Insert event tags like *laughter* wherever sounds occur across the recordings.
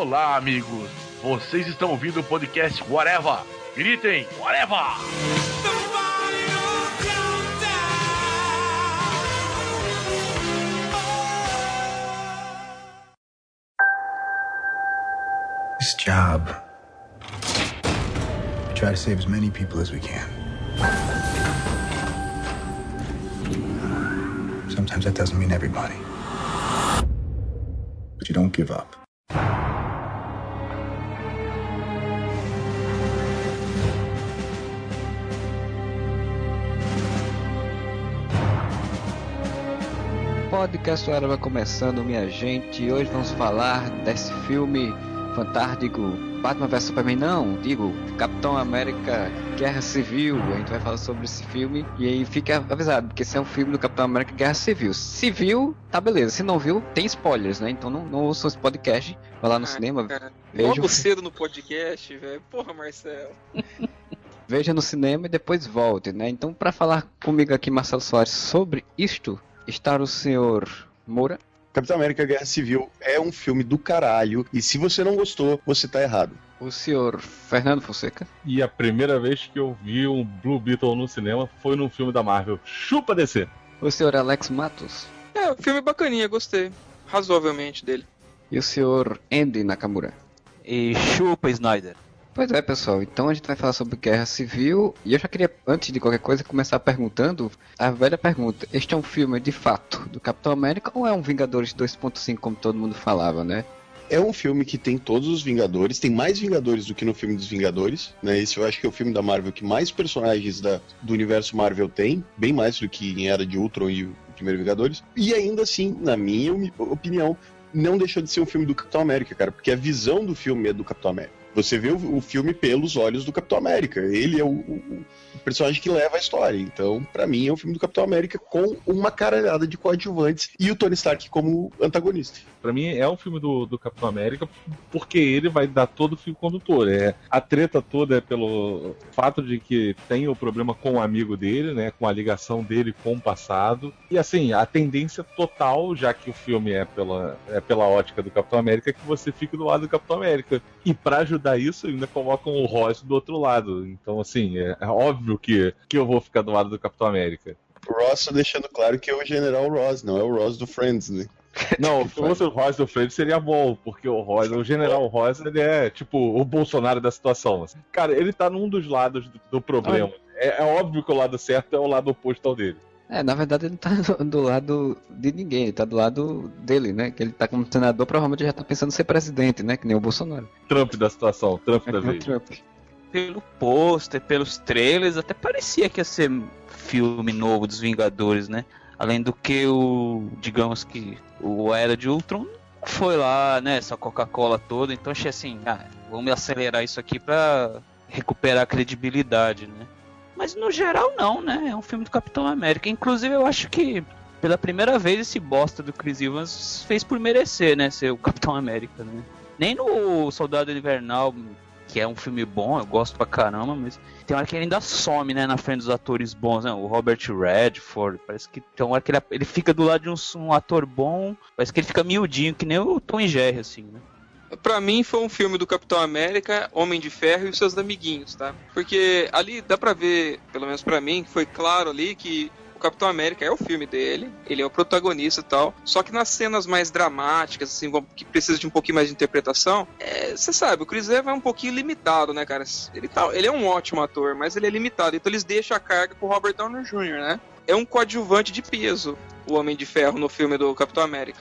Olá, amigos. Vocês estão ouvindo o podcast Whatever. Gritem, Whatever! This job, we try to save as many people as we can. Sometimes that doesn't mean everybody. But you don't give up. Podcast Hora vai começando, minha gente. E hoje vamos falar desse filme fantástico Batman vs Superman, não, digo Capitão América Guerra Civil. A gente vai falar sobre esse filme e aí fica avisado, porque esse é um filme do Capitão América Guerra Civil. Se viu, tá beleza. Se não viu, tem spoilers, né? Então não, não ouçam esse podcast, vai lá no Ah, cinema. cara, veja Logo cedo no podcast, velho. Porra, Marcelo. *laughs* veja no cinema e depois volte, né? Então, para falar comigo aqui, Marcelo Soares, sobre isto, está o senhor Moura. Capitão América Guerra Civil é um filme do caralho. E se você não gostou, você tá errado. O senhor Fernando Fonseca. E a primeira vez que eu vi um Blue Beetle no cinema foi num filme da Marvel. Chupa DC! O senhor Alex Matos. É, o filme bacaninha, gostei. Razoavelmente dele. E o senhor Andy Nakamura. E chupa Snyder. Pois é, pessoal. Então a gente vai falar sobre guerra civil. E eu já queria, antes de qualquer coisa, começar perguntando a velha pergunta: Este é um filme de fato do Capitão América ou é um Vingadores 2.5, como todo mundo falava, né? É um filme que tem todos os Vingadores, tem mais Vingadores do que no filme dos Vingadores, né? Esse eu acho que é o filme da Marvel que mais personagens da, do universo Marvel tem, bem mais do que em Era de Ultron e o primeiro Vingadores. E ainda assim, na minha opinião, não deixou de ser um filme do Capitão América, cara, porque a visão do filme é do Capitão América. Você vê o, o filme pelos olhos do Capitão América. Ele é o, o- o personagem que leva a história. Então, pra mim, é um filme do Capitão América com uma caralhada de coadjuvantes e o Tony Stark como antagonista. Pra mim é um filme do, do Capitão América porque ele vai dar todo o fio condutor. É, a treta toda é pelo fato de que tem o problema com o amigo dele, né? Com a ligação dele com o passado. E assim, a tendência total, já que o filme é pela, é pela ótica do Capitão América, é que você fique do lado do Capitão América. E pra ajudar isso, ainda colocam o Ross do outro lado. Então, assim, é, é óbvio que, que eu vou ficar do lado do Capitão América. O Ross tá deixando claro que é o General Ross, não é o Ross do Friends, né? *laughs* Não, se fosse o Ross do Freire seria bom, porque o Ross, o General Ross, ele é tipo o Bolsonaro da situação. assim. Cara, ele tá num dos lados do, do problema. É, é óbvio que o lado certo é o lado oposto ao dele. É, na verdade ele não tá *laughs* do, do lado de ninguém, ele tá do lado dele, né? Que ele tá como senador, provavelmente já tá pensando em ser presidente, né? Que nem o Bolsonaro. Trump da situação, Trump É da *laughs* vez. Trump. Pelo pôster, pelos trailers, até parecia que ia ser filme novo dos Vingadores, né? Além do que o, digamos que o Era de Ultron foi lá, né? Essa Coca-Cola toda, então achei assim, ah, vamos acelerar isso aqui pra recuperar a credibilidade, né? Mas no geral não, né? É um filme do Capitão América. Inclusive eu acho que pela primeira vez esse bosta do Chris Evans fez por merecer, né? Ser o Capitão América, né? Nem no Soldado Invernal, que é um filme bom, eu gosto pra caramba, mas tem hora que ele ainda some, né, na frente dos atores bons, né? O Robert Redford, parece que tem hora que ele, ele fica do lado de um, um ator bom, parece que ele fica miudinho, que nem o Tom Jerry, assim, né? Pra mim foi um filme do Capitão América, Homem de Ferro e seus amiguinhos, tá? Porque ali dá pra ver, pelo menos pra mim, foi claro ali que o Capitão América é o filme dele, ele é o protagonista e tal. Só que nas cenas mais dramáticas, assim, que precisa de um pouquinho mais de interpretação, você sabe, o Chris Evans é um pouquinho limitado, né, cara? Ele, tá, ele é um ótimo ator, mas ele é limitado. Então eles deixam a carga pro Robert Downey Jr., né? É um coadjuvante de peso, o Homem de Ferro no filme do Capitão América.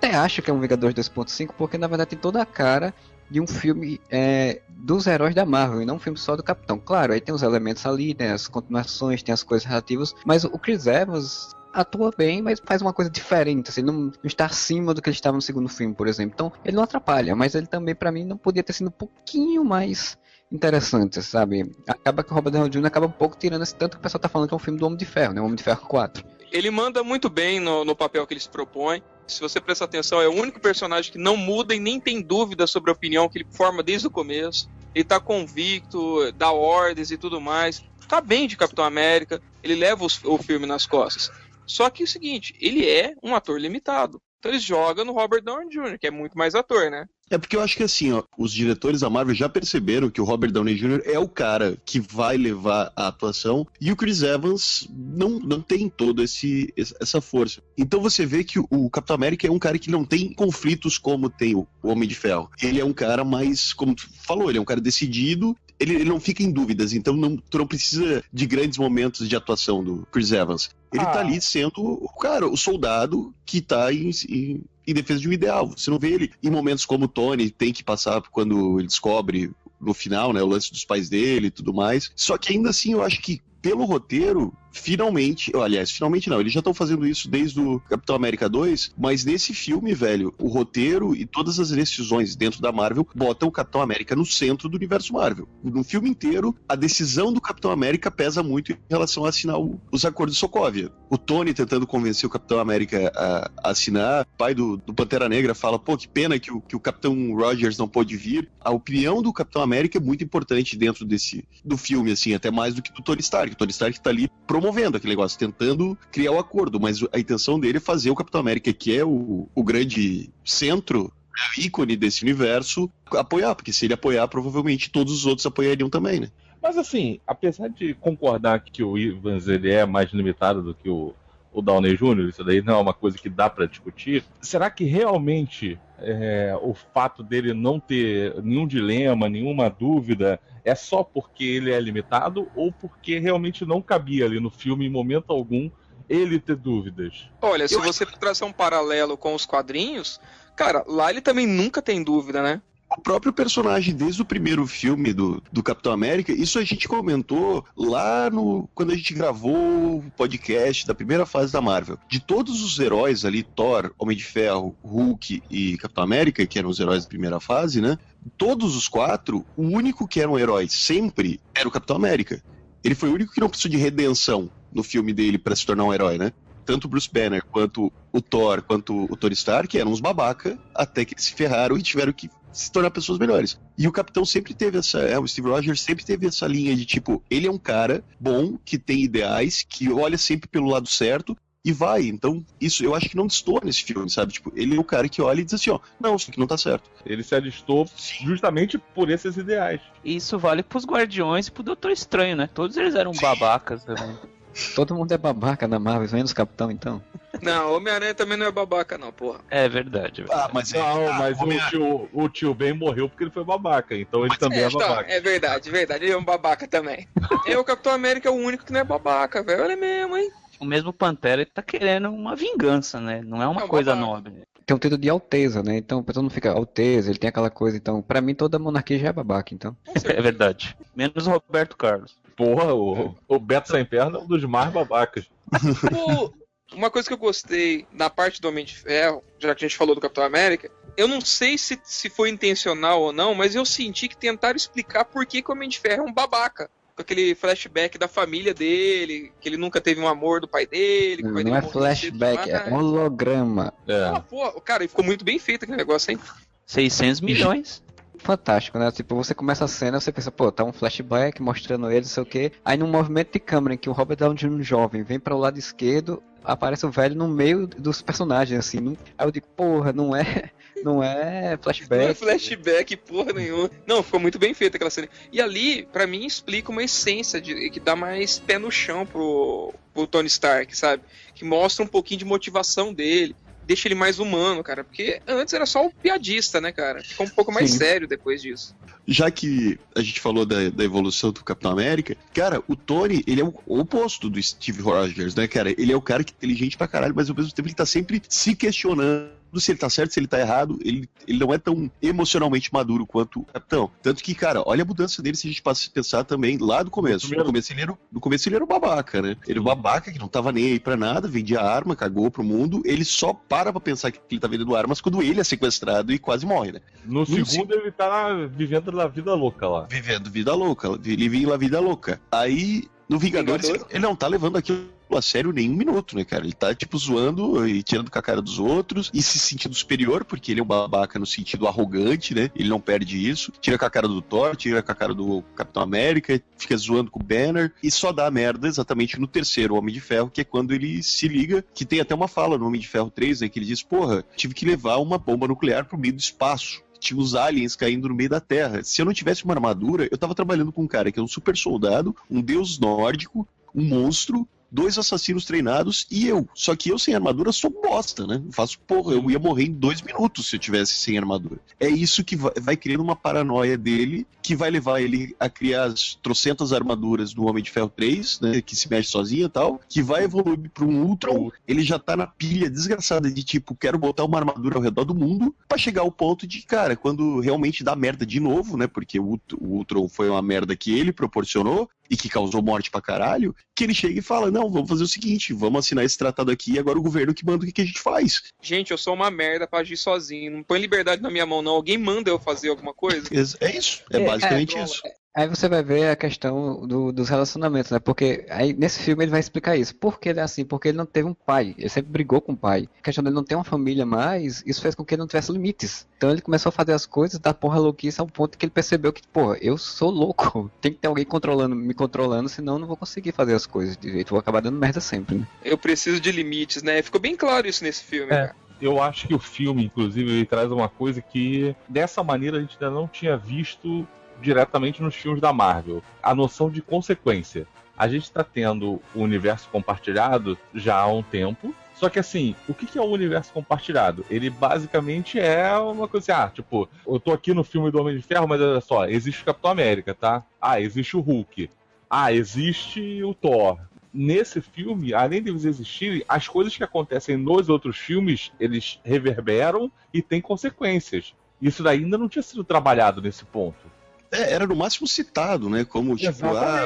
Até acho que é um Vingadores 2.5, porque na verdade tem toda a cara de um filme é, dos heróis da Marvel, e não um filme só do Capitão. Claro, aí tem os elementos ali, tem as continuações, tem as coisas relativas, mas o Chris Evans atua bem, mas faz uma coisa diferente, assim, não, está acima do que ele estava no segundo filme, por exemplo. Então, ele não atrapalha, mas ele também, pra mim, não podia ter sido um pouquinho mais interessante, sabe? Acaba que o Robert Downey Jr. acaba um pouco tirando esse tanto que o pessoal tá falando que é um filme do Homem de Ferro, né? O Homem de Ferro 4. Ele manda muito bem no, no papel que ele se propõe. Se você prestar atenção, é o único personagem que não muda e nem tem dúvida sobre a opinião que ele forma desde o começo. Ele tá convicto, dá ordens e tudo mais. Tá bem de Capitão América, ele leva os- o filme nas costas. Só que é o seguinte, ele é um ator limitado. Então eles jogam no Robert Downey Jr., que é muito mais ator, né? É porque eu acho que assim, ó, os diretores da Marvel já perceberam que o Robert Downey Jr. é o cara que vai levar a atuação e o Chris Evans não, não tem toda essa força. Então você vê que o Capitão América é um cara que não tem conflitos como tem o Homem de Ferro. Ele é um cara mais, como tu falou, ele é um cara decidido, ele, ele, não fica em dúvidas, então não, tu não precisa de grandes momentos de atuação do Chris Evans. Ele tá ah. tá ali sendo o cara, o soldado que tá em, em, em defesa de um ideal. Você não vê ele em momentos como o Tony tem que passar quando ele descobre no final, né, o lance dos pais dele e tudo mais. Só que ainda assim eu acho que pelo roteiro, finalmente, aliás, finalmente não, eles já estão fazendo isso desde o Capitão América 2, mas nesse filme, velho, o roteiro e todas as decisões dentro da Marvel botam o Capitão América no centro do universo Marvel. No filme inteiro, a decisão do Capitão América pesa muito em relação a assinar os acordos de Sokovia. O Tony tentando convencer o Capitão América a, a assinar, o pai do, do, Pantera Negra fala, pô, que pena que o, que o Capitão Rogers não pôde vir. A opinião do Capitão América é muito importante dentro desse do filme, assim, até mais do que do Tony Stark. O Tony Stark tá ali promovendo aquele negócio, tentando criar o um acordo, mas a intenção dele é fazer o Capitão América, que é o, o grande centro o ícone desse universo, apoiar, porque se ele apoiar, provavelmente todos os outros apoiariam também, né? Mas assim, apesar de concordar que o Evans ele é mais limitado do que o, o Downey Jr., isso daí não é uma coisa que dá para discutir, será que realmente é, o fato dele não ter nenhum dilema, nenhuma dúvida, é só porque ele é limitado ou porque realmente não cabia ali no filme em momento algum ele ter dúvidas? Olha, se Eu... você traçar um paralelo com os quadrinhos, cara, lá ele também nunca tem dúvida, né? O próprio personagem, desde o primeiro filme do, do Capitão América, isso a gente comentou lá no. quando a gente gravou o podcast da primeira fase da Marvel. De todos os heróis ali, Thor, Homem de Ferro, Hulk e Capitão América, que eram os heróis da primeira fase, né? Todos os quatro, o único que era um herói sempre era o Capitão América. Ele foi o único que não precisou de redenção no filme dele para se tornar um herói, né? tanto o Bruce Banner quanto o Thor, quanto o Tony Stark eram uns babaca, até que eles se ferraram e tiveram que se tornar pessoas melhores. E o Capitão sempre teve essa, é, o Steve Rogers sempre teve essa linha de tipo, ele é um cara bom, que tem ideais, que olha sempre pelo lado certo, e vai. Então, isso eu acho que não destoa nesse filme, sabe? Tipo, ele é o cara que olha e diz assim, ó, não, isso aqui não tá certo. Ele se alistou justamente por esses ideais. Isso vale pros Guardiões e pro Doutor Estranho, né? Todos eles eram babacas também. Todo mundo é babaca na Marvel, menos o Capitão, então. Não, Homem-Aranha também não é babaca, não, porra. É verdade. É verdade. Ah, mas, não, ah, mas o, tio, o tio Ben morreu porque ele foi babaca, então ele mas também é, é babaca. Então, é verdade, verdade. Ele é um babaca também. e *laughs* o Capitão América é o único que não é babaca, velho. Olha mesmo, hein? O mesmo Pantera ele tá querendo uma vingança, né? Não é uma é coisa babaca. nobre. Tem um título de Alteza, né? Então, pra todo mundo fica Alteza, ele tem aquela coisa. Então, pra mim, toda monarquia já é babaca, então. *laughs* É verdade. Menos o Roberto Carlos. Porra, o, o Beto Sem Perna é um dos mais babacas. uma coisa que eu gostei na parte do Homem de Ferro, já que a gente falou do Capitão América, eu não sei se, se foi intencional ou não, mas eu senti que tentaram explicar por que, que o Homem de Ferro é um babaca. Com aquele flashback da família dele, que ele nunca teve um amor do pai dele. Não, pai não é flashback, é holograma. É. Ah, pô, cara, ficou muito bem feito aquele negócio, hein? 600 milhões fantástico, né? Tipo, você começa a cena, você pensa, pô, tá um flashback mostrando ele, não sei o quê. Aí num movimento de câmera em que o Robert Downey Jr. jovem vem para o lado esquerdo, aparece o velho no meio dos personagens, assim. Aí eu digo, porra, não é. *laughs* Não é flashback. Não é flashback, porra nenhuma. Não, ficou muito bem feita aquela cena. E ali, para mim, explica uma essência de, que dá mais pé no chão pro, pro Tony Stark, sabe? Que mostra um pouquinho de motivação dele deixa ele mais humano, cara. Porque antes era só o piadista, né, cara? Ficou um pouco mais Sim. sério depois disso. Já que a gente falou da, da, evolução do Capitão América, cara, o Tony, ele é o oposto do Steve Rogers, né, cara? Ele é o cara que é inteligente pra caralho, mas ao mesmo tempo ele tá sempre se questionando se ele tá certo, se ele tá errado, ele, ele não é tão emocionalmente maduro quanto o Capitão. Tanto que, cara, olha a mudança dele se a gente passa a pensar também lá do começo. No começo ele era, no começo ele era um babaca, né? Ele era um babaca que não tava nem aí pra nada, vendia arma, cagou pro mundo. Ele só para pra pensar que ele tá vendendo armas quando ele é sequestrado e quase morre, né? No, no segundo ele tá vivendo a vida louca lá. Vivendo vida louca, ele vive a vida louca. Aí, no Vingadores, Vingadores, ele não tá levando aquilo a sério nem um minuto, né, cara? Ele tá, tipo, zoando e tirando com a cara dos outros e se sentindo superior, porque ele é um babaca no sentido arrogante, né? Ele não perde isso. Tira com a cara do Thor, tira com a cara do Capitão América, fica zoando com o Banner e só dá merda exatamente no terceiro Homem de Ferro, que é quando ele se liga, que tem até uma fala no Homem de Ferro 3, né, que ele diz, porra, tive que levar uma bomba nuclear pro meio do espaço tinha os aliens caindo no meio da Terra. Se eu não tivesse uma armadura, eu tava trabalhando com um cara que é um super soldado, um deus nórdico, um monstro, dois assassinos treinados e eu. Só que eu sem armadura sou bosta, né? Eu faço porra, eu ia morrer em dois minutos se eu tivesse sem armadura. É isso que vai, vai criando uma paranoia dele, que vai levar ele a criar as trocentas armaduras do Homem de Ferro 3, né? Que se mexe sozinho e tal, que vai evoluir para um Ultron. Ele já tá na pilha desgraçada de tipo, quero botar uma armadura ao redor do mundo, para chegar ao ponto de, cara, quando realmente dá merda de novo, né? Porque o, o Ultron foi uma merda que ele proporcionou, e que causou morte pra caralho, que ele chega e fala: Não, vamos fazer o seguinte, vamos assinar esse tratado aqui e agora o governo que manda o que, que a gente faz. Gente, eu sou uma merda pra agir sozinho. Não põe liberdade na minha mão, não. Alguém manda eu fazer alguma coisa? É isso, é, É, basicamente é, isso. Aí você vai ver a questão do- dos relacionamentos, né? Porque aí nesse filme ele vai explicar isso. Por que ele é assim? Porque ele não teve um pai. Ele sempre brigou com o pai. A questão dele não ter uma família mais, isso fez com que ele não tivesse limites. Então ele começou a fazer as coisas da porra louquice ao ponto que ele percebeu que, porra, eu sou louco. *laughs* Tem que ter alguém controlando, me controlando, senão eu não vou conseguir fazer as coisas direito. Vou acabar dando merda sempre, né? Eu preciso de limites, né? Ficou bem claro isso nesse filme, É. cara. Eu acho que o filme, inclusive, ele traz uma coisa que dessa maneira a gente ainda não tinha visto diretamente nos filmes da Marvel. A noção de consequência. A gente está tendo o universo compartilhado já há um tempo. Só que assim, o que é o universo compartilhado? Ele basicamente é uma coisa assim, ah, tipo, eu tô aqui no filme do Homem de Ferro, mas olha só, existe o Capitão América, tá? Ah, existe o Hulk. Ah, existe o Thor nesse filme, além deles existirem, as coisas que acontecem nos outros filmes, eles reverberam e têm consequências. Isso ainda não tinha sido trabalhado nesse ponto. É, era no máximo citado, né? Como, tipo, ah,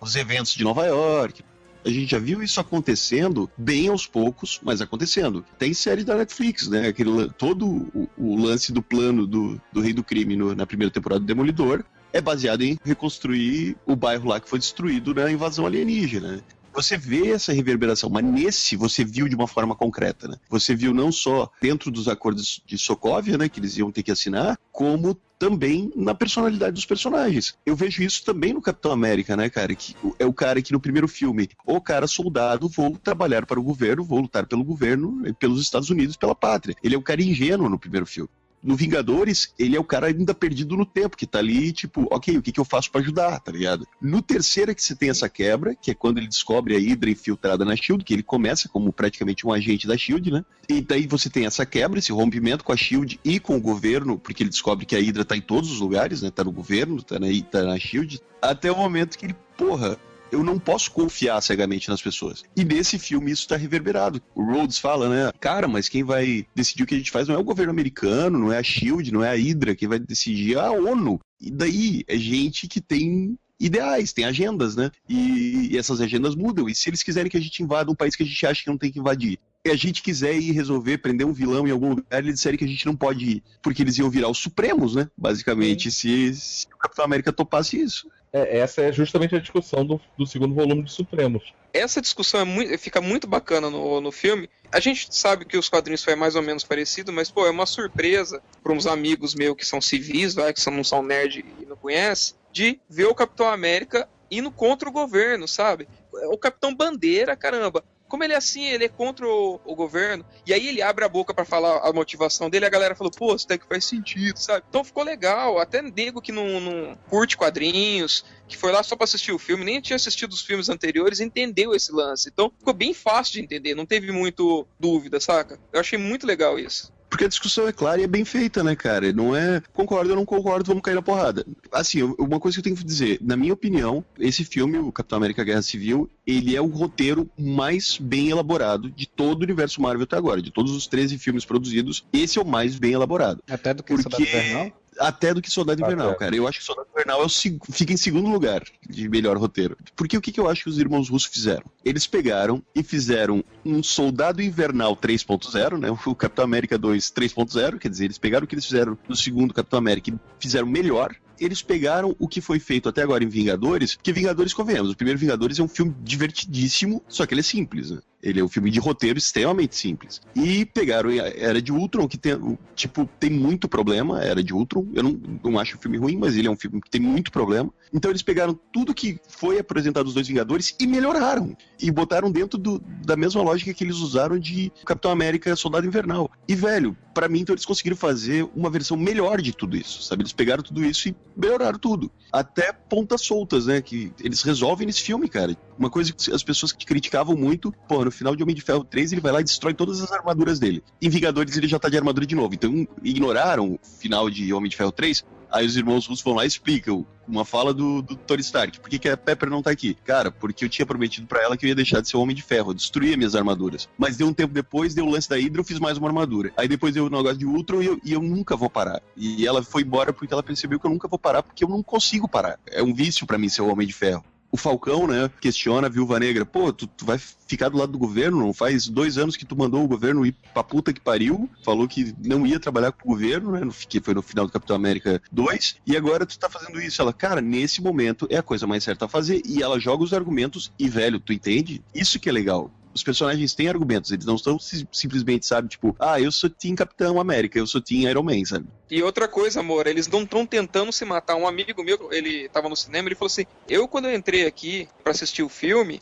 os eventos de Nova York. A gente já viu isso acontecendo bem aos poucos, mas acontecendo. Tem série da Netflix, né? Aquele, todo o, o lance do plano do, do Rei do Crime no- na primeira temporada do Demolidor é baseado em reconstruir o bairro lá que foi destruído na invasão alienígena. né? Você vê essa reverberação, mas nesse você viu de uma forma concreta, né? Você viu não só dentro dos acordos de Sokovia, né, que eles iam ter que assinar, como também na personalidade dos personagens. Eu vejo isso também no Capitão América, né, cara? Que é o cara que no primeiro filme, o cara soldado, vou trabalhar para o governo, vou lutar pelo governo, pelos Estados Unidos, pela pátria. Ele é o cara ingênuo no primeiro filme. No Vingadores, ele é o cara ainda perdido no tempo, que tá ali, tipo, ok, o que, que eu faço pra ajudar, tá ligado? No terceiro é que você tem essa quebra, que é quando ele descobre a Hydra infiltrada na SHIELD, que ele começa como praticamente um agente da SHIELD, né? E daí você tem essa quebra, esse rompimento com a SHIELD e com o governo, porque ele descobre que a Hydra tá em todos os lugares, né? Tá no governo, tá na, tá na SHIELD, até o momento que ele, porra, eu não posso confiar cegamente nas pessoas. E nesse filme isso tá reverberado. O Rhodes fala, né? Cara, mas quem vai decidir o que a gente faz não é o governo americano, não é a SHIELD, não é a Hydra, quem vai decidir é a ONU. E daí é gente que tem ideais, tem agendas, né? E, e essas agendas mudam. E se eles quiserem que a gente invada um país que a gente acha que não tem que invadir, e a gente quiser ir resolver, prender um vilão em algum lugar, eles disserem que a gente não pode ir, porque eles iam virar os Supremos, né? Basicamente, se, se o Capitão América topasse isso. É, essa é justamente a discussão do, do segundo volume de Supremos. Essa discussão é muito- fica muito bacana no, no filme. A gente sabe que os quadrinhos foi mais ou menos parecido, mas, pô, é uma surpresa para uns amigos meus que são civis, vai, que são, não são nerd e não conhecem, de ver o Capitão América indo contra o governo, sabe? É O Capitão Bandeira, caramba. Como ele é assim, ele é contra o, o governo. E aí ele abre a boca pra falar a motivação dele, a galera falou, pô, isso daqui faz sentido, sabe? Então ficou legal. Até nego que não, não curte quadrinhos, que foi lá só pra assistir o filme, nem tinha assistido os filmes anteriores, entendeu esse lance. Então ficou bem fácil de entender, não teve muito dúvida, saca? Eu achei muito legal isso. Porque a discussão é clara e é bem feita, né, cara? Não é concordo ou não concordo, vamos cair na porrada. Assim, uma coisa que eu tenho que dizer, na minha opinião, esse filme, o Capitão América Guerra Civil, ele é o roteiro mais bem elaborado de todo o universo Marvel até agora. De todos os 13 filmes produzidos, esse é o mais bem elaborado. Até do que Porque- Soldado Invernal. Até do que Soldado Invernal, Até. cara. Eu acho que Soldado Invernal é o fica em segundo lugar de melhor roteiro. Porque o que, que eu acho que os irmãos russos fizeram? Eles pegaram e fizeram um Soldado Invernal 3.0, né? O Capitão América 2 3.0, quer dizer, eles pegaram o que eles fizeram no segundo Capitão América e fizeram melhor. Eles pegaram o que foi feito até agora em Vingadores, porque Vingadores, convenhamos, o primeiro Vingadores é um filme divertidíssimo, só que ele é simples, né? Ele é um filme de roteiro extremamente simples. E pegaram Era de Ultron, que tem, tipo, tem muito problema, Era de Ultron. Eu não, não acho o filme ruim, mas ele é um filme que tem muito problema. Então eles pegaram tudo que foi apresentado dos dois Vingadores e melhoraram. E botaram dentro do- da mesma lógica que eles usaram de Capitão América Soldado Invernal. E, velho, Pra mim, então, eles conseguiram fazer uma versão melhor de tudo isso, sabe? Eles pegaram tudo isso e melhoraram tudo. Até pontas soltas, né? Que eles resolvem nesse filme, cara. Uma coisa que as pessoas que criticavam muito, pô, no final de Homem de Ferro 3, ele vai lá e destrói todas as armaduras dele. Em Vingadores, ele já tá de armadura de novo. Então, ignoraram o final de Homem de Ferro 3 Aí os irmãos russos vão lá e explicam uma fala do, do Tony Stark. Por que, que a Pepper não tá aqui? Cara, porque eu tinha prometido para ela que eu ia deixar de ser Homem de Ferro, destruir minhas armaduras. Mas deu um tempo depois, deu o lance da Hydra, eu fiz mais uma armadura. Aí depois deu o negócio de Ultron e eu, e eu nunca vou parar. E ela foi embora porque ela percebeu que eu nunca vou parar, porque eu não consigo parar. É um vício para mim ser Homem de Ferro o Falcão, né, questiona a Viúva Negra, pô, tu, tu, vai ficar do lado do governo? Não faz dois anos que tu mandou o governo ir pra puta que pariu, falou que não ia trabalhar com o governo, né, que foi no final do Capitão América 2, e agora tu tá fazendo isso. Ela, cara, nesse momento é a coisa mais certa a fazer, e ela joga os argumentos, e velho, tu entende? Isso que é legal os personagens têm argumentos, eles não estão simplesmente, sabe, tipo, ah, eu sou Team Capitão América, eu sou Team Iron Man, sabe? E outra coisa, amor, eles não estão tentando se matar. Um amigo meu, ele tava no cinema, ele falou assim: eu, quando eu entrei aqui para assistir o filme,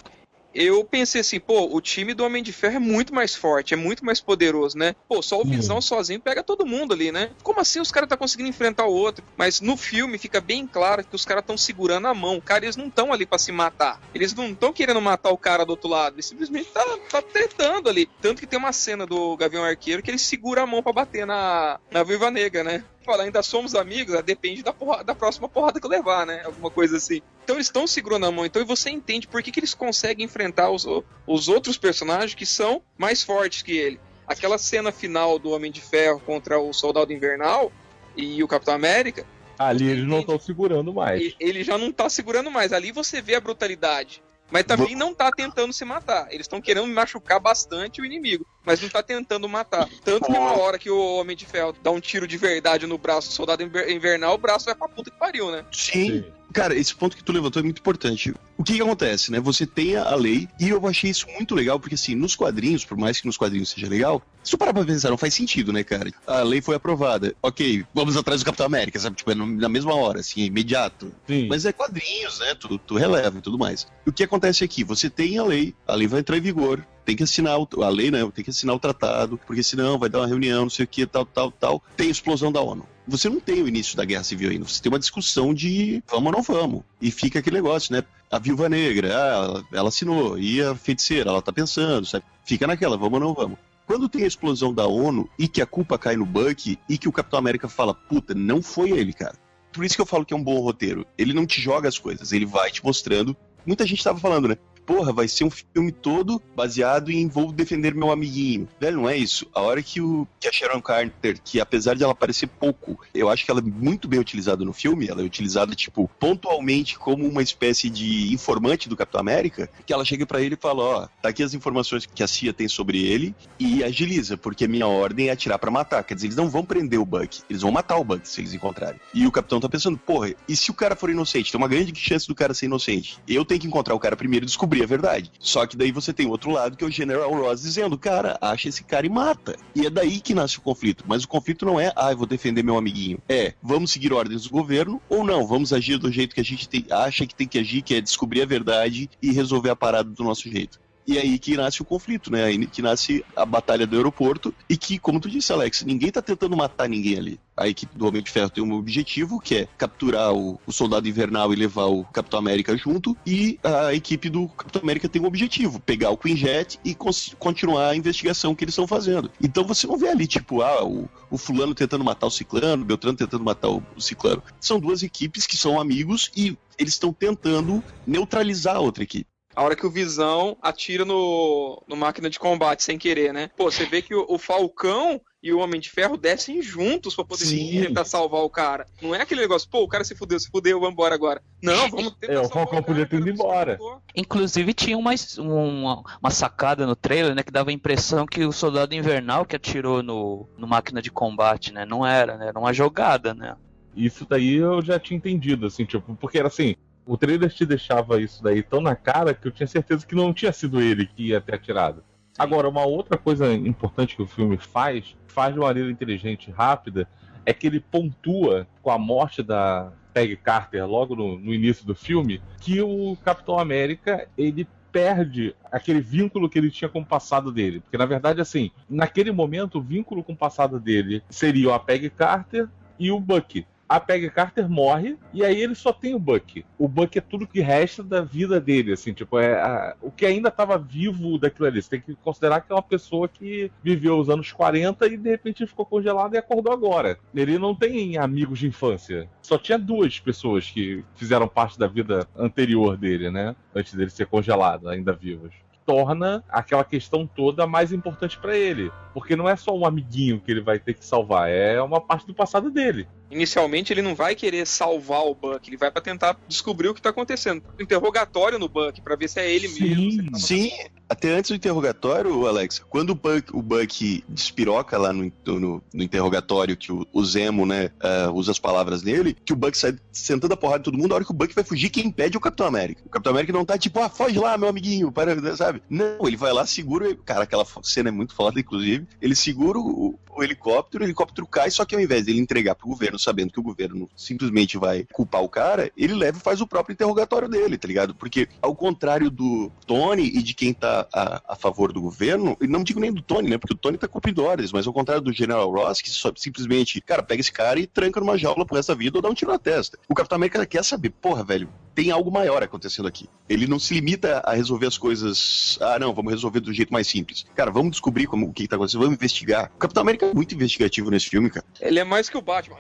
eu pensei assim, pô, o time do Homem de Ferro é muito mais forte, é muito mais poderoso, né? Pô, só o Visão uhum. sozinho pega todo mundo ali, né? Como assim os caras tá conseguindo enfrentar o outro? Mas no filme fica bem claro que os caras estão segurando a mão. Cara, eles não estão ali para se matar. Eles não estão querendo matar o cara do outro lado. Eles simplesmente tá, tá tretando ali. Tanto que tem uma cena do Gavião Arqueiro que ele segura a mão para bater na, na Viva Negra, né? Fala, ainda somos amigos, né? depende da, porra, da próxima porrada que eu levar, né? Alguma coisa assim. Então eles estão segurando a mão, então você entende por que, que eles conseguem enfrentar os, os outros personagens que são mais fortes que ele. Aquela cena final do Homem de Ferro contra o Soldado Invernal e o Capitão América. Ali eles não estão segurando mais. Ele já não tá segurando mais. Ali você vê a brutalidade. Mas também não tá tentando se matar. Eles estão querendo machucar bastante o inimigo, mas não tá tentando matar. Tanto que uma hora que o Homem de Ferro dá um tiro de verdade no braço do soldado invernal, o braço vai pra puta que pariu, né? Sim. Cara, esse ponto que tu levantou é muito importante. O que, que acontece, né? Você tem a lei, e eu achei isso muito legal, porque assim, nos quadrinhos, por mais que nos quadrinhos seja legal, se tu parar pra pensar, não faz sentido, né, cara? A lei foi aprovada. Ok, vamos atrás do Capitão América, sabe? Tipo, é na mesma hora, assim, é imediato. Sim. Mas é quadrinhos, né? Tu, tu releva e tudo mais. O que acontece aqui? Você tem a lei, a lei vai entrar em vigor, tem que assinar a lei, né? Tem que assinar o tratado, porque senão vai dar uma reunião, não sei o que, tal, tal, tal. Tem explosão da ONU você não tem o início da guerra civil ainda. Você tem uma discussão de vamos ou não vamos. E fica aquele negócio, né? A viúva negra, ah, ela, assinou. E a feiticeira, ela tá pensando, sabe? Fica naquela, vamos ou não vamos. Quando tem a explosão da ONU e que a culpa cai no Buck e que o Capitão América fala, puta, não foi ele, cara. Por isso que eu falo que é um bom roteiro. Ele não te joga as coisas, ele vai te mostrando. Muita gente tava falando, né? Porra, vai ser um filme todo baseado em vou defender meu amiguinho. Velho, não é isso. A hora que, o, que a Sharon Carter, que apesar de ela aparecer pouco, eu acho que ela é muito bem utilizada no filme, ela é utilizada, tipo, pontualmente como uma espécie de informante do Capitão América, que ela chega para ele e fala, ó, tá aqui as informações que a CIA tem sobre ele e agiliza, porque a minha ordem é atirar para matar. Quer dizer, eles não vão prender o Buck, eles vão matar o Buck se eles encontrarem. E o Capitão tá pensando, porra, e se o cara for inocente? Tem uma grande chance do cara ser inocente. Eu tenho que encontrar o cara primeiro e descobrir a verdade. Só que daí você tem outro lado que é o General Ross dizendo, cara, acha esse cara e mata. E é daí que nasce o conflito. Mas o conflito não é, ah, eu vou defender meu amiguinho. É, vamos seguir ordens do governo ou não, vamos agir do jeito que a gente tem, acha que tem que agir, que é descobrir a verdade e resolver a parada do nosso jeito. E aí que nasce o conflito, né? Aí que nasce a batalha do aeroporto e que, como tu disse, Alex, ninguém tá tentando matar ninguém ali. A equipe do Homem de Ferro tem um objetivo, que é capturar o, o Soldado Invernal e levar o Capitão América junto, e a equipe do Capitão América tem um objetivo, pegar o Quinjet e continuar a investigação que eles estão fazendo. Então você não vê ali, tipo, ah, o, o fulano tentando matar o ciclano, o Beltrano tentando matar o, o ciclano. São duas equipes que são amigos e eles estão tentando neutralizar a outra equipe. A hora que o Visão atira no, no máquina de combate sem querer, né? Pô, você vê que o, o Falcão e o Homem de Ferro descem juntos para poder tentar salvar o cara. Não é aquele negócio, pô, o cara se fudeu, se fudeu, vamos embora agora. Não, *laughs* vamos tentar É, o Falcão podia ter ido embora. Inclusive tinha uma, uma, uma, sacada no trailer, né, que dava a impressão que o Soldado Invernal que atirou no, no máquina de combate, né? Não era, né? Era uma jogada, né? Isso daí eu já tinha entendido, assim, tipo, porque era assim, o trailer te deixava isso daí tão na cara que eu tinha certeza que não tinha sido ele que ia ter atirado. Agora, uma outra coisa importante que o filme faz, faz de maneira inteligente e rápida, é que ele pontua com a morte da Peggy Carter logo no, no início do filme que o Capitão América ele perde aquele vínculo que ele tinha com o passado dele. Porque, na verdade, assim, naquele momento, o vínculo com o passado dele seria a Peggy Carter e o Buck a Peggy Carter morre e aí ele só tem o Buck. O Buck é tudo que resta da vida dele, assim, tipo, é a, o que ainda estava vivo daquilo ali. Você tem que considerar que é uma pessoa que viveu os anos 40 e de repente ficou congelado e acordou agora. Ele não tem amigos de infância. Só tinha duas pessoas que fizeram parte da vida anterior dele, né? Antes dele ser congelado, ainda vivos torna aquela questão toda mais importante para ele. Porque não é só um amiguinho que ele vai ter que salvar, é uma parte do passado dele. Inicialmente ele não vai querer salvar o Buck, ele vai para tentar descobrir o que tá acontecendo. Interrogatório no Buck para ver se é ele sim, mesmo. Tá sim, até antes do interrogatório, Alex, quando o Buck, o Buck despiroca lá no, no, no interrogatório que o, o Zemo, né, uh, usa as palavras dele, que o Buck sai sentando a porrada de todo mundo, a hora que o Buck vai fugir, quem impede é o Capitão América. O Capitão América não tá tipo, ah, foge lá, meu amiguinho, para, sabe? Não, ele vai lá, segura, cara, aquela cena é muito foda, inclusive, ele segura o, o helicóptero, o helicóptero cai, só que ao invés dele entregar pro governo sabendo que o governo simplesmente vai culpar o cara, ele leva e faz o próprio interrogatório dele, tá ligado? Porque, ao contrário do Tony e de quem tá a, a favor do governo, e não digo nem do Tony, né? Porque o Tony tá cumprindo ordens, mas ao contrário do General Ross, que só, simplesmente, cara, pega esse cara e tranca numa jaula pro resto da vida ou dá um tiro na testa. O Capitão América quer saber, porra, velho, tem algo maior acontecendo aqui. Ele não se limita a resolver as coisas, ah, não, vamos resolver do jeito mais simples. Cara, vamos descobrir como, o que tá acontecendo, vamos investigar. O Capitão América é muito investigativo nesse filme, cara. Ele é mais que o Batman.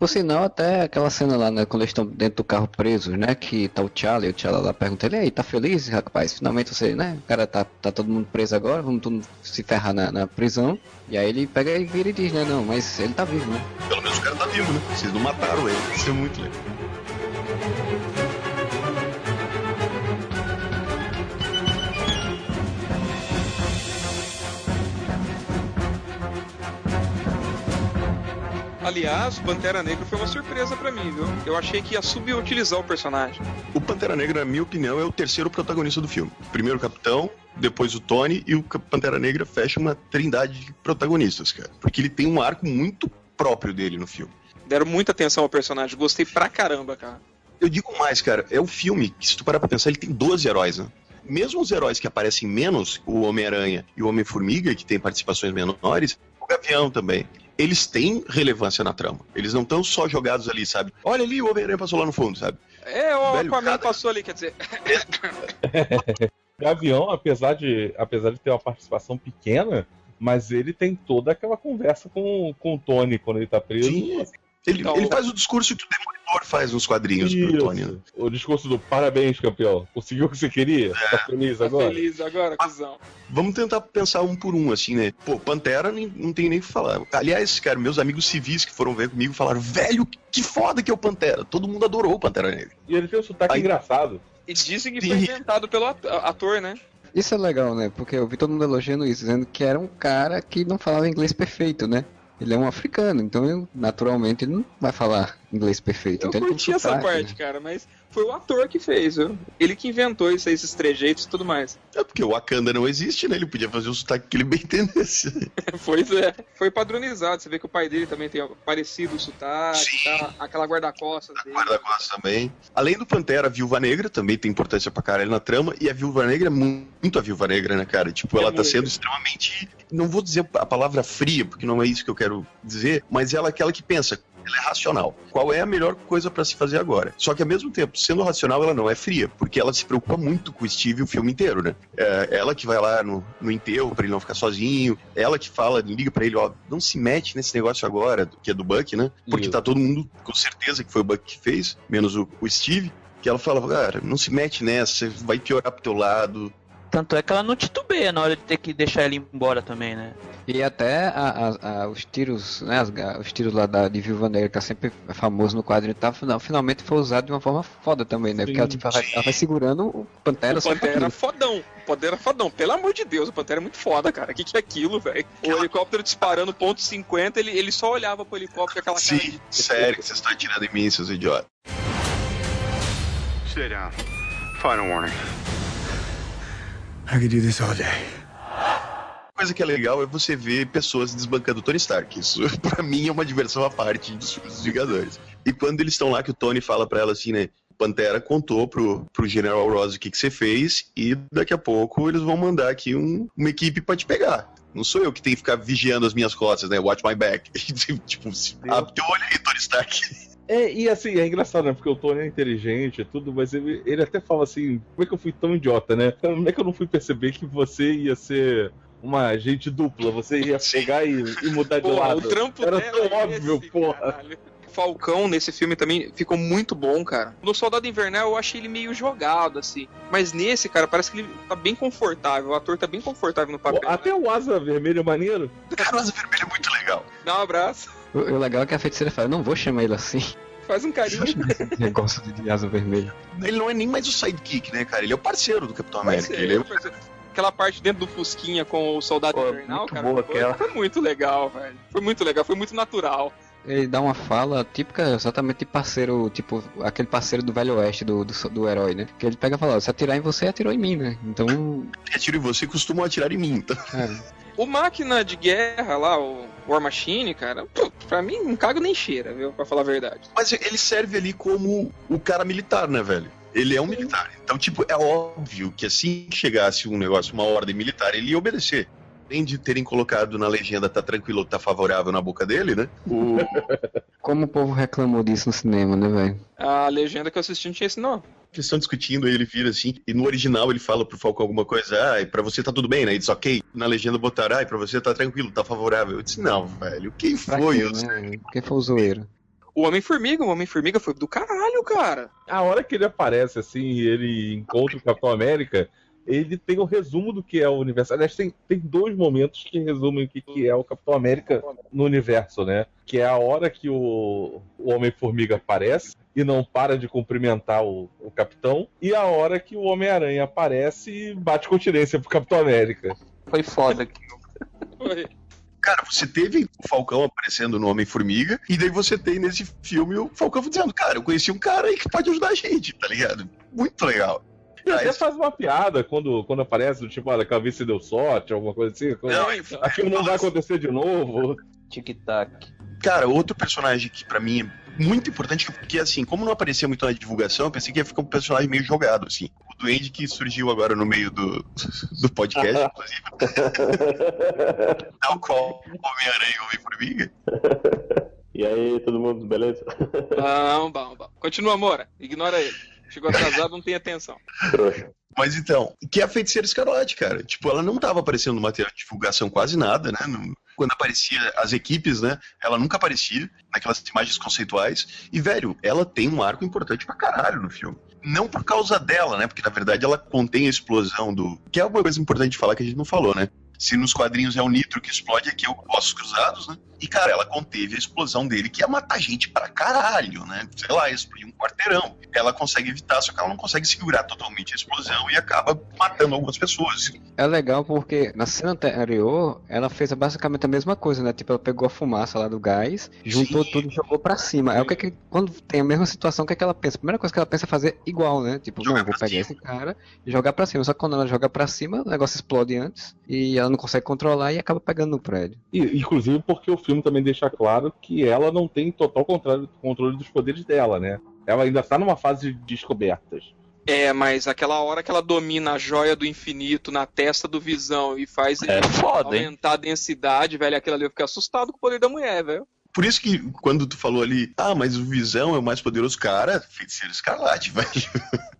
Por sinal, até aquela cena lá, né, quando eles estão dentro do carro presos, né, que tá o Charlie, o Charlie lá pergunta ele, aí, tá feliz, rapaz? Finalmente você, né, o cara tá, tá todo mundo preso agora, vamos todo mundo se ferrar na, na prisão. E aí ele pega e vira e diz, né, não, mas ele tá vivo, né? Pelo menos o cara tá vivo, né? Vocês não mataram ele, isso é muito legal. Aliás, o Pantera Negra foi uma surpresa para mim, viu? Eu achei que ia subutilizar o personagem. O Pantera Negra, na minha opinião, é o terceiro protagonista do filme. Primeiro o Capitão, depois o Tony e o Pantera Negra fecha uma trindade de protagonistas, cara. Porque ele tem um arco muito próprio dele no filme. Deram muita atenção ao personagem, gostei pra caramba, cara. Eu digo mais, cara, é o filme que, se tu parar pra pensar, ele tem 12 heróis, né? Mesmo os heróis que aparecem menos, o Homem-Aranha e o Homem-Formiga, que tem participações menores, o Gavião também eles têm relevância na trama. Eles não estão só jogados ali, sabe? Olha ali, o Homem-Aranha passou lá no fundo, sabe? É, o Velho, Aquaman cada... passou ali, quer dizer. *laughs* Gavião, apesar de, apesar de ter uma participação pequena, mas ele tem toda aquela conversa com, com o Tony quando ele tá preso. Sim. Ele, então, ele faz o discurso que o Demolidor faz nos quadrinhos isso. pro Tony. Né? O discurso do parabéns, campeão. Conseguiu o que você queria? É. Tá feliz tá agora? Tá feliz agora, cuzão. Vamos tentar pensar um por um, assim, né? Pô, Pantera não tem nem o que falar. Aliás, cara, meus amigos civis que foram ver comigo falaram, velho, que foda que é o Pantera. Todo mundo adorou o Pantera Negra. E ele tem um sotaque Aí... engraçado. E dizem que foi inventado pelo ator, né? Isso é legal, né? Porque eu vi todo mundo elogiando isso, dizendo que era um cara que não falava inglês perfeito, né? Ele é um africano, então naturalmente ele não vai falar inglês perfeito. Eu então curti essa sotaque, parte, né? cara, mas foi o ator que fez, viu? Ele que inventou isso, esses trejeitos e tudo mais. *laughs* É porque o Wakanda não existe, né? Ele podia fazer o sotaque que ele bem *laughs* entendesse. pois é. Foi padronizado. Você vê que o pai dele também tem parecido o sotaque, tá? aquela guarda-costas dele. Guarda-costas também. Além do Pantera, a Viúva Negra também tem importância pra caralho na trama. E a Viúva Negra é muito a Viúva Negra, né, cara? Tipo, é ela tá sendo extremamente. Não vou dizer a palavra fria, porque não é isso que eu quero dizer, mas ela é aquela que pensa ela é racional. Qual é a melhor coisa para se fazer agora? Só que ao mesmo tempo, sendo racional, ela não é fria, porque ela se preocupa muito com o Steve o filme inteiro, né? É ela que vai lá no, no enterro para ele não ficar sozinho, ela que fala, liga para ele, ó, não se mete nesse negócio agora, que é do Buck, né? Porque tá todo mundo com certeza que foi o Buck que fez, menos o, o Steve que ela fala, cara, não se mete nessa, vai piorar pro teu lado, tanto é que ela não titubeia na hora de ter que deixar ele embora também, né? E até a, a, a, os tiros, né? As, os tiros lá da, de Viúva Negra, que é sempre famoso no quadrinho, tá, finalmente foi usado de uma forma foda também, né? Sim, Porque ela, tipo, ela, ela vai segurando o Pantera O Pantera é fodão. O Pantera fodão. Pelo amor de Deus, o Pantera é muito foda, cara. O que, que é aquilo, velho? O helicóptero disparando ponto .50, ele, ele só olhava pro helicóptero aquela Sim, cara de... sério que vocês estão tirando em mim, seus idiotas. Sit down. Final warning. I could do this all day. Coisa que é legal é você ver pessoas desbancando Tony Stark. Isso, *laughs* pra mim, é uma diversão à parte dos filmes dos Vingadores. E quando eles estão lá, que o Tony fala pra ela assim, né? Pantera contou pro, pro General Ross o que, que você fez e daqui a pouco eles vão mandar aqui um- uma equipe pra te pegar. Não sou eu que tenho que ficar vigiando as minhas costas, né? Watch my back. *laughs* tipo, se- abre teu olho aí, Tony Stark. É, e assim, é engraçado, né? Porque o Tony é inteligente e tudo, mas ele, ele até fala assim: como é que eu fui tão idiota, né? Como é que eu não fui perceber que você ia ser uma agente dupla? Você ia pegar e, e mudar de Porra, o lado. trampo Era tão é óbvio, esse, porra. caralho. Falcão nesse filme também ficou muito bom, cara. No Soldado Invernal eu achei ele meio jogado, assim. Mas nesse, cara, parece que ele tá bem confortável. O ator tá bem confortável no papel. Até o Asa Vermelho é maneiro. Cara, o Asa Vermelha é muito legal. Dá um abraço. O, o legal é que a feiticeira fala, não vou chamar ele assim. *laughs* Faz um carinho. Esse negócio de, asa vermelha. Ele não é nem mais o sidekick, né, cara? Ele é o parceiro do Capitão América. Parceiro, Ele é... parceiro. Aquela parte dentro do Fusquinha com o Soldado Pô, Invernal, cara, boa foi, aquela. foi muito legal, velho. Foi muito legal, foi muito natural. Ele dá uma fala típica exatamente de parceiro, tipo, aquele parceiro do Velho Oeste do, do, do herói, né? Que ele pega e fala, se atirar em você, atirou em mim, né? Então, Atiro em você costumam atirar em mim. Então, é. O máquina de guerra lá, o War Machine, cara, pra mim não cago nem cheira, viu? Pra falar a verdade. Mas ele serve ali como o cara militar, né, velho? Ele é um militar. Então, tipo, é óbvio que assim que chegasse um negócio, uma ordem militar, ele ia obedecer. Além de terem colocado na legenda tá tranquilo, tá favorável na boca dele, né? O... *laughs* como o povo reclamou disso no cinema, né, velho? A legenda que eu assisti não tinha esse não. Eles estão discutindo, aí ele vira assim, e no original ele fala pro Falcão alguma coisa, ah, pra você tá tudo bem, né? Ele diz, ok. Na legenda botaram, ah, pra você tá tranquilo, tá favorável. Eu disse, não, velho, quem Pra foi? quê, Eu- né? Quem foi o zoeiro? O Homem-Formiga, o Homem-Formiga foi do caralho, cara. A hora que ele aparece assim e ele encontra o Capitão América, ele tem o resumo do que é o universo. Aliás, tem, tem dois momentos que resumem o que, que é o Capitão América no universo, né? Que é a hora que o, o Homem-Formiga aparece e não para de cumprimentar o, o Capitão, e a hora que o Homem-Aranha aparece e bate continência pro Capitão América. Foi foda aqui. Foi. Cara, você teve o Falcão aparecendo no Homem-Formiga, e daí você tem nesse filme o Falcão dizendo, cara, eu conheci um cara aí que pode ajudar a gente, tá ligado? Muito legal. E Ah, até faz uma piada quando, quando aparece, do tipo, olha, Calvície se deu sorte, alguma coisa assim. Não, e- Aquilo não vai acontecer de novo. Tic-tac. Cara, outro personagem que pra mim é muito importante, porque assim, como não aparecia muito na divulgação, eu pensei que ia ficar um personagem meio jogado, assim. O Duende que surgiu agora no meio do, do podcast, inclusive, *laughs* tal qual Homem-Aranha e Homem-Formiga. E aí, todo mundo, beleza? Bom, bom, bom. Continua, Mora. Ignora ele. Chegou atrasado, não tem atenção. *laughs* Mas então, que é a Feiticeira Escarlate, cara. Tipo, ela não tava aparecendo no material de divulgação quase nada, né? Quando aparecia as equipes, né? Ela nunca aparecia naquelas imagens conceituais. E, velho, ela tem um arco importante pra caralho no filme. Não por causa dela, né? Porque, na verdade, ela contém a explosão do... Que é uma coisa importante de falar que a gente não falou, né? Se nos quadrinhos é o nitro que explode, aqui é o ossos cruzados, né? E, cara, ela conteve a explosão dele, que ia matar gente pra caralho, né? Sei lá, explodir um quarteirão. Ela consegue evitar, só que ela não consegue segurar totalmente a explosão e acaba matando algumas pessoas. É legal porque na cena anterior ela fez basicamente a mesma coisa, né? Tipo, ela pegou a fumaça lá do gás, juntou Sim. tudo e jogou pra cima. É o que, que quando tem a mesma situação, o que, é que ela pensa? A primeira coisa que ela pensa é fazer igual, né? Tipo, Jogar não, vou pegar cima. esse cara e jogar pra cima. Só que quando ela joga pra cima, o negócio explode antes e ela não consegue controlar e acaba pegando no prédio. E, inclusive porque o filme também deixa claro que ela não tem total controle, dos poderes dela, né? Ela ainda tá numa fase de descobertas. É, mas aquela hora que ela domina a joia do infinito na testa do Visão e faz ele É foda, hein? aumentar a densidade, velho, aquilo ali eu fiquei assustado com o poder da mulher, velho. Por isso que quando tu falou ali, ah, mas o Visão é o mais poderoso cara, feiticeiro escarlate, *laughs* velho.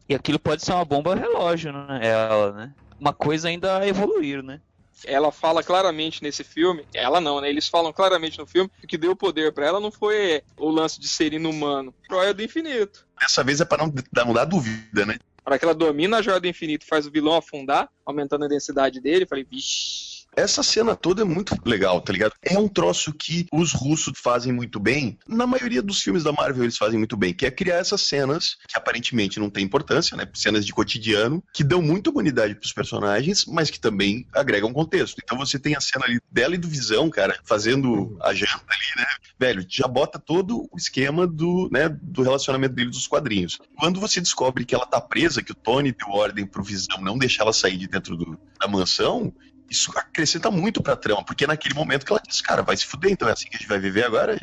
E aquilo pode ser uma bomba relógio, né? Ela, né? Uma coisa ainda a evoluir, né? Ela fala claramente nesse filme, ela não, né? Eles falam claramente no filme que o que deu poder pra ela não foi o lance de ser inumano, joia do infinito. Dessa vez é pra não, dar- não dar dúvida, né? A hora que ela domina a joia do infinito e faz o vilão afundar, aumentando a densidade dele, eu falei, vixe. Essa cena toda é muito legal, tá ligado? É um troço que os russos fazem muito bem. Na maioria dos filmes da Marvel eles fazem muito bem, que é criar essas cenas que aparentemente não tem importância, né? Cenas de cotidiano, que dão muita humanidade pros personagens, mas que também agregam contexto. Então você tem a cena ali dela e do Visão, cara, fazendo a janta ali, né? Velho, já bota todo o esquema do, né, do relacionamento deles dos quadrinhos. Quando você descobre que ela tá presa, que o Tony deu ordem pro Visão não deixar ela sair de dentro do- da mansão, isso acrescenta muito pra trama, porque é naquele momento que ela diz, cara, vai se fuder, então é assim que a gente vai viver agora,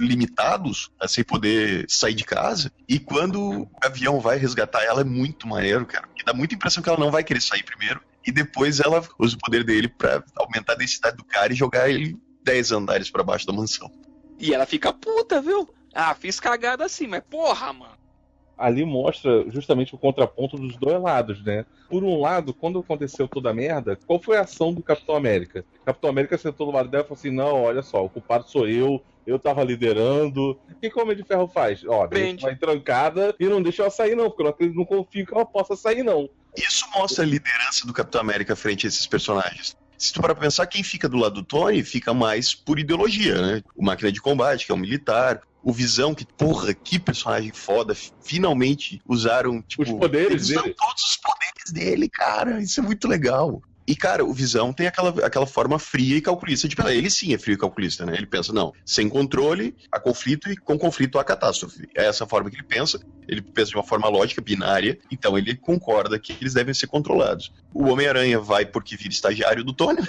limitados, a sem poder sair de casa. E quando o avião vai resgatar ela, é muito maneiro, cara. Porque dá muita impressão que ela não vai querer sair primeiro. E depois ela usa o poder dele pra aumentar a densidade do cara e jogar ele 10 andares pra baixo da mansão. E ela fica puta, viu? Ah, fiz cagada assim, mas porra, mano. Ali mostra justamente o contraponto dos dois lados, né? Por um lado, quando aconteceu toda a merda, qual foi a ação do Capitão América? O Capitão América sentou do lado dela e falou assim: não, olha só, o culpado sou eu, eu tava liderando. O que que o Homem de Ferro faz? Ó, deixa ela trancada e não deixa ela sair, não, porque eu não confio que ela possa sair, não. Isso mostra a liderança do Capitão América frente a esses personagens. Se tu parar pra pensar, quem fica do lado do Tony fica mais por ideologia, né? O Máquina de Combate, que é um militar. O Visão, que, porra, que personagem foda. Finalmente usaram, tipo... Os poderes dele. todos os poderes dele, cara. Isso é muito legal. E, cara, o Visão tem aquela, aquela forma fria e calculista. Tipo, ele sim é frio e calculista, né? Ele pensa, não, sem controle, há conflito e com conflito há catástrofe. É essa forma que ele pensa. Ele pensa de uma forma lógica, binária. Então ele concorda que eles devem ser controlados. O Homem-Aranha vai porque vira estagiário do Tony.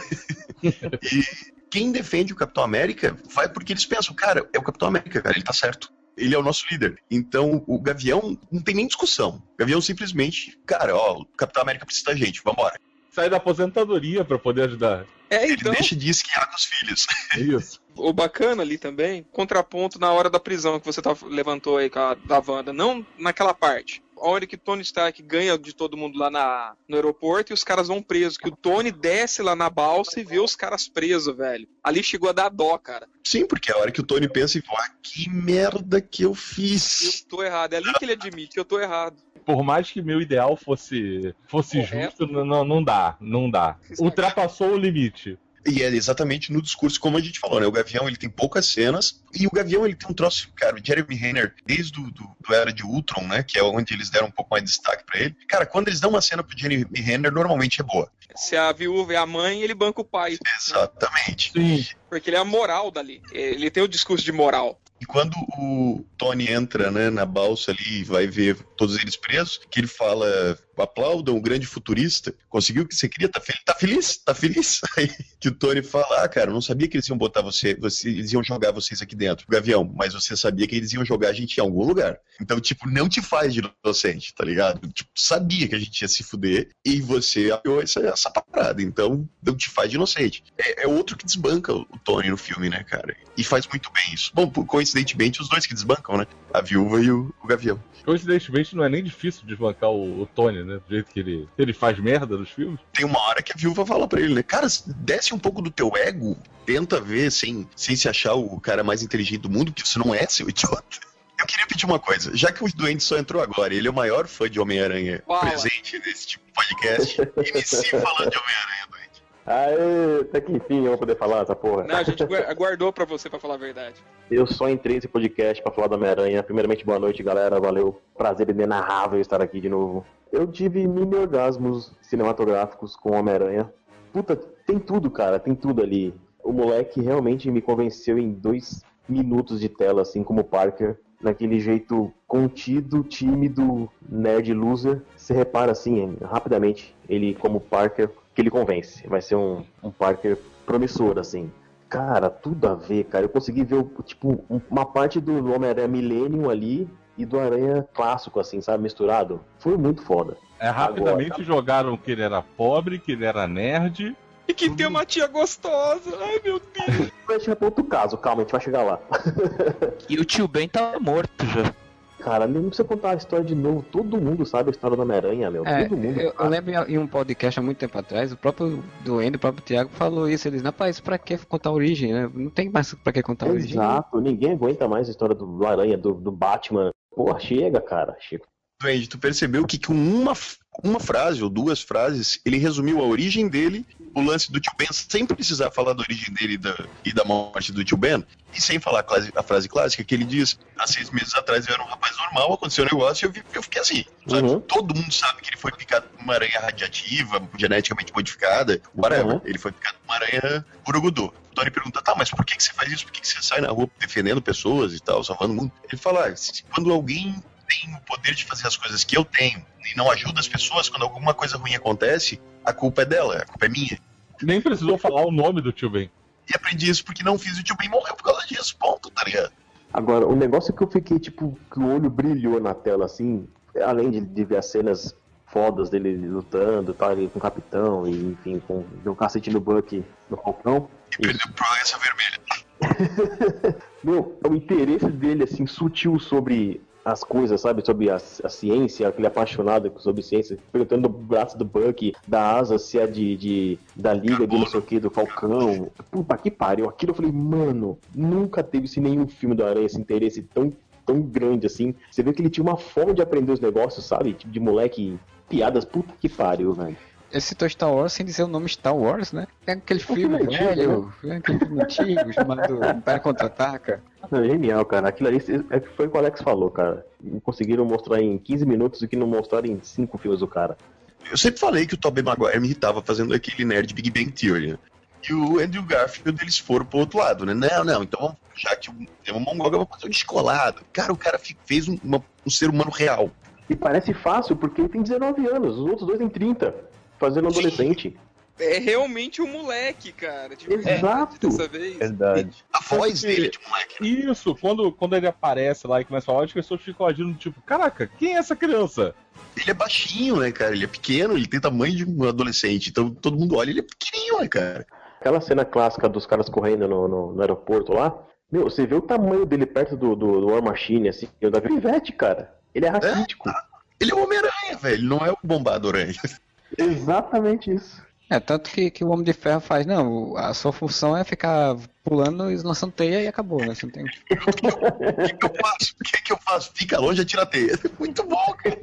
*laughs* e quem defende o Capitão América vai porque eles pensam, cara, é o Capitão América, cara, ele tá certo. Ele é o nosso líder. Então, o Gavião não tem nem discussão. O Gavião simplesmente, cara, ó, o Capitão América precisa da gente, vambora. Sai da aposentadoria pra poder ajudar. É, Ele então, deixa de esquiar com os filhos. É *laughs* isso. o bacana ali também, contraponto na hora da prisão que você tá, levantou aí com a da Wanda, não naquela parte. A hora que Tony Stark ganha de todo mundo lá na, no aeroporto e os caras vão presos. Que o Tony desce lá na balsa e vê os caras presos, velho. Ali chegou a dar dó, cara. Sim, porque é a hora que o Tony pensa e fala, ah, que merda que eu Eu fiz. tô errado. É ali que ele admite que eu tô errado. Por mais que meu ideal fosse, fosse Correto. justo, não, não- não dá, não dá. Ultrapassou o limite. E é exatamente no discurso, como a gente falou, né? O Gavião, ele tem poucas cenas, e o Gavião, ele tem um troço, cara, o Jeremy Renner, desde do, do, do Era de Ultron, né? Que é onde eles deram um pouco mais de destaque pra ele. Cara, quando eles dão uma cena pro Jeremy Renner, normalmente é boa. Se a viúva é a mãe, ele banca o pai. Exatamente. Sim. Porque ele é a moral dali. Ele tem o discurso de moral. E quando o Tony entra, né, na balsa ali e vai ver todos eles presos, que ele fala, aplaudam o grande futurista, conseguiu o que você queria, tá, fel tá feliz? Tá feliz? *laughs* Aí que o Tony fala, ah, cara, não sabia que eles iam botar você, você, eles iam jogar vocês aqui dentro, Gavião, mas você sabia que eles iam jogar a gente em algum lugar. Então, tipo, não te faz de inocente, tá ligado? Tipo, sabia que a gente ia se fuder e você apoiou essa, essa parada, então não te faz de inocente. É, é outro que desbanca o Tony no filme, né, cara? E faz muito bem isso. Bom, coincidentemente, os dois que desbancam, né? A viúva e o, o Gavião. Coincidentemente, não é nem difícil desbancar o, o Tony, né? Do jeito que ele, ele faz merda nos filmes. Tem uma hora que a viúva fala pra ele, né? Cara, desce um pouco do teu ego, tenta ver sem, sem se achar o cara mais inteligente do mundo, porque você não é, seu idiota. Eu queria pedir uma coisa, já que o doente só entrou agora, ele é o maior fã de Homem-Aranha presente nesse tipo de podcast, inicie falando de Homem-Aranha, doente. Aê, até que enfim eu vou poder falar essa porra. Não, a gente gua- aguardou pra você, pra falar a verdade. Eu só entrei nesse podcast pra falar do Homem-Aranha. Primeiramente, boa noite, galera. Valeu. Prazer inenarrável estar aqui de novo. Eu tive mini orgasmos cinematográficos com Homem-Aranha. Puta, tem tudo, cara. Tem tudo ali. O moleque realmente me convenceu em dois minutos de tela, assim como o Parker. Naquele jeito contido, tímido, nerd loser. Você repara, assim, rapidamente, ele como Parker, que ele convence. Vai ser um, um Parker promissor, assim. Cara, tudo a ver, cara. Eu consegui ver, tipo, um- uma parte do Homem-Aranha Millennium ali e do Aranha clássico, assim, sabe? Misturado. Foi muito foda. É, rapidamente jogaram que ele era pobre, que ele era nerd. E que tem uma tia gostosa. Ai, meu Deus. Vai chegar pra outro caso, calma, a gente vai chegar lá. *laughs* E o tio Ben tá morto já. Cara, nem precisa contar a história de novo. Todo mundo sabe a história do Homem-Aranha, meu. É, Todo mundo eu, eu lembro em- um podcast há muito tempo atrás, o próprio Duende, o próprio Thiago falou isso. Eles, rapaz, pra que contar a origem, né? Não tem mais pra que contar a origem. Exato, ninguém aguenta mais a história do Aranha, do, do Batman. Porra, chega, cara. Chega. Duende, tu percebeu que com uma, uma frase ou duas frases, ele resumiu a origem dele, o lance do tio Ben, sem precisar falar da origem dele e da, e da morte do tio Ben, e sem falar a, a frase clássica que ele diz, há seis meses atrás eu era um rapaz normal, aconteceu um negócio e eu, vi- eu fiquei assim? Uhum. Todo mundo sabe que ele foi picado por uma aranha radiativa, geneticamente modificada, whatever. Uhum. Ele foi picado por uma aranha urugudu. O Tony pergunta, tá, mas por que, que você faz isso? Por que, que você sai na rua defendendo pessoas e tal, salvando o mundo? Ele fala, ah, quando alguém tem o poder de fazer as coisas que eu tenho e não ajuda as pessoas, quando alguma coisa ruim acontece, a culpa é dela, a culpa é minha. Nem precisou falar o nome do tio Ben. E aprendi isso porque não fiz o tio Ben morreu por causa disso, ponto, tá ligado? Agora, o negócio que eu fiquei, tipo, que o olho brilhou na tela, assim, além de, de ver as cenas fodas dele lutando, tá ali com o capitão, e enfim, com deu um cacete no Buck no Falcão. E perdeu pro essa vermelha. *laughs* Meu, é o interesse dele, assim, sutil sobre as coisas, sabe? Sobre a, a ciência, aquele apaixonado sobre ciência, perguntando do braço do Buck, da asa, se é de, de da liga de não sei o que, do Falcão. Puta que pariu. Aquilo eu falei, mano, nunca teve esse nenhum filme do Aranha esse interesse tão, tão grande assim. Você vê que ele tinha uma fome de aprender os negócios, sabe? Tipo de moleque, piadas, puta que pariu, velho. Ele citou Star Wars sem dizer o nome Star Wars, né? É aquele Um filme antigo, velho, é aquele filme antigo *laughs* chamado Império Contra-Ataca. Não, genial, cara. Aquilo ali é que foi o que o Alex falou, cara. Conseguiram mostrar em 15 minutos o que não mostraram em 5 filmes do cara. Eu sempre falei que o Tobey Maguire me irritava fazendo aquele nerd Big Bang Theory, né? E o Andrew Garfield, eles foram pro outro lado, né? Não, não, então já que tem um mongol, eu vou fazer um descolado. Cara, o cara fez um, uma- um ser humano real. E parece fácil porque ele tem 19 anos, os outros dois têm 30, fazendo adolescente. É realmente um moleque, cara. De verdade, Exato. Dessa vez. Verdade. A voz que- dele é de moleque. Isso, quando, quando ele aparece lá e começa a falar, as pessoas ficam agindo tipo, caraca, quem é essa criança? Ele é baixinho, né, cara? Ele é pequeno, ele tem tamanho de um adolescente. Então todo mundo olha, ele é pequenininho, né, cara? Aquela cena clássica dos caras correndo no, no- no aeroporto lá, meu, você vê o tamanho dele perto do, do, do War Machine, assim, o da Vivete, cara. Ele é raquítico. Ele é o Homem-Aranha, velho. Ele não é o bombado aranha. Exatamente isso. É, tanto que, que o Homem de Ferro faz, não, a sua função é ficar pulando e lançando teia e acabou, né? Você não tem... O que, *laughs* que eu faço? O que, que eu faço? Fica longe, atira a teia. *laughs* Muito bom, cara.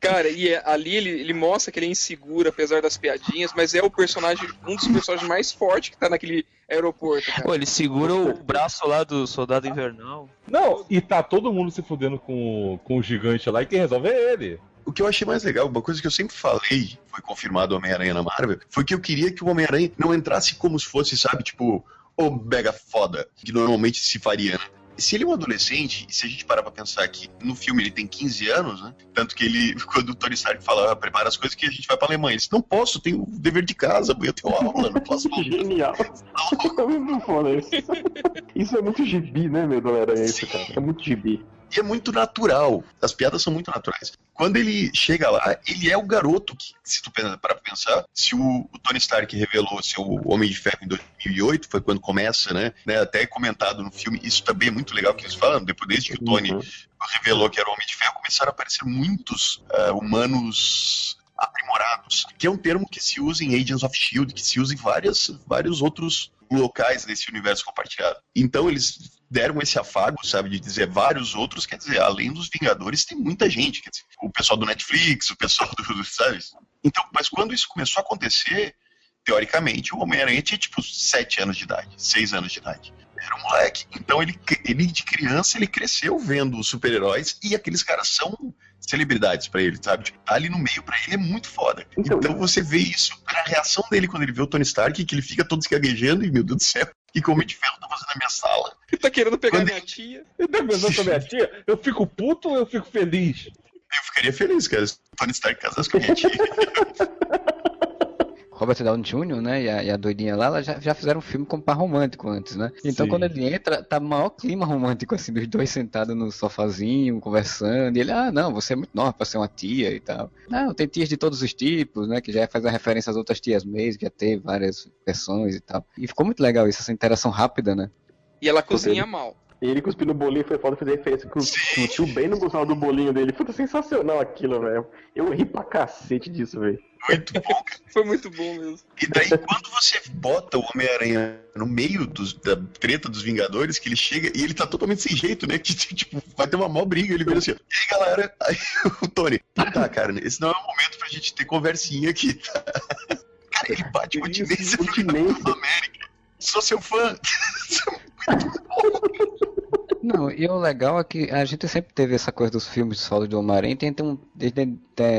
Cara, e é- ali ele, ele mostra que ele é inseguro, apesar das piadinhas, mas é o personagem, um dos personagens mais fortes que tá naquele aeroporto, cara. Pô, ele segura o braço lá do soldado invernal. Não, e tá todo mundo se fudendo com, com o gigante lá e quem resolve é ele. O que eu achei mais legal, uma coisa que eu sempre falei, foi confirmado o Homem-Aranha na Marvel, foi que eu queria que o Homem-Aranha não entrasse como se fosse, sabe, tipo, o mega foda, que normalmente se faria, né? Se ele é um adolescente, e se a gente parar pra pensar que no filme ele tem 15 anos, né? Tanto que ele, *laughs* quando o Tony Stark fala, ah, prepara as coisas que a gente vai pra Alemanha, ele disse, não posso, tenho dever de casa, eu tenho aula, não posso. *laughs* Genial. *laughs* É muito foda isso. Isso é muito gibi, né, meu, do Aranha, isso, cara. É muito gibi. E é muito natural. As piadas são muito naturais. Quando ele chega lá, ele é o garoto que, se tu para pensar, se o, o Tony Stark revelou ser o Homem de Ferro em 2008, foi quando começa, né? né, Até é comentado no filme. Isso também é muito legal que eles falam. Depois, desde que o Tony Uhum. revelou que era o Homem de Ferro, começaram a aparecer muitos ah, humanos aprimorados, que é um termo que se usa em Agents of Shield, que se usa em várias, vários outros locais desse universo compartilhado. Então eles deram esse afago, sabe, de dizer vários outros, quer dizer, além dos Vingadores, tem muita gente, quer dizer, o pessoal do Netflix, o pessoal do, sabe? Então, mas quando isso começou a acontecer, teoricamente, o Homem-Aranha tinha tipo 7 anos de idade, 6 anos de idade. Era um moleque. Então ele, ele de criança, ele cresceu vendo os super-heróis e aqueles caras são celebridades pra ele, sabe? Tipo, tá ali no meio pra ele é muito foda. Então- Então, você vê isso, a reação dele quando ele vê o Tony Stark, que ele fica todo esgaguejando e, meu Deus do céu, que que o Homem de Ferro tá fazendo na minha sala? Ele tá querendo pegar Quando minha tia. Ele tá pensando sobre a tia, eu fico puto ou eu fico feliz? Eu ficaria feliz, cara, se o Tony Stark casasse com a minha tia. *laughs* Robert Downey Jr., né, e a, e a doidinha lá, elas já, já fizeram um filme com par romântico antes, né? Então Sim. quando ele entra, tá maior clima romântico, assim, dos dois sentados no sofazinho, conversando, e ele, ah, não, você é muito nova pra ser uma tia e tal. Não, tem tias de todos os tipos, né, que já faz a referência às outras tias mesmo, que já teve várias versões e tal. E ficou muito legal isso, essa interação rápida, né? E ela cozinha mal. E ele cuspiu no bolinho foi foda fazer referência que o, o tio Ben não gostava do bolinho dele. Puta, sensacional aquilo, velho. Eu ri pra cacete disso, velho. Muito bom, cara. *laughs* Foi muito bom mesmo. E daí, quando você bota o Homem-Aranha no meio dos- da treta dos Vingadores, que ele chega e ele tá totalmente sem jeito, né? *laughs* Que, tipo, vai ter uma mó briga, ele vira assim, ó, e aí, galera? Aí *laughs* o Tony, tá, cara, esse não é o momento pra gente ter conversinha aqui, tá? Cara, ele bate continência no Continência. Capitão América. Sou seu fã. Não, e o legal é que a gente sempre teve essa coisa dos filmes de solo do Homem-Aranha, eles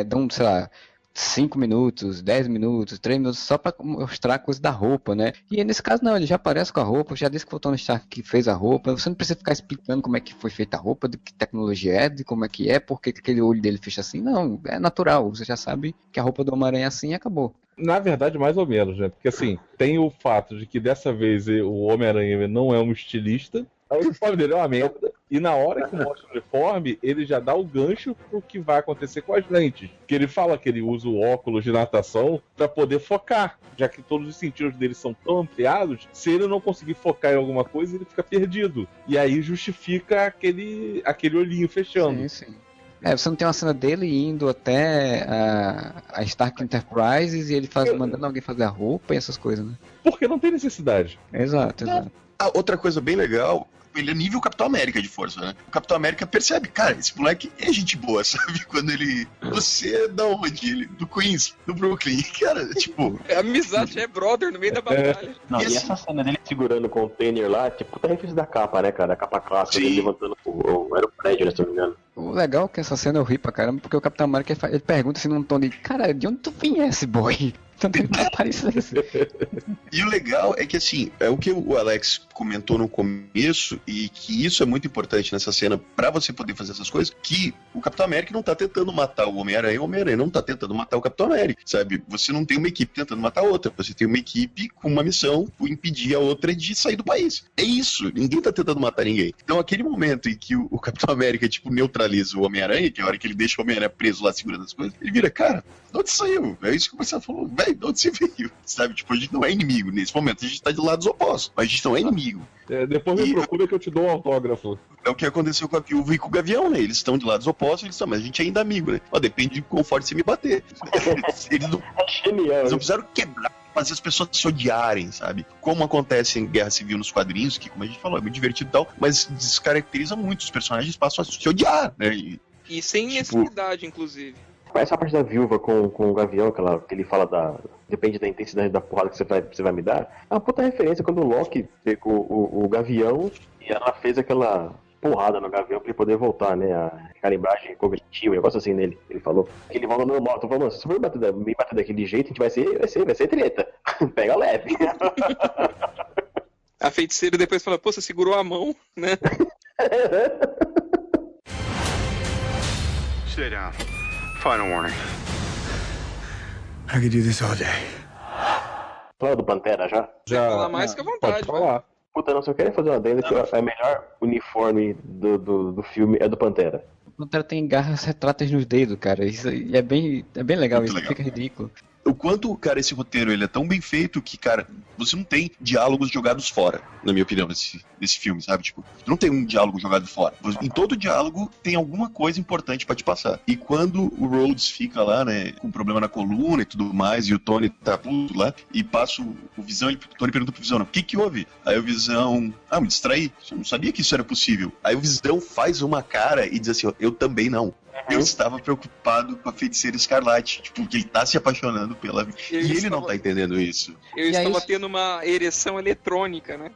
dão- sei lá, 5 minutos, 10 minutos, 3 minutos, só pra mostrar a coisa da roupa, né? E nesse caso não, ele já aparece com a roupa, já disse que o Tony Stark que fez a roupa, você não precisa ficar explicando como é que foi feita a roupa, de que tecnologia é, de como é que é, por que aquele olho dele fecha assim, não, é natural, você já sabe que a roupa do Homem-Aranha é assim e acabou. Na verdade, mais ou menos, né? Porque assim, tem o fato de que dessa vez o Homem-Aranha não é um estilista. O uniforme dele é uma merda. E na hora que mostra o uniforme, ele já dá o gancho pro que vai acontecer com as lentes. Que ele fala que ele usa o óculos de natação para poder focar. Já que todos os sentidos dele são tão ampliados, se ele não conseguir focar em alguma coisa, ele fica perdido. E aí justifica aquele, aquele olhinho fechando. Sim, sim. É, você não tem uma cena dele indo até a, a Stark Enterprises e ele faz, mandando alguém fazer a roupa e essas coisas, né? Porque não tem necessidade. Exato, exato. Ah, outra coisa bem legal, ele é nível Capitão América de força, né? O Capitão América percebe, cara, esse moleque é gente boa, *laughs* sabe? Quando ele. Você é da onde? Ele, do Queens, do Brooklyn. *laughs* Cara, tipo. É amizade, é brother no meio da batalha. Não, E e, assim- essa cena dele segurando o container lá, tipo, tá referência da capa, né, cara? A capa clássica, Sim. dele levantando o, o, era o prédio, né, se não me engano. O legal é que essa cena eu ri pra caramba, porque o Capitão América ele ele pergunta assim num tom de Cara, de onde tu viesse, boy? Tanto ele não aparece assim. E o legal é que, assim, é o que o Alex comentou no começo, e que isso é muito importante nessa cena pra você poder fazer essas coisas, que o Capitão América não tá tentando matar o Homem-Aranha, o Homem-Aranha não tá tentando matar o Capitão América, sabe? Você não tem uma equipe tentando matar outra, você tem uma equipe com uma missão por impedir a outra de sair do país. É isso, ninguém tá tentando matar ninguém. Então, aquele momento em que o, o Capitão América, tipo, neutraliza o Homem-Aranha, que é a hora que ele deixa o Homem-Aranha preso lá segurando as coisas, ele vira, cara, de onde saiu? É isso que o Marcelo falou, velho, de onde você veio? Sabe, tipo, a gente não é inimigo nesse momento, a gente tá de lados opostos, mas a gente não é inimigo. É, depois me E- procura que eu te dou um autógrafo. É o que aconteceu com a Viúva e com o Gavião, né? Eles estão de lados opostos, eles estão, mas a gente ainda é amigo, né? Ó, depende de quão forte você me bater. *laughs* eles, não, É eles não precisaram quebrar, fazer as pessoas se odiarem, sabe? Como acontece em Guerra Civil nos quadrinhos, que, como a gente falou, é muito divertido e tal, mas descaracteriza muito. Os personagens passam a se odiar, né? E, E sem Tipo- necessidade, inclusive. Essa parte da viúva com, com o Gavião, que, ela, que ele fala da. Depende da intensidade da porrada que você vai, você vai me dar. É uma puta referência quando o Loki pegou o, o Gavião e ela fez aquela porrada no Gavião pra ele poder voltar, né? A calibragem cognitiva, um negócio assim nele. Ele falou. Que ele volta normal. Tô falando, se for bater, da- me bater daquele jeito, a gente vai ser, vai ser, vai ser treta. *laughs* Pega leve. *laughs* A feiticeira depois fala, pô, você segurou a mão, né? *laughs* Stay down. Final warning. I could do this all day. Fala do Pantera já? Já falar mais, fica à vontade, Pode falar. Puta, não, só queria fazer uma adenda que é o melhor uniforme do, do, do filme é do Pantera. O Pantera tem garras retratas nos dedos, cara. Isso é bem, é bem legal, Muito isso legal. fica ridículo. O quanto, cara, esse roteiro ele é tão bem feito que, cara, você não tem diálogos jogados fora, na minha opinião, nesse, nesse filme, sabe? Tipo, não tem um diálogo jogado fora. Em todo diálogo tem alguma coisa importante pra te passar. E quando o Rhodes fica lá, né, com problema na coluna e tudo mais, e o Tony tá puto lá, e passa o, o Visão, ele, o Tony pergunta pro Visão, o que que houve? Aí o Visão, ah, me distraí, eu não sabia que isso era possível. Aí o Visão faz uma cara e diz assim, eu também não. Eu estava preocupado com a feiticeira escarlate. Tipo, que ele tá se apaixonando pela. Eu e ele estava- não tá entendendo isso. Eu E estava aí- tendo uma ereção eletrônica, né?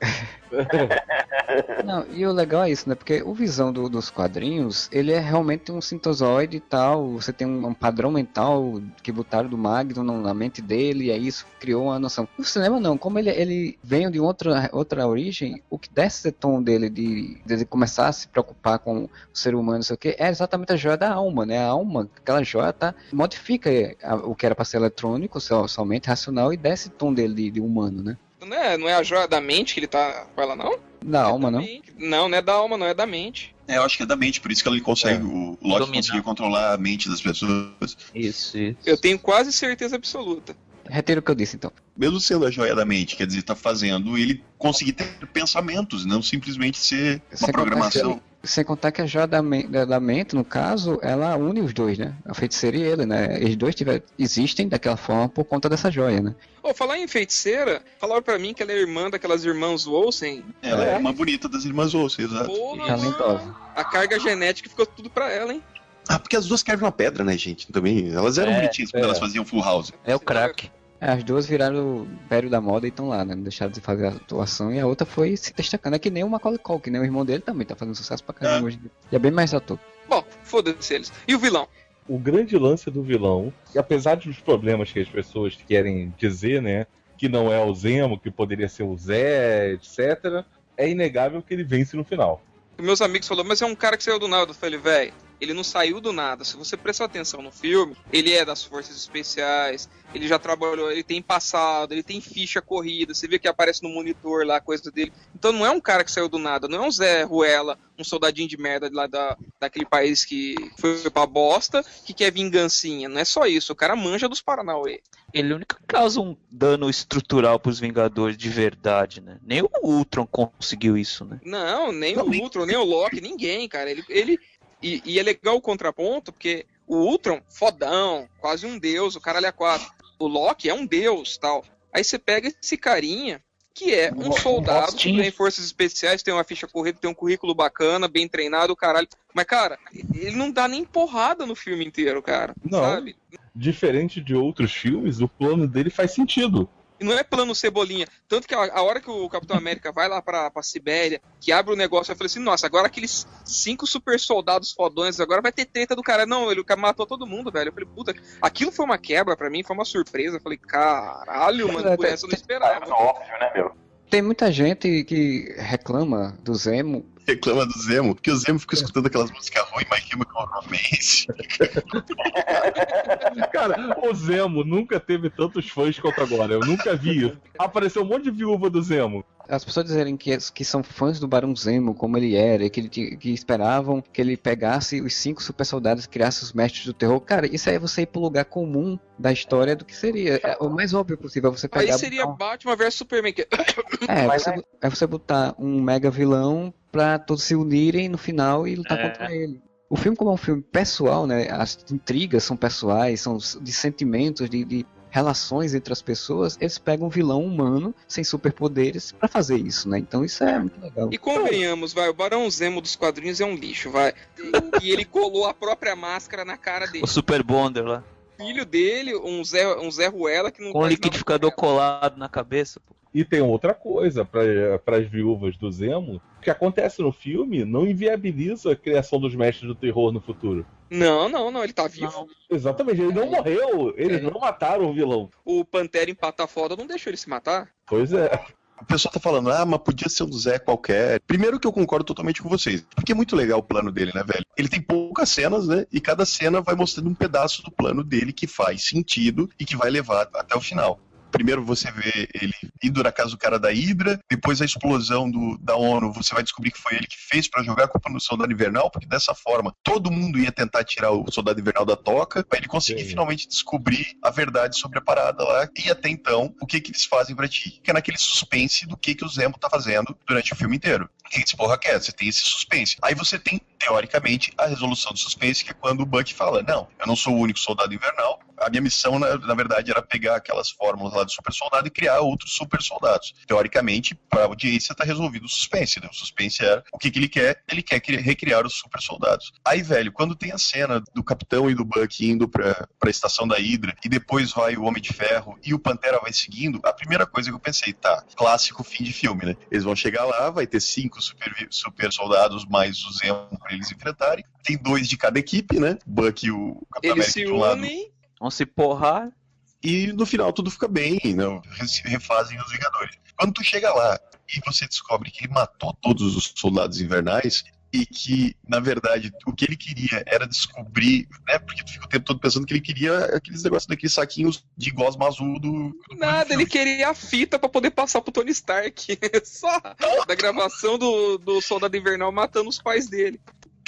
*laughs* Não, e o legal é isso, né? Porque o visão do- dos quadrinhos, ele é realmente um sintozoide e tal. Você tem um, um padrão mental que botaram do Magno na- mente dele, e aí isso criou uma noção. No cinema, não. Como ele, ele veio de outra, outra origem, o que desse esse tom dele de, de ele começar a se preocupar com o ser humano, não sei o que, é exatamente a joia da alma, né? A alma, aquela joia, tá, modifica a- o que era para ser eletrônico, somente racional, e desce tom dele de, de humano, né? Não é, não é a joia da mente que ele tá com ela, não? Da alma, É da não? mente. Não, não é da alma, não é da mente. É, eu acho que é da mente, por isso que ele consegue. É. O Loki conseguiu controlar a mente das pessoas. Isso, isso. Eu tenho quase certeza absoluta. Retiro o que eu disse, então. Mesmo sendo a joia da mente, quer dizer, tá fazendo ele conseguir ter pensamentos, não simplesmente ser uma Sem programação. contar que- Sem contar que a joia da, da- da mente, no caso, ela une os dois, né? A feiticeira e ele, né? Eles dois tiver, existem daquela forma por conta dessa joia, né? Ô, falar em feiticeira, falaram pra mim que ela é irmã daquelas irmãs Olsen. Ela é uma bonita das irmãs Olsen, exato. Porra, Talentosa. a carga genética ficou tudo pra ela, hein? Ah, porque as duas querem uma pedra, né, gente? Também. Elas eram É, bonitinhas quando é. elas faziam full house. É o crack. É, as duas viraram o império da moda e estão lá, né? Não deixaram de fazer a atuação e a outra foi se destacando. É que nem o Macaulay Culkin, né? O irmão dele também tá fazendo sucesso pra caramba É. hoje. E é bem mais ator. Bom, foda-se eles. E o vilão? o grande lance do vilão, que apesar dos problemas que as pessoas querem dizer, né, que não é o Zemo, que poderia ser o Zé, etc., é inegável que ele vence no final. Meus amigos falaram, mas é um cara que saiu do nada. Eu falei, velho, ele não saiu do nada. Se você prestar atenção no filme, ele é das forças especiais, ele já trabalhou, ele tem passado, ele tem ficha corrida, você vê que aparece no monitor lá, coisa dele. Então não é um cara que saiu do nada, não é um Zé Ruela, um soldadinho de merda lá da, daquele país que foi pra bosta, que quer vingancinha. Não é só isso, o cara manja dos Paranauê. Ele nunca causa um dano estrutural pros Vingadores de verdade, né? Nem o Ultron conseguiu isso, né? Não, nem o Ultron, nem o Loki, ninguém, cara. Ele, ele e, e, é legal o contraponto, porque o Ultron, fodão, quase um deus, o caralho é quatro. O Loki é um deus, tal. Aí você pega esse carinha, que é um soldado que tem forças especiais, tem uma ficha corrida, tem um currículo bacana, bem treinado, caralho. Mas, cara, ele não dá nem porrada no filme inteiro, cara. Não. Sabe? Diferente de outros filmes, o plano dele faz sentido. E não é plano cebolinha. Tanto que a, a, hora que o Capitão América vai lá pra, pra Sibéria, que abre o negócio, eu falei assim, nossa, agora aqueles cinco super soldados fodões, agora vai ter treta do cara. Não, ele matou todo mundo, velho. Eu falei, puta, aquilo foi uma quebra pra mim, foi uma surpresa. Eu falei, caralho, mano, por essa eu não esperava. É óbvio, né, meu? Tem muita gente que reclama do Zemo reclama do Zemo, porque o Zemo fica escutando aquelas músicas ruins, My Chemical Romance. *laughs* Cara, o Zemo nunca teve tantos fãs quanto agora. Eu nunca vi. Apareceu um monte de viúva do Zemo as pessoas dizerem que, que são fãs do Barão Zemo, como ele era, que, ele, que esperavam que ele pegasse os cinco super soldados e criasse os mestres do terror. Cara, isso aí é você ir pro lugar comum da história do que seria. É o mais óbvio possível *laughs* é você pegar. Aí seria botar... Batman vs Superman. É, você, é você botar um mega vilão para todos se unirem no final e lutar é. contra ele. O filme, como é um filme pessoal, né? As intrigas são pessoais, são de sentimentos, de, de relações entre as pessoas, eles pegam um vilão humano sem superpoderes para fazer isso, né? Então isso é muito legal. E convenhamos, vai, o Barão Zemo dos quadrinhos é um lixo, vai. E ele colou a própria máscara na cara dele. O Super Bonder lá. Filho dele, um Zé, um Zé Ruela que não Com liquidificador colado na cabeça, pô. E tem outra coisa para as viúvas do Zemo. O que acontece no filme não inviabiliza a criação dos mestres do terror no futuro. Não, não, não, ele tá vivo. Não. Exatamente, ele não é. morreu. Eles é. não mataram o vilão. O Pantera empata foda não deixou ele se matar. Pois é. O pessoal tá falando, ah, mas podia ser um Zé qualquer. Primeiro que eu concordo totalmente com vocês. Porque é muito legal o plano dele, né, velho? Ele tem poucas cenas, né? E cada cena vai mostrando um pedaço do plano dele que faz sentido e que vai levar até o final. Primeiro você vê ele indo na casa do cara da Hydra, depois a explosão do, da ONU, você vai descobrir que foi ele que fez para jogar a culpa no Soldado Invernal, porque dessa forma todo mundo ia tentar tirar o Soldado Invernal da toca, para ele conseguir Sim. finalmente descobrir a verdade sobre a parada lá. E até então, o que que eles fazem para ti? Que é naquele suspense do que que o Zemo tá fazendo durante o filme inteiro. O que esse porra quer? Você tem esse suspense. Aí você tem, teoricamente, a resolução do suspense, que é quando o Buck fala: Não, eu não sou o único soldado invernal, a minha missão, na, na, verdade, era pegar aquelas fórmulas lá do super soldado e criar outros super soldados. Teoricamente, para a audiência, tá resolvido o suspense. Né? O suspense era o que, que ele quer? Ele quer recriar os super soldados. Aí, velho, quando tem a cena do capitão e do Buck indo pra, pra estação da Hydra e depois vai o Homem de Ferro e o Pantera vai seguindo, a primeira coisa que eu pensei, tá, clássico fim de filme, né? Eles vão chegar lá, vai ter cinco super, super soldados mais o Zemo pra eles enfrentarem. Tem dois de cada equipe, né? Buck e o Capitão eles América se de um unem. Vão se porrar. E no final tudo fica bem, né? refazem os Vingadores. Quando tu chega lá e você descobre que ele matou todos os soldados invernais, e que, na verdade, o que ele queria era descobrir, né? Porque tu fica o tempo todo pensando que ele queria aqueles negócios daqueles saquinhos de gosma azul do. do Nada, ele queria a fita para poder passar pro Tony Stark. *laughs* Só da gravação do, do Soldado Invernal matando os pais dele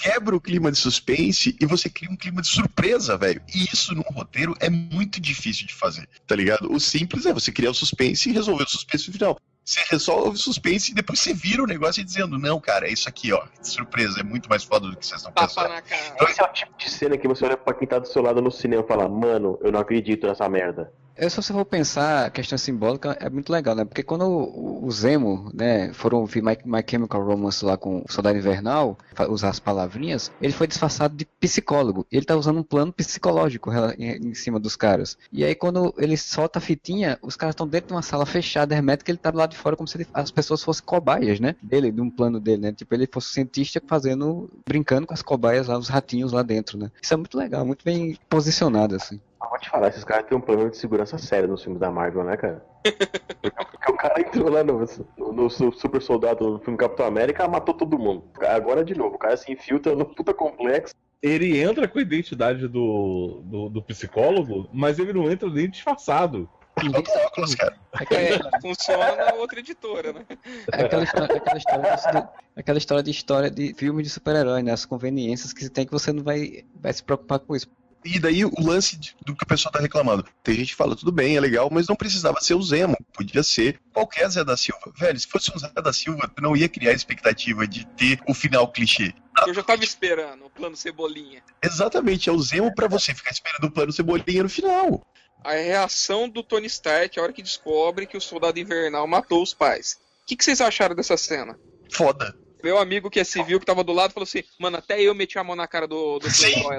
quebra o clima de suspense e você cria um clima de surpresa, velho. E isso num roteiro é muito difícil de fazer, tá ligado? O simples é você criar o suspense e resolver o suspense no final. Você resolve o suspense e depois você vira o negócio dizendo, não, cara, é isso aqui, ó. Surpresa, é muito mais foda do que vocês estão pensando. Então, esse é o tipo de cena que você olha pra quem tá do seu lado no cinema e fala, mano, eu não acredito nessa merda. É, se você for pensar, a questão simbólica é muito legal, né? Porque quando o Zemo, né, foram ouvir My, My Chemical Romance lá com o Soldado Invernal, usar as palavrinhas, ele foi disfarçado de psicólogo. Ele tá usando um plano psicológico em, cima dos caras. E aí quando ele solta a fitinha, os caras estão dentro de uma sala fechada, hermética, ele tá lado de fora como se ele, as pessoas fossem cobaias, né? Dele, de um plano dele, né? Tipo, ele fosse cientista fazendo, brincando com as cobaias lá, os ratinhos lá dentro, né? Isso é muito legal, muito bem posicionado, assim. Ah, vou te falar, esses caras têm um problema de segurança sério nos filmes da Marvel, né, cara? *laughs* Porque o cara entrou lá no, no, no Super Soldado no filme Capitão América matou todo mundo. Agora de novo, o cara se infiltra no puta complexo. Ele entra com a identidade do, do, do psicólogo, mas ele não entra nem disfarçado. Óculos, cara. É, funciona na outra editora, né? É aquela história, aquela história, de, aquela história de história de filme de super-herói, né? As conveniências que tem que você não vai, vai se preocupar com isso. E daí o lance de- do que o pessoal tá reclamando. Tem gente que fala, tudo bem, é legal, mas não precisava ser o Zemo. Podia ser qualquer Zé da Silva. Velho, se fosse um Zé da Silva, tu não ia criar a expectativa de ter o final clichê. Eu já tava esperando o plano Cebolinha. Exatamente, é o Zemo pra você ficar esperando o plano Cebolinha no final. A reação do Tony Stark a hora que descobre que o soldado invernal matou os pais. O que, que vocês acharam dessa cena? Foda. Meu amigo que é civil, que tava do lado, falou assim: Mano, até eu meti a mão na cara do, do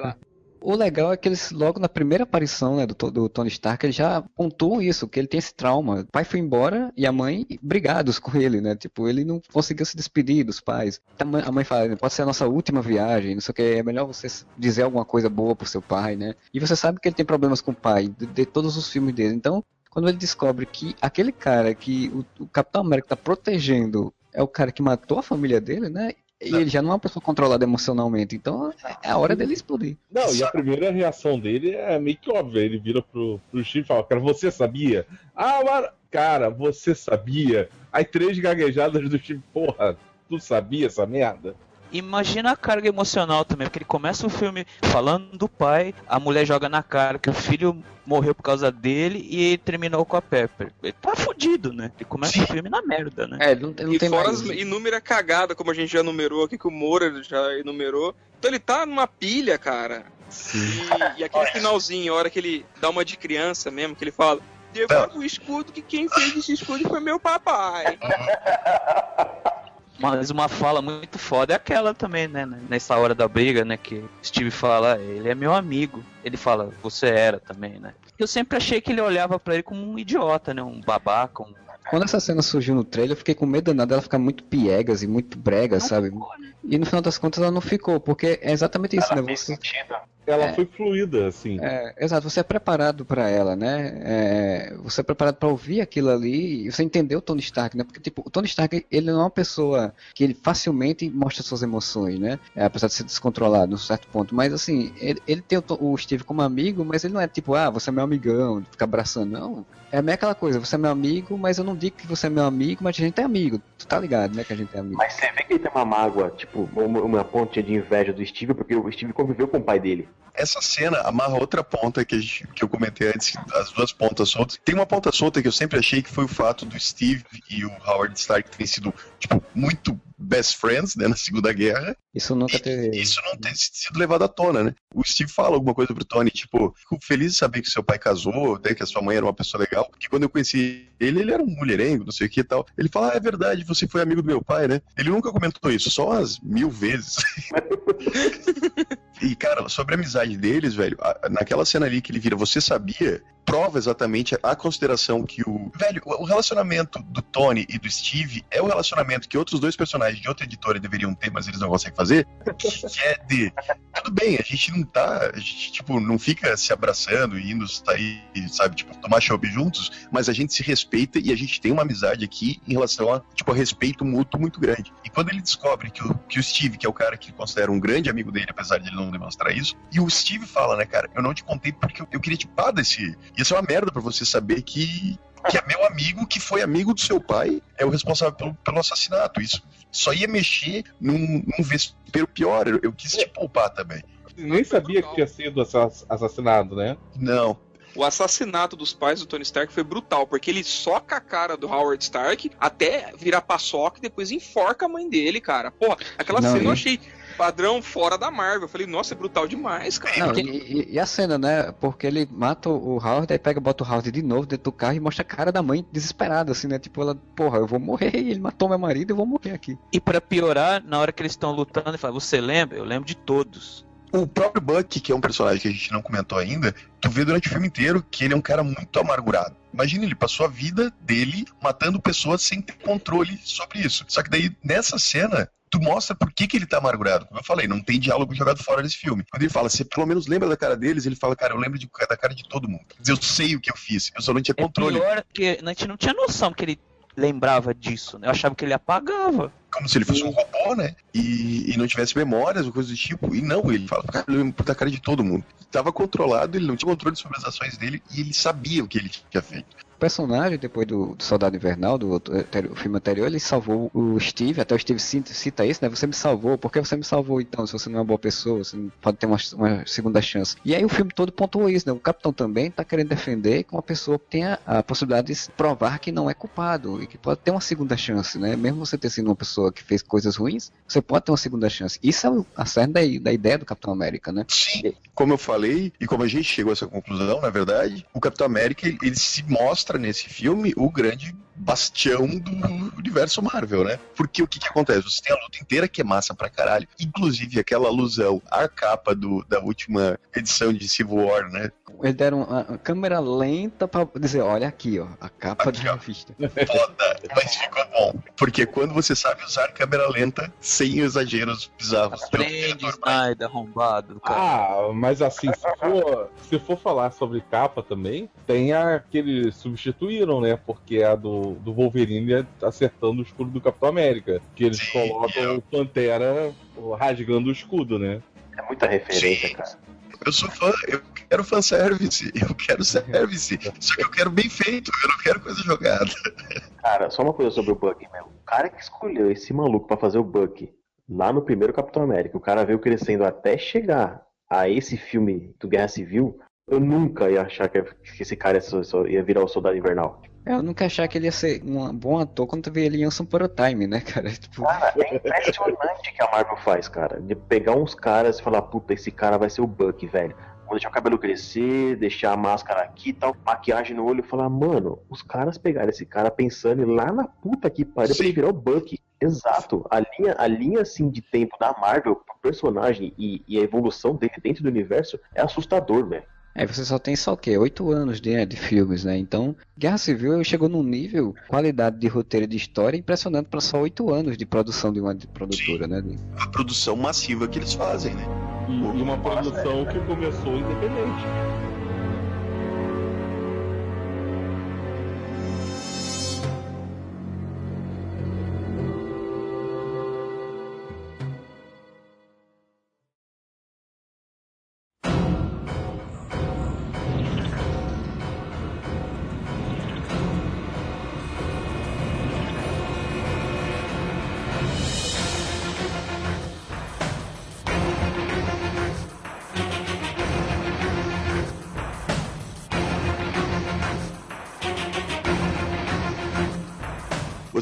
lá. O legal é que eles, logo na primeira aparição né, do, do Tony Stark, eles já pontuam isso, que ele tem esse trauma. O pai foi embora e a mãe brigados com ele, né? Tipo, ele não conseguiu se despedir dos pais. A mãe, fala, pode ser a nossa última viagem, não sei o que, é melhor você dizer alguma coisa boa pro seu pai, né? E você sabe que ele tem problemas com o pai, de, de todos os filmes dele. Então, quando ele descobre que aquele cara que o, o Capitão América tá protegendo é o cara que matou a família dele, né? E ele já não é uma pessoa controlada emocionalmente, então é a hora dele explodir. Não, e a primeira reação dele é meio que óbvia. Ele vira pro, pro Steve e fala, cara, você sabia? Ah, mas... cara, você sabia? Aí três gaguejadas do Steve, porra, tu sabia essa merda? Imagina a carga emocional também, porque ele começa o filme falando do pai, a mulher joga na cara que o filho morreu por causa dele e ele terminou com a Pepper. Ele tá fudido, né? Ele começa o filme na merda, né? É, ele não, ele não E tem fora mais... as inúmeras cagadas, como a gente já numerou aqui, que o Moura já enumerou. Então ele tá numa pilha, cara. E, e aquele finalzinho, a hora que ele dá uma de criança mesmo, que ele fala. Devolve o escudo que quem fez esse escudo foi meu papai. *laughs* Mas uma fala muito foda é aquela também, né? Nessa hora da briga, né? Que Steve fala, "Ah, ele é meu amigo. Ele fala, você era também, né? Eu sempre achei que ele olhava pra ele como um idiota, né? Um babaca, um Quando essa cena surgiu no trailer, eu fiquei com medo danado dela ficar muito piegas e muito brega, sabe? E no final das contas ela não ficou, porque é exatamente isso, né? Você, Ela É. foi fluida, assim. é, exato, você é preparado pra ela, né? É, você é preparado pra ouvir aquilo ali e você entender o Tony Stark, né? Porque, tipo, o Tony Stark, ele não é uma pessoa que ele facilmente mostra suas emoções, né? É, apesar de ser descontrolado num certo ponto. Mas, assim, ele, ele tem o, o Steve como amigo, mas ele não é tipo, ah, você é meu amigão, fica abraçando. Não. É meio aquela coisa, você é meu amigo, mas eu não digo que você é meu amigo, mas a gente é amigo. Tu tá ligado, né, que a gente é amigo. Mas você vê que ele tem uma mágoa, tipo, uma, uma pontinha de inveja do Steve, porque o Steve conviveu com o pai dele. Essa cena amarra outra ponta que, a gente- que eu comentei antes, as duas pontas soltas. Tem uma ponta solta que eu sempre achei que foi o fato do Steve e o Howard Stark terem sido, tipo, muito best friends, né, na Segunda Guerra. Isso nunca teve. Isso não tem sido levado à tona, né? O Steve fala alguma coisa pro Tony, tipo, fico feliz de saber que seu pai casou, né, que a sua mãe era uma pessoa legal, porque quando eu conheci ele, ele era um mulherengo, não sei o que e tal. Ele fala, ah, é verdade, você foi amigo do meu pai, né? Ele nunca comentou isso, só umas mil vezes. *laughs* E, cara, sobre a amizade deles, velho, naquela cena ali que ele vira, você sabia? Prova exatamente a consideração que o. Velho, o relacionamento do Tony e do Steve é o relacionamento que outros dois personagens de outra editora deveriam ter, mas eles não conseguem fazer. Que é de. Tudo bem, a gente não tá. A gente, tipo, não fica se abraçando e indo sair, sabe, tipo, tomar chopp juntos, mas a gente se respeita e a gente tem uma amizade aqui em relação a, tipo, a respeito mútuo muito grande. E quando ele descobre que o, que o Steve, que é o cara que considera um grande amigo dele, apesar de ele não demonstrar isso, e o Steve fala, né, cara, eu não te contei porque eu, eu queria te pá desse. Ia ser uma merda pra você saber que. Que é meu amigo, que foi amigo do seu pai, é o responsável pelo, pelo assassinato. Isso só ia mexer num, num vespeiro pior. Eu, eu quis te poupar também. Nem sabia que tinha sido assa- assassinado, né? Não, O assassinato dos pais do Tony Stark foi brutal, porque ele soca a cara do Howard Stark até virar paçoca e depois enforca a mãe dele, cara. Porra, aquela Não, cena eu achei padrão fora da Marvel. Eu falei, nossa, é brutal demais, cara. Não, e, e- e a cena, né? Porque ele mata o Howard, aí pega, bota o Howard de novo dentro do carro e mostra a cara da mãe desesperada, assim, né? Tipo, ela, porra, eu vou morrer, ele matou meu marido, eu vou morrer aqui. E pra piorar, na hora que eles estão lutando, ele fala: Você lembra? Eu lembro de todos. O próprio Buck, que é um personagem que a gente não comentou ainda, tu vê durante o filme inteiro que ele é um cara muito amargurado. Imagina, ele passou a vida dele matando pessoas sem ter controle sobre isso. Só que daí, nessa cena, tu mostra por que, que ele tá amargurado. Como eu falei, não tem diálogo jogado fora desse filme. Quando ele fala, você pelo menos lembra da cara deles, ele fala, cara, eu lembro de, da cara de todo mundo. Quer dizer, eu sei o que eu fiz, eu só não tinha É controle. pior que a gente não tinha noção que ele lembrava disso, né? Eu achava que ele apagava. Como se ele fosse um robô, né? E, e não tivesse memórias ou coisa do tipo. E não, ele fala, cara, eu lembro da cara de todo mundo. Tava controlado, ele não tinha controle sobre as ações dele e ele sabia o que ele tinha feito. Personagem, depois do, do Soldado Invernal, do outro, anteri- filme anterior, ele salvou o Steve, até o Steve cita, isso, né? Você me salvou, por que você me salvou então? Se você não é uma boa pessoa, você não pode ter uma, uma segunda chance. E aí o filme todo pontuou isso, né? O Capitão também tá querendo defender que uma pessoa tenha a possibilidade de provar que não é culpado e que pode ter uma segunda chance, né? Mesmo você ter sido uma pessoa que fez coisas ruins, você pode ter uma segunda chance. Isso é a cerne da, da ideia do Capitão América, né? Sim, como eu falei, e como a gente chegou a essa conclusão, na verdade, o Capitão América, ele se mostra nesse filme o grande bastião do universo Marvel, né? Porque o que que acontece? Você tem a luta inteira que é massa pra caralho, inclusive aquela alusão à capa do, da última edição de Civil War, né? Eles deram a, câmera lenta pra dizer, olha aqui, ó, a capa Aqui, da ó. revista. Foda, mas ficou bom. Porque quando você sabe usar câmera lenta, sem exageros bizarros. Aprende, Snyder, arrombado, cara. Ah, mas assim, se for, se for falar sobre capa também, tem a que eles substituíram, né? Porque é a do, do Wolverine acertando o escudo do Capitão América. Que eles Sim, colocam eu- o Pantera rasgando o escudo, né? É muita referência, Sim. cara. Eu sou fã, eu quero fanservice, *laughs* eu quero service. Só que eu quero bem feito, eu não quero coisa jogada. *laughs* Cara, só uma coisa sobre o Buck, meu. O cara que escolheu esse maluco pra fazer o Buck lá no primeiro Capitão América, o cara veio crescendo até chegar a esse filme do Guerra Civil, eu nunca ia achar que esse cara ia virar o Soldado Invernal. Eu nunca achava que ele ia ser um bom ator quando tu vê ele em Anson Por Time, né, cara? Tipo, Cara, é impressionante que a Marvel faz, cara. De pegar uns caras e falar, puta, esse cara vai ser o Buck, velho. Vou deixar o cabelo crescer, deixar a máscara aqui e tal, maquiagem no olho e falar, mano, os caras pegaram esse cara pensando lá na puta que pariu pra ele virar o Buck. Exato. A linha, a linha assim de tempo da Marvel pro personagem e, e a evolução dele dentro do universo é assustador, velho. Aí você só tem só o quê? Oito anos de, de filmes, né? Então, Guerra Civil chegou num nível, qualidade de roteiro e de história impressionante para só oito anos de produção de uma de produtora, né? A produção massiva que eles fazem, né? E, e uma produção que começou independente.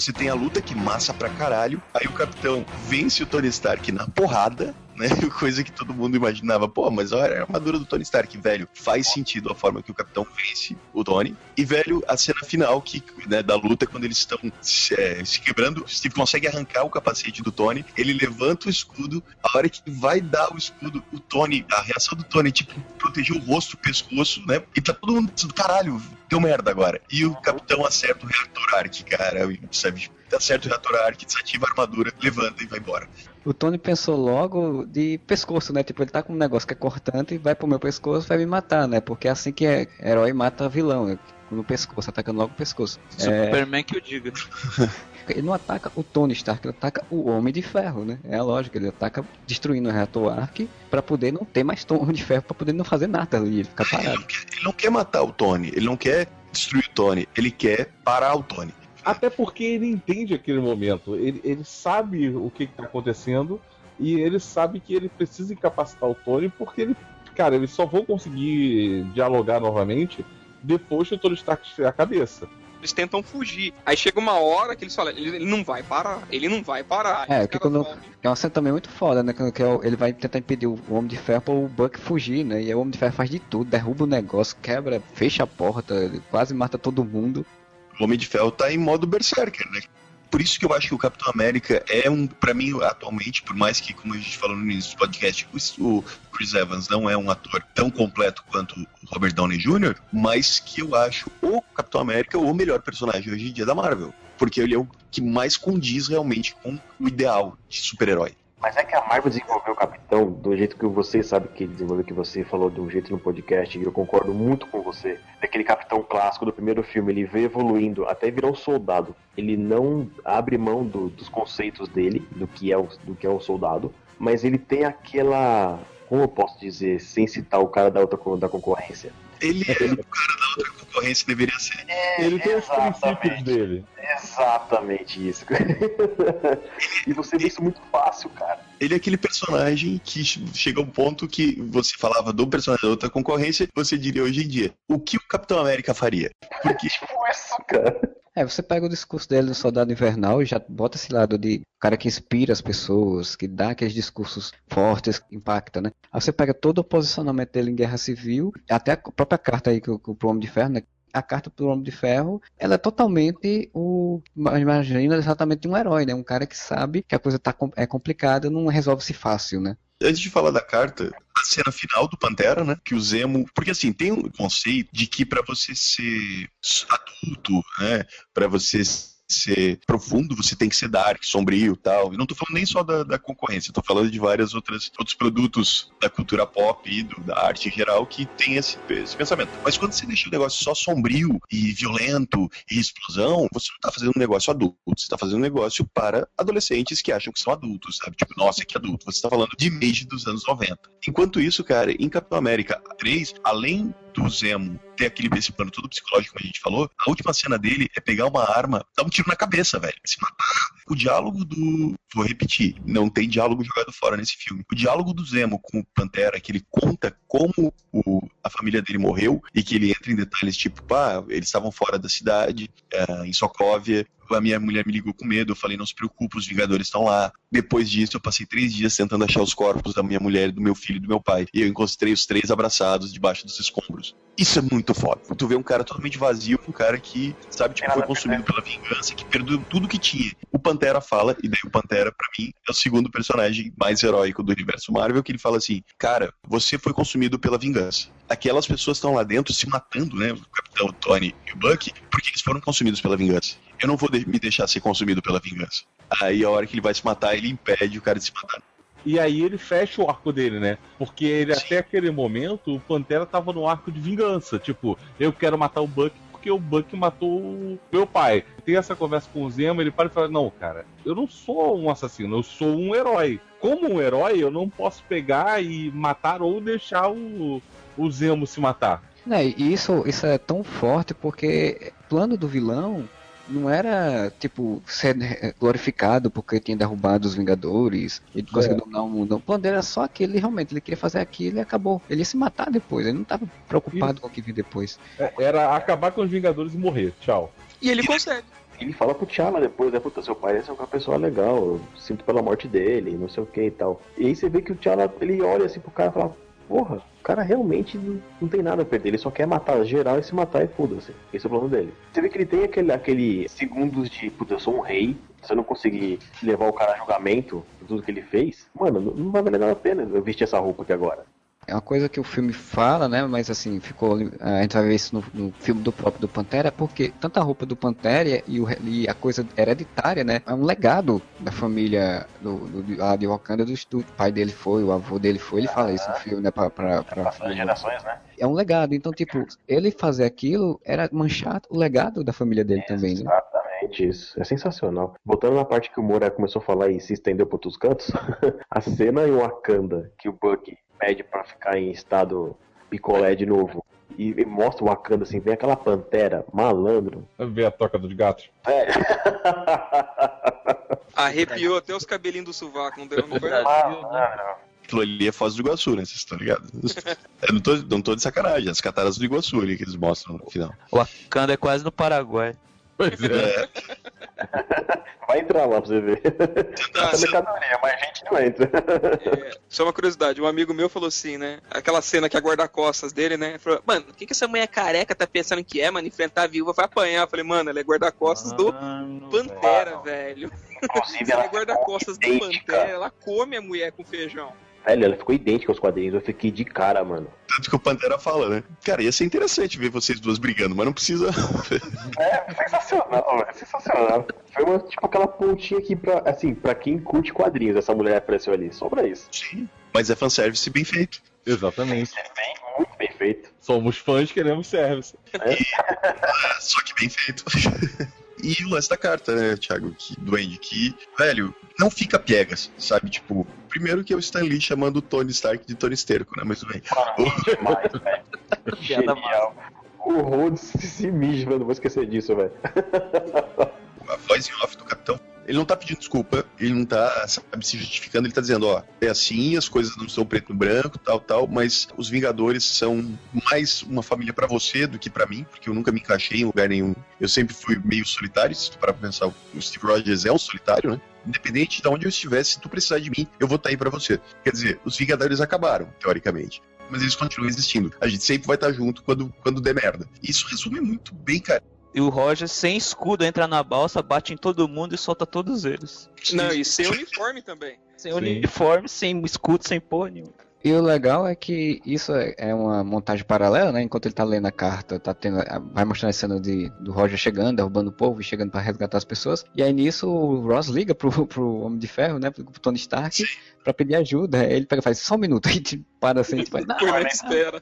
Você tem a luta que massa pra caralho. Aí o capitão vence o Tony Stark na porrada, né? *laughs* Coisa que todo mundo imaginava. Pô, mas olha a armadura do Tony Stark, velho. Faz sentido a forma que o capitão vence o Tony. E, velho, a cena final que, né, da luta, quando eles estão é, se quebrando, Steve consegue arrancar o capacete do Tony. Ele levanta o escudo. A hora que vai dar o escudo, o Tony, a reação do Tony, tipo, proteger o rosto, o pescoço, né? E tá todo mundo dizendo, caralho, deu merda agora. E o capitão acerta o reator Arc, cara, sabe? Acerta o reator Arc, desativa a armadura, levanta e vai embora. O Tony pensou logo de pescoço, né? Tipo, ele tá com um negócio que é cortante e vai pro meu pescoço vai me matar, né? Porque é assim que é, herói mata vilão, né? No pescoço, atacando logo o pescoço. É, Superman que eu diga. *laughs* ele não ataca o Tony Stark, ele ataca o Homem de Ferro, né? É a lógica, ele ataca destruindo o reator Arc pra poder não ter mais Homem de Ferro, pra poder não fazer nada ali, ficar Ele parado. não, quer, ele não quer matar o Tony, ele não quer destruir o Tony, ele quer parar o Tony. Até porque ele entende aquele momento. Ele, ele sabe o que está acontecendo e ele sabe que ele precisa incapacitar o Tony porque ele, cara, eles só vão conseguir dialogar novamente depois que o Tony Stark tiver a cabeça. Eles tentam fugir. Aí chega uma hora que eles falam, ele, ele não vai parar, ele não vai parar. É, caras quando- É uma cena também muito foda, né? Que é o- ele vai tentar impedir o Homem de Ferro para o Buck fugir, né? E aí o Homem de Ferro faz de tudo, derruba o negócio, quebra, fecha a porta, ele quase mata todo mundo. O Homem de Ferro tá em modo Berserker, né? por isso que eu acho que o Capitão América é um, para mim, atualmente, por mais que, como a gente falou no início do podcast, o, Chris Evans não é um ator tão completo quanto o Robert Downey Jr., mas que eu acho o Capitão América o melhor personagem hoje em dia da Marvel. Porque ele é o que mais condiz realmente com o ideal de super-herói. Mas é que a Marvel desenvolveu o Capitão do jeito que você sabe que desenvolveu, que você falou de um jeito no podcast, e eu concordo muito com você. Daquele Capitão clássico do primeiro filme, ele vê evoluindo até virar um soldado. Ele não abre mão do, dos conceitos dele, do que, é o, do que é o soldado, mas ele tem aquela. Como eu posso dizer, sem citar o cara da outra da concorrência? Ele é o cara da outra concorrência, deveria ser. É, Ele tem os princípios exatamente. dele. Exatamente isso. *laughs* e você vê isso muito fácil, cara. Ele é aquele personagem que chega a um ponto que você falava do personagem da outra concorrência, você diria hoje em dia, o que o Capitão América faria? Porque *laughs* Tipo isso, cara. É, você pega o discurso dele no Soldado Invernal e já bota esse lado de cara que inspira as pessoas, que dá aqueles discursos fortes, que impacta, né? Aí você pega todo o posicionamento dele em Guerra Civil, até a própria carta aí que o, Homem de Ferro, né? A carta pro Homem de Ferro, ela é totalmente o. Imagina exatamente um herói, né? Um cara que sabe que a coisa tá, é complicada, não resolve-se fácil, né? antes de falar da carta, a cena final do Pantera, né? Que o Zemo. Porque assim, tem um conceito de que pra você ser adulto, né? Pra você ser profundo, você tem que ser dark, sombrio tal. E não tô falando nem só da, da concorrência, tô falando de vários outras, outros produtos da cultura pop e do- da arte em geral que tem esse, esse pensamento. Mas quando você deixa o negócio só sombrio e violento e explosão, você não tá fazendo um negócio adulto, você tá fazendo um negócio para adolescentes que acham que são adultos, sabe? Tipo, nossa, que adulto. Você tá falando de Mage dos anos 90. Enquanto isso, cara, em Capitão América 3, além do Zemo ter aquele esse plano todo psicológico, como a gente falou, a última cena dele é pegar uma arma, dar um tiro na cabeça, velho. Se matar. O diálogo do. Vou repetir, não tem diálogo jogado fora nesse filme. O diálogo do Zemo com o Pantera, que ele conta como o, a família dele morreu e que ele entra em detalhes tipo, pá, eles estavam fora da cidade, eh, em Sokovia. A minha mulher me ligou com medo, eu falei, não se preocupe, os Vingadores estão lá. Depois disso, eu passei três dias tentando achar os corpos da minha mulher, do meu filho e do meu pai. E eu encontrei os três abraçados debaixo dos escombros. Isso é muito foda. Tu vê um cara totalmente vazio, um cara que, sabe, tipo, foi consumido pela vingança, que perdeu tudo que tinha. O Pantera fala, e daí o Pantera, pra mim, é o segundo personagem mais heróico do universo Marvel, que ele fala assim, cara, você foi consumido pela vingança. Aquelas pessoas estão lá dentro se matando, né, o Capitão o Tony e o Bucky, porque eles foram consumidos pela vingança. Eu não vou me deixar ser consumido pela vingança. Aí a hora que ele vai se matar, ele impede o cara de se matar. E aí ele fecha o arco dele, né? Porque ele, até aquele momento, o Pantera tava no arco de vingança. Tipo, eu quero matar o Buck porque o Buck matou o meu pai. Tem essa conversa com o Zemo, ele para e fala: Não, cara, eu não sou um assassino, eu sou um herói. Como um herói, eu não posso pegar e matar ou deixar o, o Zemo se matar. Né, e isso, isso é tão forte porque o plano do vilão não era, tipo, ser eh, glorificado porque tinha derrubado os Vingadores e conseguiu dominar o mundo. O plano dele era só aquele, realmente, ele queria fazer aquilo e acabou. Ele ia se matar depois, ele não estava preocupado Isso. com o que vinha depois. É, Era acabar com os Vingadores e morrer. Tchau. E ele consegue. Ele fala pro T'Challa depois, né? Puta, seu pai é uma pessoa legal, eu sinto pela morte dele, não sei o que e tal. E aí você vê que o T'Challa, ele olha assim pro cara e fala, porra, o cara realmente não, tem nada a perder, ele só quer matar geral e se matar e foda-se. Esse é o plano dele. Você vê que ele tem aquele, aquele segundos de, puta, eu sou um rei, se eu não conseguir levar o cara a julgamento por tudo que ele fez, mano, não, não vai valer nada a pena eu vestir essa roupa aqui agora. É uma coisa que o filme fala, né? Mas assim, ficou. A gente vai ver isso no, no filme do próprio do Pantera, porque tanto a roupa do Pantera e, o, e a coisa hereditária, né? É um legado da família do, do, lá de Wakanda, do, do pai dele foi, o avô dele foi, ele fala isso no filme, né? Pra, pra, pra, Passando gerações, né? é um legado. Então, tipo, ele fazer aquilo era manchar o legado da família dele também, né? Exatamente isso. É sensacional. Voltando na parte que o Moura começou a falar e se estendeu para outros cantos, *laughs* a cena em Wakanda que o Buck pede pra ficar em estado picolé de novo e, e mostra o Wakanda assim, vem aquela pantera malandro. Ver a toca dos gatos. É. *laughs* Arrepiou até os cabelinhos do sovaco, não deu? Não foi? Aquilo ali é Foz do Iguaçu, né? Vocês estão ligados? *laughs* Eu não tô, não tô de sacanagem, as cataratas do Iguaçu ali que eles mostram no final. O Wakanda é quase no Paraguai. Pois é. É, *laughs* Vai entrar lá pra você ver. Ah, Essa mercadoria, mas a gente não entra. É, só uma curiosidade, um amigo meu falou assim, né? Aquela cena que é guarda-costas dele, né? Falou, mano, o que, que essa mulher careca tá pensando que é, mano? Enfrentar a viúva vai apanhar. Eu falei, mano, ela é guarda-costas do Pantera, velho. Inclusive, *laughs* Ela ela é guarda-costas do. Pantera, ela come a mulher com feijão. Velho, ela ficou idêntica aos quadrinhos. Eu fiquei de cara, mano. Tanto que o Pantera fala, né? Cara, ia ser interessante ver vocês duas brigando, mas não precisa. *laughs* É, sensacional, é sensacional. Foi uma, tipo aquela pontinha aqui pra, assim, pra quem curte quadrinhos, essa mulher apareceu ali. Só pra isso. Sim. Mas é fanservice bem feito. Exatamente. Bem, muito bem feito. Somos fãs, queremos service. Só que bem feito. *laughs* E o lance da carta, né, Thiago? Que, Duende, que, velho, não fica piegas, sabe? Tipo, primeiro que é o Stan Lee chamando o Tony Stark de Tony Esterco, né? Mas tudo bem. Mano, *laughs* demais, velho. *laughs* Genial. O Rhodes se mija, eu não vou esquecer disso, velho. a voz em off do capitão, ele não tá pedindo desculpa, ele não tá, sabe, se justificando, ele tá dizendo, ó, é assim, as coisas não são preto no branco, tal, tal, mas os Vingadores são mais uma família pra você do que pra mim, porque eu nunca me encaixei em lugar nenhum. Eu sempre fui meio solitário, se tu parar pra pensar, o Steve Rogers é um solitário, né? Independente de onde eu estiver, se tu precisar de mim, eu vou estar aí pra você. Quer dizer, os Vingadores acabaram, teoricamente. Mas eles continuam existindo. A gente sempre vai estar junto quando, quando der merda. Isso resume muito bem, cara. E o Roger, sem escudo, entra na balsa, bate em todo mundo e solta todos eles. Não, e sem uniforme também. Sem Sim. uniforme, sem escudo, sem porra nenhuma. E o legal é que isso é é uma montagem paralela, né? Enquanto ele tá lendo a carta, tá tendo, vai mostrando a cena de, do Roger chegando, derrubando o povo e chegando pra resgatar as pessoas. E aí nisso o Ross liga pro, *laughs* pro Homem de Ferro, né? Pro, Tony Stark, pra pedir ajuda. Aí ele pega e faz só um minuto *laughs* e tipo, para assim, tipo, não, na espera.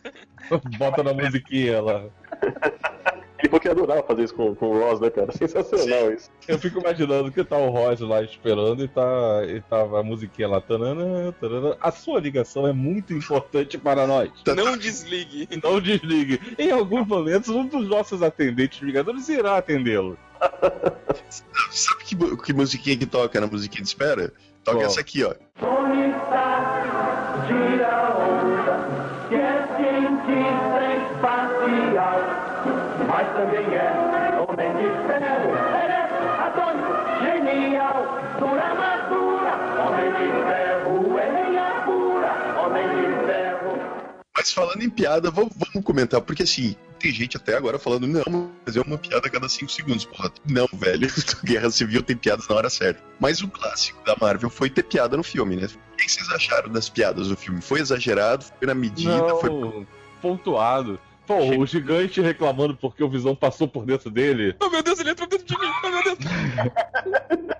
Bota na musiquinha lá. *laughs* Ele falou que adorava fazer isso com, com o Ross, né, cara? *laughs* Sensacional isso. Eu fico imaginando que tá o Roger lá esperando e tá, e tava a musiquinha lá. Tanana, tanana. A sua ligação é muito importante para nós. *laughs* Não desligue. Não desligue. Em alguns momentos, um dos nossos atendentes Vingadores irá atendê-lo. Sabe que, que musiquinha que toca na musiquinha de espera? Toca Qual? essa aqui, ó. Tony dura madura, homem de ferro, é pura, homem de ferro. Mas falando em piada, vamos, vamos comentar, porque assim, tem gente até agora falando, não, mas é uma piada a cada 5 segundos. Porra, não, velho. *laughs* Guerra Civil tem piadas na hora certa. Mas o clássico da Marvel foi ter piada no filme, né? O que vocês acharam das piadas do filme? Foi exagerado? Foi na medida? Não, Foi... pontuado. Pô, o gigante reclamando porque o Visão passou por dentro dele. Oh meu Deus, ele entrou dentro de mim. Oh meu Deus. *laughs*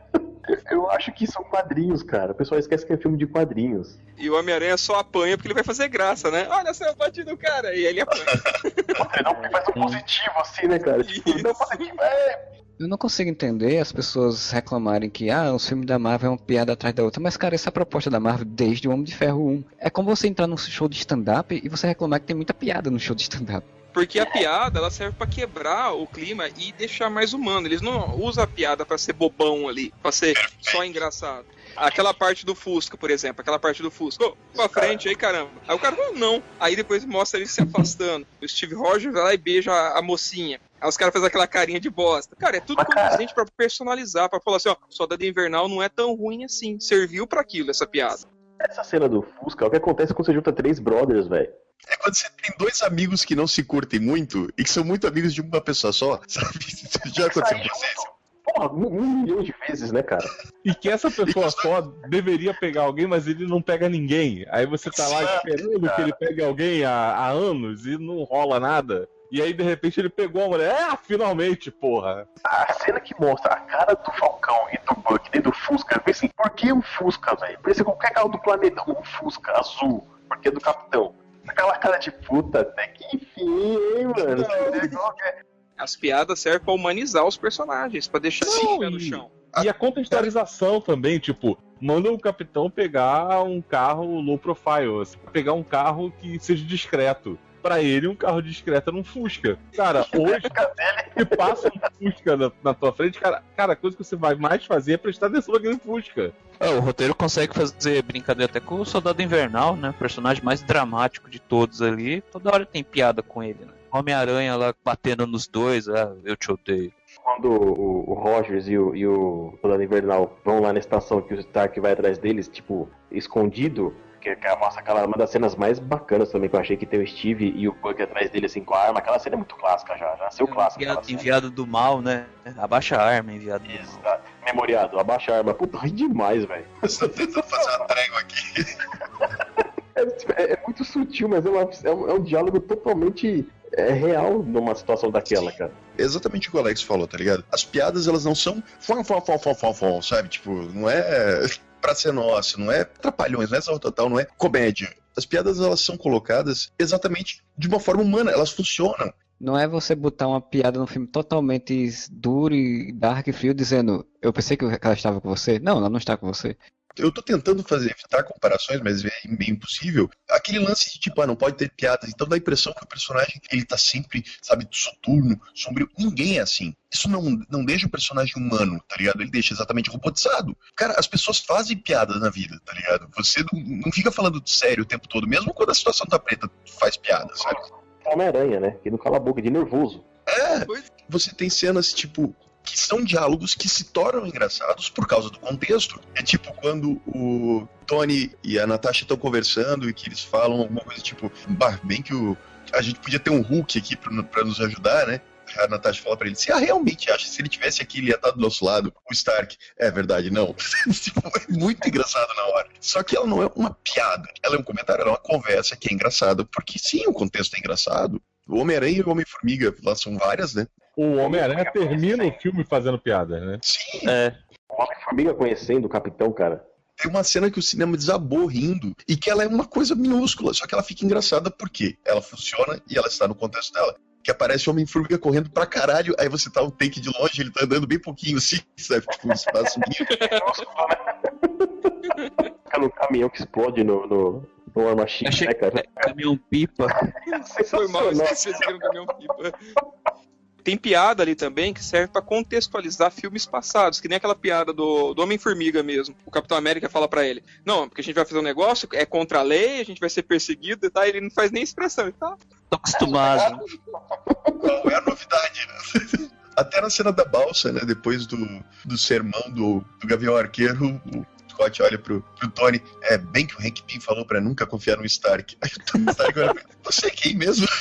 Eu acho que são quadrinhos, cara. O pessoal esquece que é filme de quadrinhos. E o Homem-Aranha só apanha porque ele vai fazer graça, né? Olha só, eu bati no cara. E ele apanha. *laughs* Não faz um positivo assim, né, cara? Tipo, não positivo, é. Eu não consigo entender as pessoas reclamarem que ah, os filmes da Marvel é uma piada atrás da outra, mas cara, essa é a proposta da Marvel desde o Homem de Ferro 1. É como você entrar num show de stand-up e você reclamar que tem muita piada no show de stand-up. Porque a piada, ela serve pra quebrar o clima e deixar mais humano. Eles não usam a piada pra ser bobão ali, pra ser só engraçado. Aquela parte do Fusca, por exemplo, aquela parte do Fusca. Ô, pra frente aí, caramba. Aí o cara falou, não. Aí depois mostra ele se afastando. O Steve Rogers vai lá e beija a mocinha. Aí os caras fazem aquela carinha de bosta. Cara, é tudo Mas, cara- condizente pra personalizar, pra falar assim, ó, Soldado Invernal não é tão ruim assim. Serviu pra aquilo, essa piada. Essa cena do Fusca é o que acontece quando você junta três brothers, velho. É quando você tem dois amigos que não se curtem muito e que são muito amigos de uma pessoa só, *laughs* sabe? Já aconteceu com vocês? Porra, um, um milhão de vezes, né, cara? E que essa pessoa só deveria pegar alguém, mas ele não pega ninguém. Aí você tá lá Exato, esperando que ele pegue alguém há, há anos e não rola nada. E aí, de repente, ele pegou a mulher. É, finalmente, porra. A cena que mostra a cara do Falcão e do Buck dentro do Fusca, eu pensei, por que um Fusca, velho? Parecia qualquer carro do planeta, um Fusca azul, porque é do Capitão. Aquela cara de puta, até que enfim, hein, mano? É? As piadas servem pra humanizar os personagens, pra deixar pé no chão. E a contextualização também, tipo, manda o capitão pegar um carro low profile, assim, pegar um carro que seja discreto. Pra ele, um carro discreto era um Fusca. Cara, *laughs* hoje, se passa um Fusca na, na tua frente, cara, cara, a coisa que você vai mais fazer é prestar atenção naquele Fusca. É, o roteiro consegue fazer brincadeira até com o Soldado Invernal, né? O personagem mais dramático de todos ali. Toda hora tem piada com ele, né? Homem-Aranha lá batendo nos dois, ah, eu te odeio. Quando o, o Rogers e o, e o Soldado Invernal vão lá na estação que o Stark vai atrás deles, tipo, escondido, que, mostra aquela uma das cenas mais bacanas também que eu achei que tem o Steve e o Buck atrás dele assim com a arma. Aquela cena é muito clássica já, já seu clássico. aquela Enviado, enviado do mal, né? Abaixa a arma, enviado do mal. Exato. Memoriado, abaixa a arma. Puta, ri demais, velho. Estou tentando fazer uma trégua aqui. *laughs* É, é- é muito sutil, mas é, uma- é um, é um diálogo totalmente é, real numa situação daquela, cara. Exatamente o que o Alex falou, tá ligado? As piadas, elas não são fom, fom, fom, fom, fom, fom, sabe? Tipo, não é pra ser nossa, não é trapalhões, não é salto total, não é comédia. As piadas, elas são colocadas exatamente de uma forma humana, elas funcionam. Não é você botar uma piada num filme totalmente duro e dark e frio dizendo eu pensei que ela estava com você. Não, ela não está com você. Eu tô tentando fazer, evitar comparações, mas é meio impossível. Aquele lance de tipo, ah, não pode ter piadas, então dá a impressão que o personagem, ele tá sempre, sabe, soturno, sombrio. Ninguém é assim. Isso não, não deixa o personagem humano, tá ligado? Ele deixa exatamente robotizado. Cara, as pessoas fazem piadas na vida, tá ligado? Você não, não fica falando sério o tempo todo, mesmo quando a situação tá preta, faz piada, sabe? Homem-Aranha, né? Que não cala a boca de nervoso. É, você tem cenas, tipo, que são diálogos que se tornam engraçados por causa do contexto. É tipo quando o Tony e a Natasha estão conversando e que eles falam alguma coisa tipo, bah, bem que o, a gente podia ter um Hulk aqui pra nos ajudar, né? A Natasha fala pra ele, você realmente acha que se ele tivesse aqui, ele ia estar do nosso lado? O Stark, é verdade, não. *laughs* Tipo, é muito engraçado na hora. Só que ela não é uma piada, ela é um comentário, ela é uma conversa que é engraçada, porque sim, o contexto é engraçado. O Homem-Aranha e o Homem-Formiga, lá são várias, né? O Homem-Aranha termina o filme fazendo piada, né? Sim, É, Homem-Formiga conhecendo o Capitão, cara. tem uma cena que o cinema desabou rindo e que ela é uma coisa minúscula, só que ela fica engraçada porque ela funciona e ela está no contexto dela. Que aparece o Homem-Formiga correndo pra caralho, aí você tá o take de longe, ele tá andando bem pouquinho assim, *laughs* sabe? Tipo, um espaço Aquele caminhão que explode no, no, no War Machine, Achei- né, cara? caminhão pipa. Foi mal, que era um caminhão pipa. Tem piada ali também que serve pra contextualizar filmes passados, que nem aquela piada do, do Homem-Formiga mesmo. O Capitão América fala pra ele: Não, porque a gente vai fazer um negócio, é contra a lei, a gente vai ser perseguido e tal. Ele não faz nem expressão, ele tá. Tô acostumado. Não é a novidade, né? *laughs* Até na cena da balsa, né? Depois do, do sermão do, do Gavião Arqueiro, o Scott olha pro, pro Tony. É bem que o Hank Pym falou pra nunca confiar no Stark. Aí o Tony Stark olha pra ele, Você é quem mesmo? *laughs*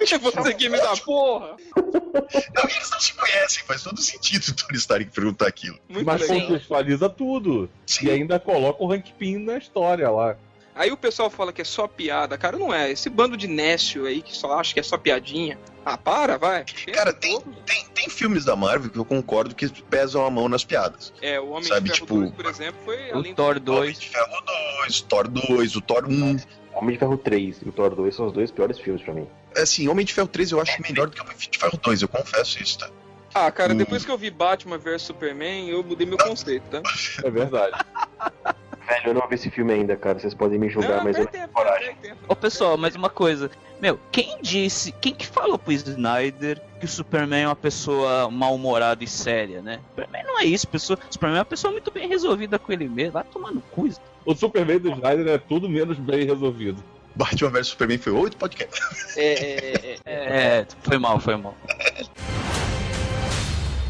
Você que me dá porra! Não, e eles não se conhecem, faz todo sentido o Tony Stark perguntar aquilo. Muito Mas legal. contextualiza tudo. Sim. E ainda coloca o Hank Pym na história lá. Aí o pessoal fala que é só piada. Cara, não é. Esse bando de nécio aí que só acha que é só piadinha. Ah, para, vai. Cara, tem, tem, tem filmes da Marvel que eu concordo que pesam a mão nas piadas. É, o Homem Sabe, de Ferro tipo, 2, por exemplo, foi O além Thor do... 2. Homem de Ferro 2, Thor 2, o Thor 1. Homem de Ferro 3 e o Thor 2 são os dois piores filmes pra mim. Assim, Homem de Ferro 3 eu acho melhor do que Homem de Ferro 2, eu confesso isso, tá? Ah, cara, Hum. depois que eu vi Batman vs Superman, eu mudei meu conceito, tá? É verdade. *laughs* Velho, eu não vi esse filme ainda, cara. Vocês podem me julgar, Não, mas eu não tenho coragem. Ô pessoal, mais uma coisa. Meu, quem disse, quem que falou pro Snyder que o Superman é uma pessoa mal-humorada e séria, né? Superman não é isso, pessoa. Superman é uma pessoa muito bem resolvida com ele mesmo. Vai tomar no cu. O Superman do Snyder é tudo menos bem resolvido. Batman vs Superman foi outro podcast. É, é, é, É, foi mal, foi mal.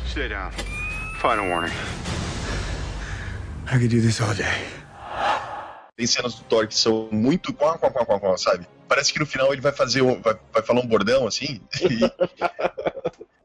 Stay down. Final warning. I could do this all day. Tem cenas do Thor que são muito quá, quá, quá, quá, sabe? Parece que no final ele vai fazer um, vai, vai falar um bordão assim. E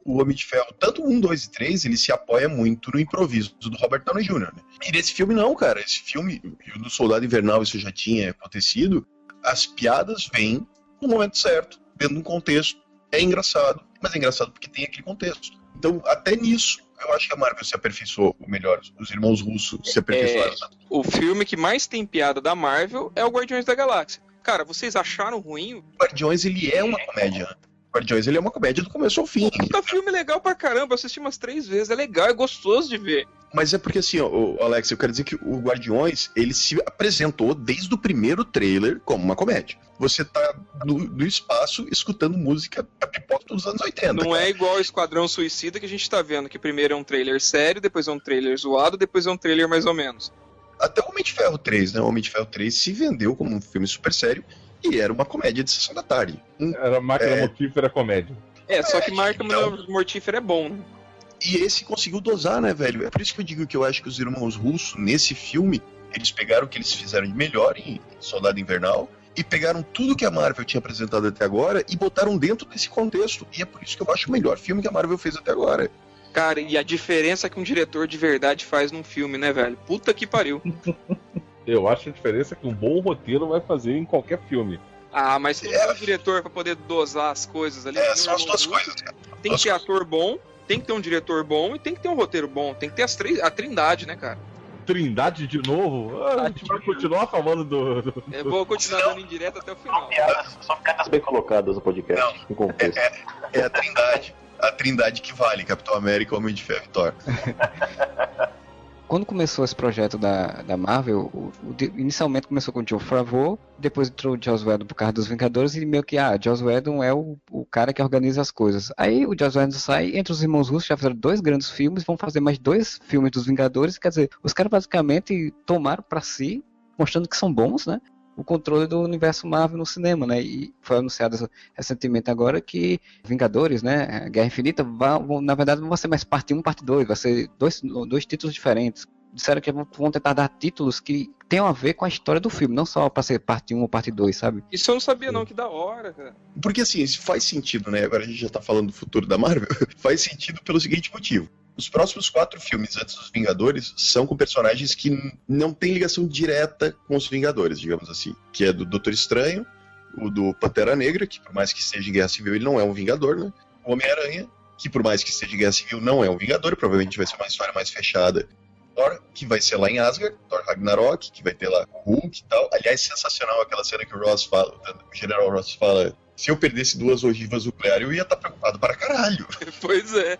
*laughs* o Homem de Ferro, tanto um, dois e três, ele se apoia muito no improviso do Robert Downey Jr. Né? E nesse filme não, cara. Esse filme, o do Soldado Invernal, isso já tinha acontecido. As piadas vêm no momento certo, dentro de um contexto. É engraçado, mas é engraçado porque tem aquele contexto. Então, até nisso, eu acho que a Marvel se aperfeiçoou, ou melhor, os irmãos russos se aperfeiçoaram. O filme que mais tem piada da Marvel é o Guardiões da Galáxia. Cara, vocês acharam ruim? Guardiões, ele é uma comédia. Guardiões, ele é uma comédia do começo ao fim. Puta filme legal pra caramba, eu assisti umas três vezes, é legal, é gostoso de ver. Mas é porque assim, ó, Alex, eu quero dizer que o Guardiões, ele se apresentou desde o primeiro trailer como uma comédia. Você tá no, no espaço escutando música a pipoca dos anos 80. Não cara. é igual o Esquadrão Suicida que a gente tá vendo, que primeiro é um trailer sério, depois é um trailer zoado, depois é um trailer mais ou menos. Até o Homem de Ferro 3, né? O Homem de Ferro 3 se vendeu como um filme super sério e era uma comédia de sessão da tarde. Era máquina É. mortífera comédia. É, só que marca então. mortífera é bom, né? E esse conseguiu dosar, né, velho? É por isso que eu digo que eu acho que os irmãos russos, nesse filme, eles pegaram o que eles fizeram de melhor em Soldado Invernal e pegaram tudo que a Marvel tinha apresentado até agora e botaram dentro desse contexto. E é por isso que eu acho o melhor filme que a Marvel fez até agora. Cara, e a diferença que um diretor de verdade faz num filme, né, velho? Puta que pariu. *laughs* Eu acho a diferença que um bom roteiro vai fazer em qualquer filme. Ah, mas tem É. um diretor pra poder dosar as coisas ali. É, são o as duas coisas, cara. Tem que ter ator bom, tem que ter um diretor bom e tem que ter um roteiro bom. Tem que ter as três, a trindade, né, cara? Trindade de novo? Ah, a gente vai continuar falando do. do- Eu vou continuar dando indireta até o final. Piadas, são piadas bem colocadas no podcast, Não. em contexto. É a trindade. A trindade que vale, Capitão América, Homem de Ferro e Thor. *laughs* Quando começou esse projeto da, da Marvel, o- o inicialmente começou com o Joe Favreau, depois entrou o Joss Whedon por causa dos Vingadores e meio que, ah, Joss Whedon é o, o cara que organiza as coisas. Aí o Joss Whedon sai, entre os irmãos russos já fizeram dois grandes filmes, vão fazer mais dois filmes dos Vingadores, quer dizer, os caras basicamente tomaram pra si, mostrando que são bons, né? O controle do universo Marvel no cinema, né? E foi anunciado recentemente agora que Vingadores, né? Guerra Infinita, vão, na verdade não vai ser mais parte 1, parte 2, vai ser dois, dois títulos diferentes. Disseram que vão, vão tentar dar títulos que tenham a ver com a história do filme, não só pra ser parte 1 ou parte 2, sabe? Isso eu não sabia, não, que da hora, cara. Porque assim, isso faz sentido, né? Agora a gente já tá falando do futuro da Marvel. *laughs* faz sentido pelo seguinte motivo. Os próximos quatro filmes antes dos Vingadores são com personagens que não têm ligação direta com os Vingadores, digamos assim. Que é do Doutor Estranho, o do Pantera Negra, que por mais que esteja em Guerra Civil, ele não é um Vingador, né? O Homem-Aranha, que por mais que esteja em Guerra Civil, não é um Vingador, provavelmente vai ser uma história mais fechada. Thor, que vai ser lá em Asgard, Thor Ragnarok, que vai ter lá Hulk e tal. Aliás, sensacional aquela cena que o Ross fala, o General Ross fala, se eu perdesse duas ogivas nucleares, eu ia estar preocupado para caralho. *laughs* Pois é.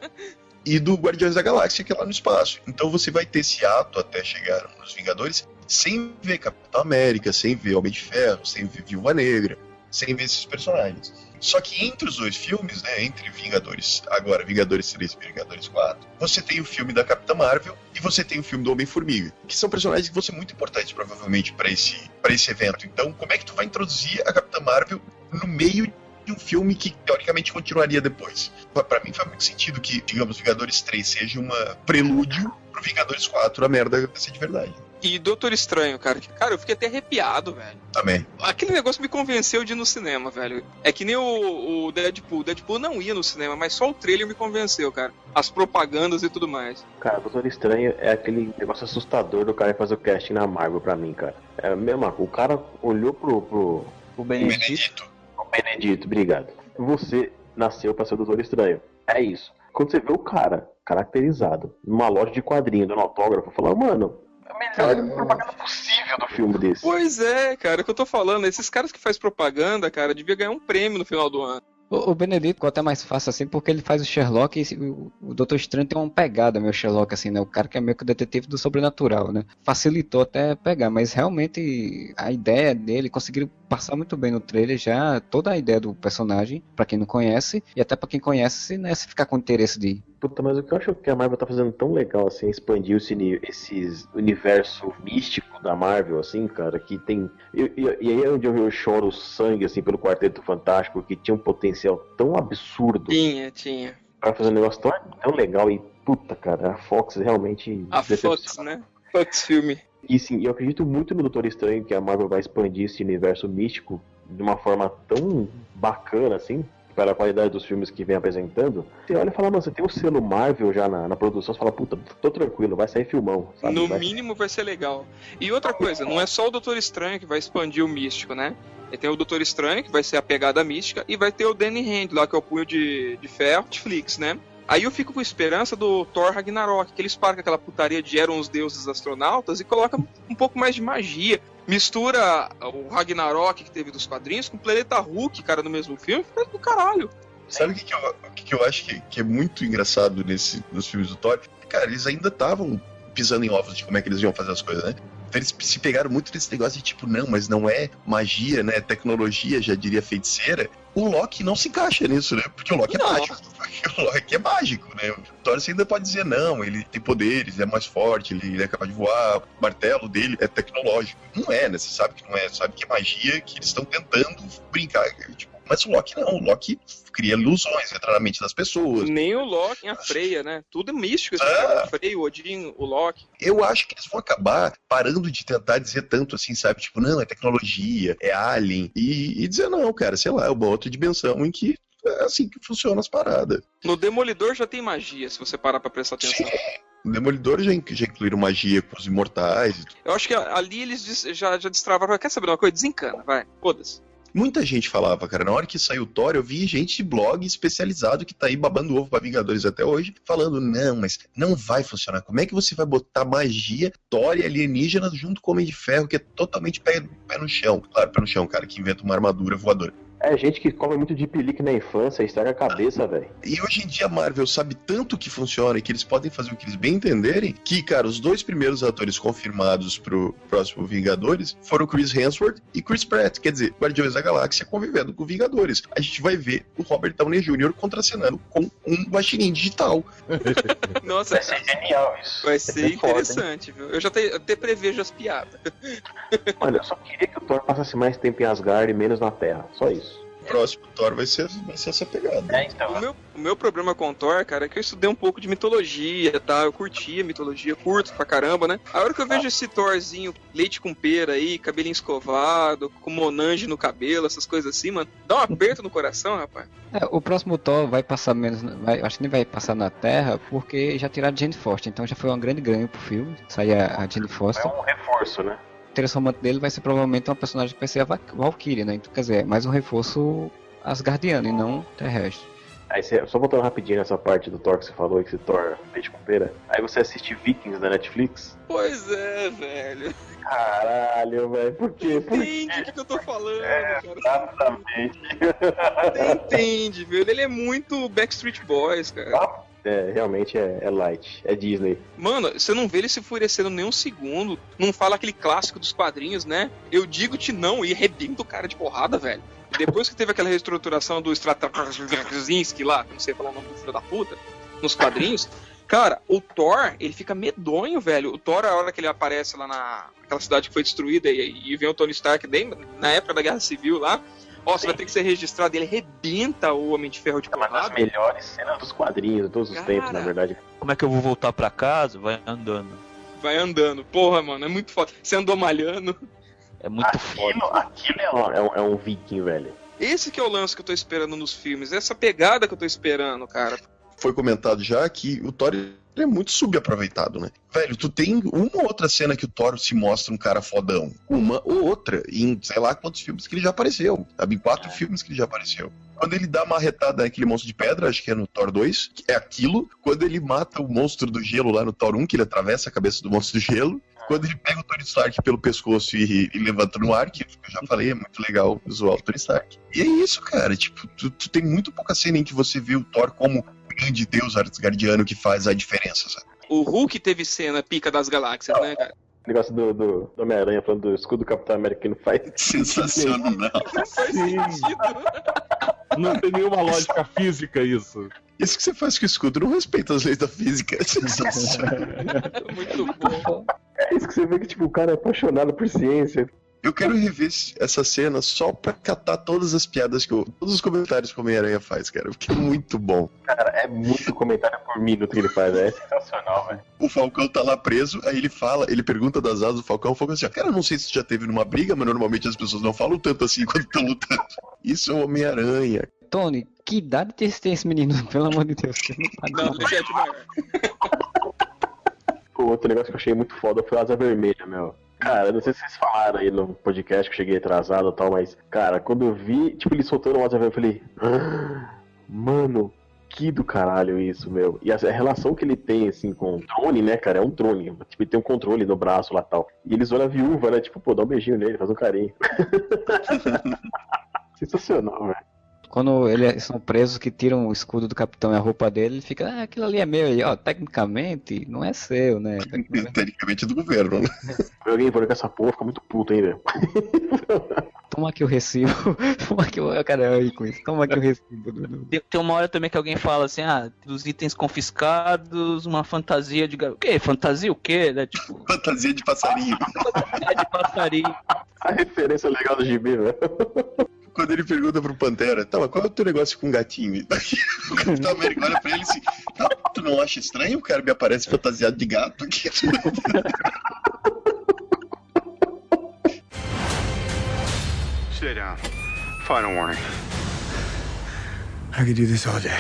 E do Guardiões da Galáxia, que é lá no espaço. Então você vai ter esse ato até chegar nos Vingadores, sem ver Capitão América, sem ver Homem de Ferro, sem ver Viúva Negra, sem ver esses personagens. Só que entre os dois filmes, né, entre Vingadores, agora Vingadores 3 e Vingadores 4, você tem o filme da Capitã Marvel e você tem o filme do Homem-Formiga, que são personagens que vão ser muito importantes provavelmente para esse, pra esse evento. Então, como é que tu vai introduzir a Capitã Marvel no meio de um filme que teoricamente continuaria depois? Pra- Pra mim faz muito sentido que, digamos, Vingadores 3 seja uma prelúdio pro Vingadores 4 a merda acontecer de verdade. E Doutor Estranho, cara. Cara, eu fiquei até arrepiado, velho. Também. Aquele negócio me convenceu de ir no cinema, velho. É que nem o, o Deadpool. O Deadpool não ia no cinema, mas só o trailer me convenceu, cara. As propagandas e tudo mais. Cara, Doutor Estranho é aquele negócio assustador do cara que faz o casting na Marvel pra mim, cara. É coisa. O cara olhou pro, pro, O Benedito. Benedito. Benedito, obrigado. Você nasceu pra ser o Doutor Estranho. É isso. Quando você vê o cara caracterizado numa loja de quadrinho, dando autógrafo, fala, mano, é a melhor propaganda possível do filme desse. Pois é, cara, é o que eu tô falando. Esses caras que faz propaganda, cara, devia ganhar um prêmio no final do ano. O, Benedito ficou até mais fácil assim, porque ele faz o Sherlock e o, Doutor Estranho tem uma pegada meio Sherlock, assim, né? O cara que é meio que o detetive do sobrenatural, né? Facilitou até pegar, mas realmente a ideia dele, conseguiram passar muito bem no trailer já toda a ideia do personagem, pra quem não conhece, e até pra quem conhece, né? Se ficar com interesse de. Puta, mas o que eu acho que a Marvel tá fazendo tão legal, assim, é expandir esse, esses universo místico da Marvel, assim, cara, que tem. E, e- e aí é onde eu, eu choro sangue, assim, pelo Quarteto Fantástico, que tinha um potencial tão absurdo Tinha, tinha. pra fazer um negócio tão, tão legal e, puta, cara, a Fox realmente. A. Fox, né? Fox filme. E sim, eu acredito muito no Doutor Estranho que a Marvel vai expandir esse universo místico de uma forma tão bacana, assim, pela qualidade dos filmes que vem apresentando. Você olha e fala, mano, você tem o selo Marvel já na, na produção, você fala, puta, tô tranquilo, vai sair filmão. Sabe? No Vai- mínimo vai ser legal. E outra coisa, não é só o Doutor Estranho que vai expandir o místico, né? E tem o Doutor Estranho, que vai ser a pegada mística, e vai ter o Danny Hand lá, que é o punho de, de ferro, Netflix, né? Aí eu fico com esperança do Thor Ragnarok, que eles param com aquela putaria de eram os deuses astronautas e coloca um pouco mais de magia. Mistura o Ragnarok que teve dos quadrinhos com o Planeta Hulk, cara, no mesmo filme, fica do caralho. Sabe o que, que, eu, que, que eu acho que, que é muito engraçado nesse, nos filmes do Thor? Cara, eles ainda estavam pisando em ovos de como é que eles iam fazer as coisas, né? Então eles se pegaram muito nesse negócio de tipo, não, mas não é magia, né? Tecnologia, já diria feiticeira. O Loki não se encaixa nisso, né? Porque o Loki Não. é mágico. *laughs* O Loki é mágico, né? Thor você ainda pode dizer, não, ele tem poderes, é mais forte, ele é capaz de voar, o martelo dele é tecnológico. Não é, né? Você sabe que não é, sabe que é magia que eles estão tentando brincar. Tipo, mas o Loki não, o Loki cria ilusões, entra na mente das pessoas. Nem o Loki, a Freya, né? Tudo é místico esse Ah. A Freya, o Odin, o Loki. Eu acho que eles vão acabar parando de tentar dizer tanto assim, sabe? Tipo, não, é tecnologia, é alien. E, e dizer, não, cara, sei lá, é uma outra dimensão em que é assim que funcionam as paradas. No Demolidor já tem magia, se você parar pra prestar atenção. O Demolidor já, já incluíram magia com os imortais. Eu acho que ali eles já, já destravaram. Quer saber uma coisa? Desencana, vai. Foda-se. Muita gente falava, cara, na hora que saiu o Thor, eu vi gente de blog especializado que tá aí babando ovo pra Vingadores até hoje, falando, não, mas não vai funcionar. Como é que você vai botar magia, Thor e alienígenas junto com o Homem de Ferro, que é totalmente pé, pé no chão? Claro, pé no chão, cara, que inventa uma armadura voadora. É gente que come muito de pelique na infância estraga a cabeça, velho. E hoje em dia a Marvel sabe tanto que funciona e que eles podem fazer o que eles bem entenderem, que, cara, os dois primeiros atores confirmados pro próximo Vingadores foram Chris Hemsworth e Chris Pratt, quer dizer, Guardiões da Galáxia convivendo com Vingadores. A gente vai ver o Robert Downey Jr. contracenando com um guaxinim digital. *laughs* Nossa, Genial isso. vai ser É foda, interessante, viu? Eu já te- até prevejo as piadas. Olha, eu só queria que o Thor passasse mais tempo em Asgard e menos na Terra. Só isso. O próximo Thor vai ser, vai ser essa pegada. É, então. O meu, o meu problema com o Thor, cara, é que eu estudei um pouco de mitologia, tá? Eu curtia mitologia, curto pra caramba, né? A hora que eu vejo esse Thorzinho, leite com pera aí, cabelinho escovado, com monange no cabelo, essas coisas assim, mano, dá um aperto no coração, rapaz. É, o próximo Thor vai passar menos. Vai, acho que nem vai passar na Terra, porque já tiraram Jane Foster. Então já foi um grande ganho pro filme. Sair a, a Jane Foster. É um reforço, né? O interesse romântico dele vai ser provavelmente uma personagem que vai ser a Va- Valkyrie, né? Então, quer dizer, é mais um reforço asgardiano e não terrestre. Aí você, só voltando rapidinho nessa parte do Thor que você falou, que esse Thor leite com pera. Aí você assiste Vikings da Netflix. Pois é, velho. Caralho, velho, por quê? Por Entende o que, que eu tô falando, É, cara. Exatamente. Você entende, velho. Ele é muito Backstreet Boys, cara. É, realmente é, é light. É Disney. Mano, você não vê ele se enfurecendo nem um segundo. Não fala aquele clássico dos quadrinhos, né? Eu digo-te não e arrebenta o cara de porrada, velho. Depois que teve aquela reestruturação do Straczynski lá, que não sei falar o nome do filho da puta, nos quadrinhos, cara, o Thor, ele fica medonho, velho. O Thor, a hora que ele aparece lá na aquela cidade que foi destruída e, e vem o Tony Stark na época da Guerra Civil lá, ó, você vai ter que ser registrado. Ele arrebenta o Homem de Ferro de É uma das porrada. melhores cenas dos quadrinhos de todos os Cara. tempos, na verdade. Como é que eu vou voltar pra casa? Vai andando. Vai andando. Porra, mano, é muito foda. Você andou malhando. É muito foda. Aquilo, aquilo é, um, é, um, é um viking, velho. Esse que é o lance que eu tô esperando nos filmes. Essa pegada que eu tô esperando, cara. Foi comentado já que o Thor ele é muito subaproveitado, né? Velho, tu tem uma ou outra cena que o Thor se mostra um cara fodão. Uma ou outra. Em sei lá quantos filmes que ele já apareceu. Sabe? Em quatro filmes que ele já apareceu. Quando ele dá uma retada naquele monstro de pedra, acho que é no Thor 2, que é aquilo. Quando ele mata o monstro do gelo lá no Thor 1, que ele atravessa a cabeça do monstro do gelo. Quando ele pega o Tony Stark pelo pescoço e, e levanta no ar, que eu já falei, é muito legal zoar o Tony Stark. E é isso, cara. Tipo, tu, tu tem muito pouca cena em que você vê o Thor como grande deus asgardiano que faz a diferença, sabe? O Hulk teve cena pica das galáxias, né, cara? O negócio do, do, do Homem-Aranha falando do escudo do Capitão América que não faz. *laughs* Sensacional. Não faz sentido. Não tem nenhuma lógica física isso. Isso que você faz com o escudo não respeita as leis da física. É *laughs* sensacional. Muito bom. É isso que você vê que tipo, o cara é apaixonado por ciência. Eu quero rever essa cena só pra catar todas as piadas que eu. Todos os comentários que o Homem-Aranha faz, cara. Porque é muito bom. Cara, é muito comentário por minuto que ele faz. É sensacional, velho. O Falcão tá lá preso, aí ele fala, ele pergunta das asas do Falcão, o Falcão assim, ó, cara, não sei se já teve numa briga, mas normalmente as pessoas não falam tanto assim *laughs* quando estão lutando. Isso é o Homem-Aranha. Tony, que idade tem esse, tem esse menino? *laughs* Pelo amor de Deus. Não Não, sabe deixa eu te. O outro negócio que eu achei muito foda foi a asa vermelha, meu. Cara, não sei se vocês falaram aí no podcast que eu cheguei atrasado e tal, mas, cara, quando eu vi, tipo, ele soltando asa vermelha, eu falei, "Ah, mano, que do caralho isso, meu. E a, relação que ele tem, assim, com o drone, né, cara, é um drone. Tipo, ele tem um controle no braço lá e tal. E eles olham a viúva, né, tipo, pô, dá um beijinho nele, faz um carinho. *laughs* Sensacional, velho. Quando eles são presos que tiram o escudo do capitão e a roupa dele, ele fica, ah, aquilo ali é meu. E, ó, tecnicamente, não é seu, né? *laughs* Tecnicamente- Tecnicamente é do governo, né? Alguém com essa porra, fica muito puto, hein, velho. *laughs* Toma aqui o recibo. *laughs* Toma aqui o. Cara, aí com isso. Toma aqui o recibo. Tem, tem uma hora também que alguém fala assim, ah, dos itens confiscados, uma fantasia de... gar- O quê? Fantasia o quê? Né? Tipo, Fantasia de passarinho. fantasia de passarinho. A referência legal do gibi, velho. Quando ele pergunta pro Pantera, tá, mas qual é o teu negócio com gatinho? *laughs* O Capitão América olha pra ele assim, tá, tu não acha estranho o cara me aparece fantasiado de gato aqui? *laughs* Stay down. Final warning. I could do this all day.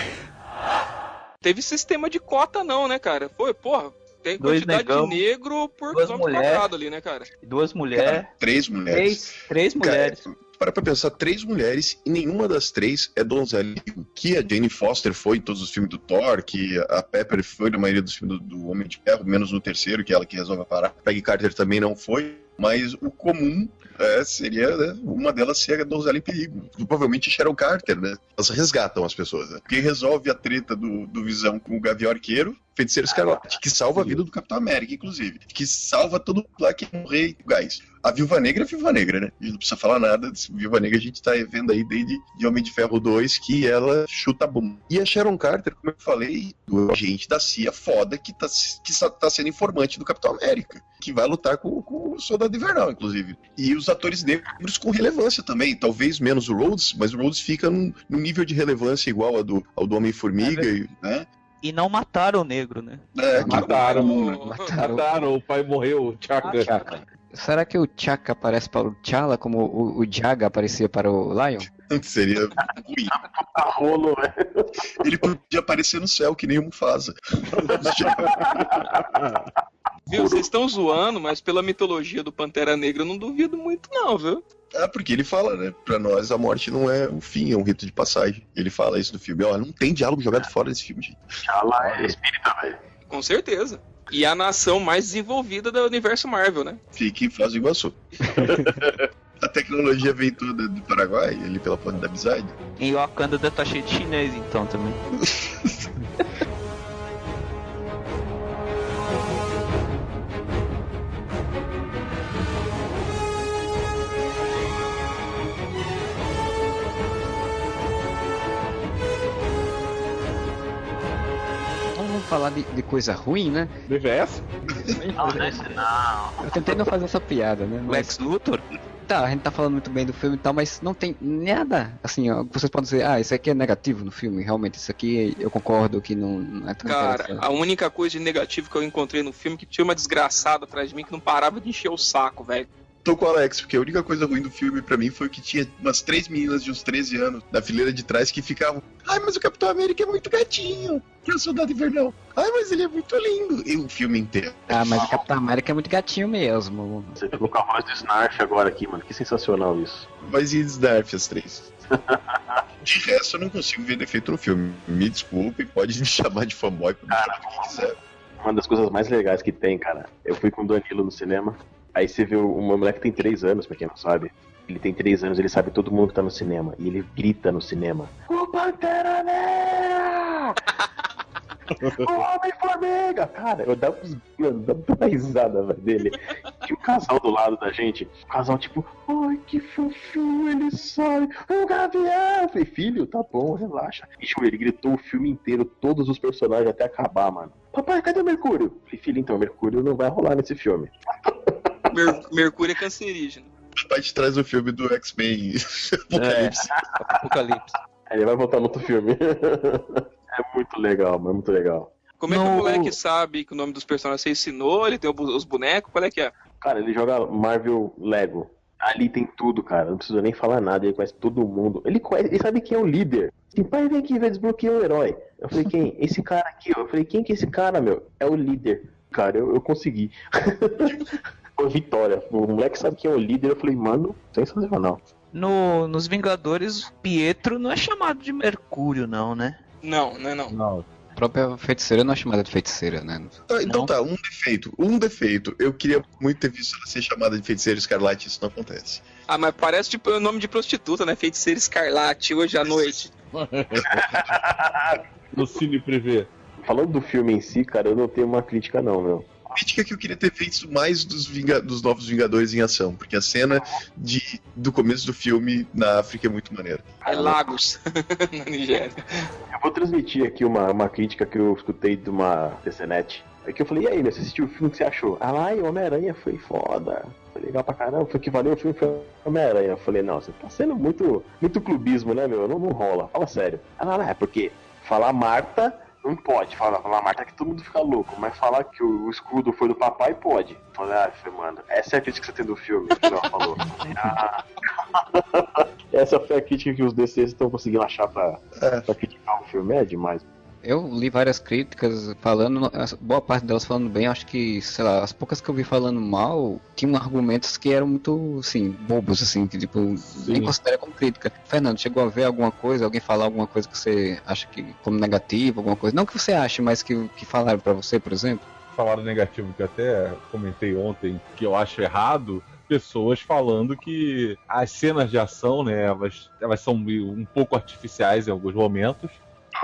Teve sistema de cota, não, né, cara? Foi, porra, tem Dois quantidade negão, de negro por duas quilômetro mulher. quadrado ali, né, cara? Duas mulheres, Três mulheres. três, três mulheres. Cara, para pra pensar, três mulheres e nenhuma das três é donzela. Que a Jane Foster foi em todos os filmes do Thor, que a Pepper foi na maioria dos filmes do, do Homem de Ferro, menos no terceiro, que é ela que resolve parar. Peggy Carter também não foi, mas o comum é, seria né, uma delas ser a donzela em perigo. Provavelmente Sharon Carter, né? Elas resgatam as pessoas. Né? Quem resolve a treta do, do Visão com o Gavião Arqueiro, Feiticeiro Escarlate, que salva a vida do Capitão América, inclusive. Que salva todo mundo lá que morrer o gás. A Viúva Negra é Viúva Negra, né? A gente não precisa falar nada. Viúva Negra a gente tá vendo aí desde de Homem de Ferro 2 que ela chuta a bomba. E a Sharon Carter, como eu falei, do agente da CIA foda que tá, que tá sendo informante do Capitão América. Que vai lutar com, com o Soldado Invernal, inclusive. E os atores negros com relevância também. Talvez menos o Rhodes, mas o Rhodes fica num, num nível de relevância igual ao do, ao do Homem-Formiga, e, né? E não mataram o negro, né? É, Mataram. Mataram. Mataram, o pai morreu, o Chaka. Será que o Chaka aparece para o T'Challa como o, o Jaga aparecia para o Lion? *laughs* Seria ruim. Rolo, velho. Ele podia aparecer no céu, que nem o Mufasa. Viu, vocês estão zoando, mas pela mitologia do Pantera Negra eu não duvido muito, não, viu? Ah, porque ele fala, né? Pra nós a morte não é o fim, é um rito de passagem. Ele fala isso no filme. Ó, não tem diálogo jogado fora desse filme, gente. Tchala é espírita, velho. Com certeza. E a nação mais desenvolvida do universo Marvel, né? Fica em Foz do Iguaçu. *laughs* a tecnologia vem toda do Paraguai, ali pela ponte da amizade. Em Wakanda deve estar cheio de chinês, então, também. *laughs* falar de, de coisa ruim, né? BVS? Não, desse não. Eu tentei não fazer essa piada, né? Mas, Lex Luthor? tá, a gente tá falando muito bem do filme e tal, mas não tem nada, assim, ó, vocês podem dizer, ah, isso aqui é negativo no filme, realmente, isso aqui eu concordo que não, não é tão Cara, a única coisa de negativo que eu encontrei no filme é que tinha uma desgraçada atrás de mim que não parava de encher o saco, velho. Tô com o Alex, porque a única coisa ruim do filme pra mim foi que tinha umas três meninas de uns 13 anos na fileira de trás que ficavam. Ai, mas o Capitão América é muito gatinho. E o Soldado Invernal. Ai, mas ele é muito lindo. E o filme inteiro. Ah, mas o Capitão América é muito gatinho mesmo. Você ficou com a voz do Snarf agora aqui, mano. Que sensacional isso. Mas e Snarf, as três? De resto, eu não consigo ver defeito no filme. Me desculpe, pode me chamar de fanboy, pode me chamar do que quiser. Uma das coisas mais legais que tem, cara. Eu fui com o Danilo no cinema. Aí você vê uma mulher que tem 3 anos, pra quem não sabe. Ele tem 3 anos, ele sabe todo mundo que tá no cinema. E ele grita no cinema. *laughs* O Pantera Negra! *laughs* o Homem-Formiga! Cara, eu dava, uns- eu dava uma risada velho, dele. Tinha um casal do lado da gente. O casal, tipo, ai, que fofinho, ele sai. O Gavião! Eu falei, filho, tá bom, relaxa. E tipo, ele gritou o filme inteiro, todos os personagens até acabar, mano. Papai, cadê o Mercúrio? Eu falei, filho, então, o Mercúrio não vai rolar nesse filme. *laughs* Mer- Mercúrio é cancerígeno. Parte de trás do filme do X-Men *laughs* Apocalipse. Apocalipse. Aí ele vai voltar no outro filme. *laughs* é muito legal, mano, é muito legal. Como é que No- o moleque sabe que o nome dos personagens você ensinou? Ele tem o os bonecos? Qual é que é? Cara, ele joga Marvel Lego. Ali tem tudo, cara. Não precisa nem falar nada. Ele conhece todo mundo. Ele, conhece, ele sabe quem é o líder. Assim, pai, vem aqui, vai desbloquear o herói. Eu falei, quem? *laughs* Esse cara aqui, ó. Eu falei, quem que é esse cara, meu? É o líder. Cara, eu, eu consegui. Foi vitória. O moleque sabe quem é o líder. Eu falei, mano, sensacional. No, nos Vingadores, Pietro não é chamado de Mercúrio, não, né? Não, não é não. Não. A própria feiticeira não é chamada de feiticeira, né? Tá, então Não. tá, um defeito. Um defeito. Eu queria muito ter visto ela ser chamada de feiticeira escarlate, isso não acontece. Ah, mas parece tipo o nome de prostituta, né? Feiticeira Escarlate, hoje à noite. *laughs* No Cine Privé. Falando do filme em si, cara, eu não tenho uma crítica, não, meu. Crítica que eu queria ter feito mais dos, Vinga- dos Novos Vingadores em ação, porque a cena de, do começo do filme na África é muito maneira. É Lagos, *laughs* na Nigéria. Eu vou transmitir aqui uma, uma crítica que eu escutei de uma TCNet. É que eu falei, e aí, meu, você assistiu o filme, o que você achou? Ah, lá, e o Homem-Aranha foi foda. Foi legal pra caramba, foi que valeu o filme, foi Homem-Aranha. Eu falei, não, você tá sendo muito, muito clubismo, né, meu? Não, não rola, fala sério. Ah, não, não, é porque falar Marta não pode. Falar, falar Marta que todo mundo fica louco, mas falar que o, o escudo foi do papai pode. Falei, ah, falei, mano, essa é a crítica que você tem do filme, que ela falou. Ah. *laughs* essa foi a crítica que os DCs estão conseguindo achar pra, pra criticar o filme, é demais. Eu li várias críticas falando, boa parte delas falando bem, acho que, sei lá, as poucas que eu vi falando mal, tinham argumentos que eram muito, assim, bobos, assim, que tipo, nem considera como crítica. Fernando, chegou a ver alguma coisa, alguém falar alguma coisa que você acha que como negativa, alguma coisa? Não que você ache, mas que, que falaram pra você, por exemplo? Falaram negativo que até comentei ontem, que eu acho errado. Pessoas falando que as cenas de ação, né, elas, elas são um pouco artificiais em alguns momentos.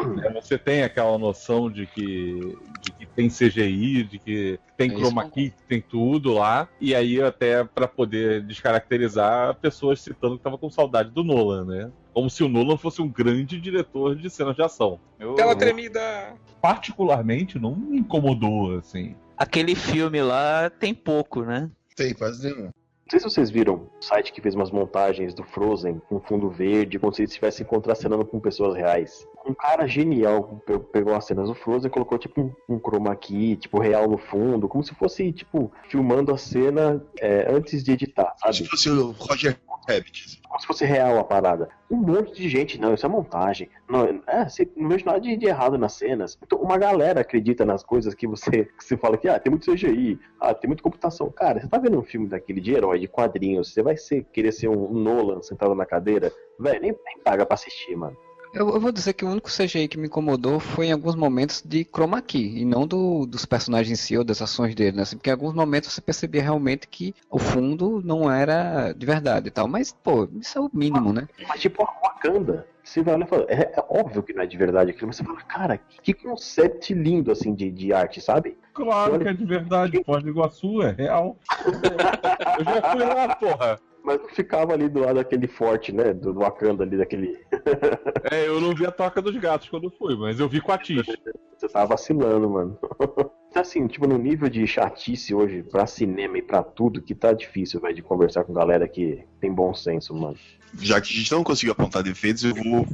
Né, Você tem aquela noção de que, de que tem CGI, de que tem É chroma key, que tem tudo lá. E aí, até para poder descaracterizar, pessoas citando que tava com saudade do Nolan, né? Como se o Nolan fosse um grande diretor de cenas de ação. Eu, Tela tremida. particularmente, não me incomodou, assim. Aquele filme lá tem pouco, né? Tem, quase nenhum. Sei se vocês viram o site que fez umas montagens do Frozen com fundo verde, como se estivesse contracenando com pessoas reais. Um cara genial pe- pegou as cenas do Frozen e colocou tipo um, um chroma key, tipo real no fundo, como se fosse tipo filmando a cena é, antes de editar, sabe? se fosse o Roger Como se fosse real a parada. Um monte de gente, não, isso é montagem. Não, é, você, não vejo nada de, de errado nas cenas. Então, uma galera acredita nas coisas que você, *laughs* que você fala que ah, tem muito CGI, ah, tem muita computação. Cara, você tá vendo um filme daquele de herói, de quadrinhos, você vai ser, querer ser um Nolan sentado na cadeira? Velho, nem, nem paga pra assistir, mano. Eu, eu vou dizer que o único CGI que me incomodou foi em alguns momentos de chroma key, e não do, dos personagens em si ou das ações dele, né? Assim, porque em alguns momentos você percebia realmente que o fundo não era de verdade e tal. Mas, pô, isso é o mínimo, né? Mas tipo, a Wakanda, você vai olhar e fala, é, é óbvio que não é de verdade aquilo, mas você fala, cara, que concept lindo, assim, de, de arte, sabe? Claro que é de verdade, Foz do Iguaçu é real. *laughs* Eu já fui lá, porra. Mas não ficava ali do lado daquele forte, né, do, do Wakanda ali, daquele... *laughs* É, eu não vi a toca dos gatos quando fui, mas eu vi com a Tis. Você tava vacilando, mano. Tá assim, tipo, no nível de chatice hoje, pra cinema e pra tudo, que tá difícil, velho, de conversar com galera que tem bom senso, mano. Já que a gente não conseguiu apontar defeitos, eu vou.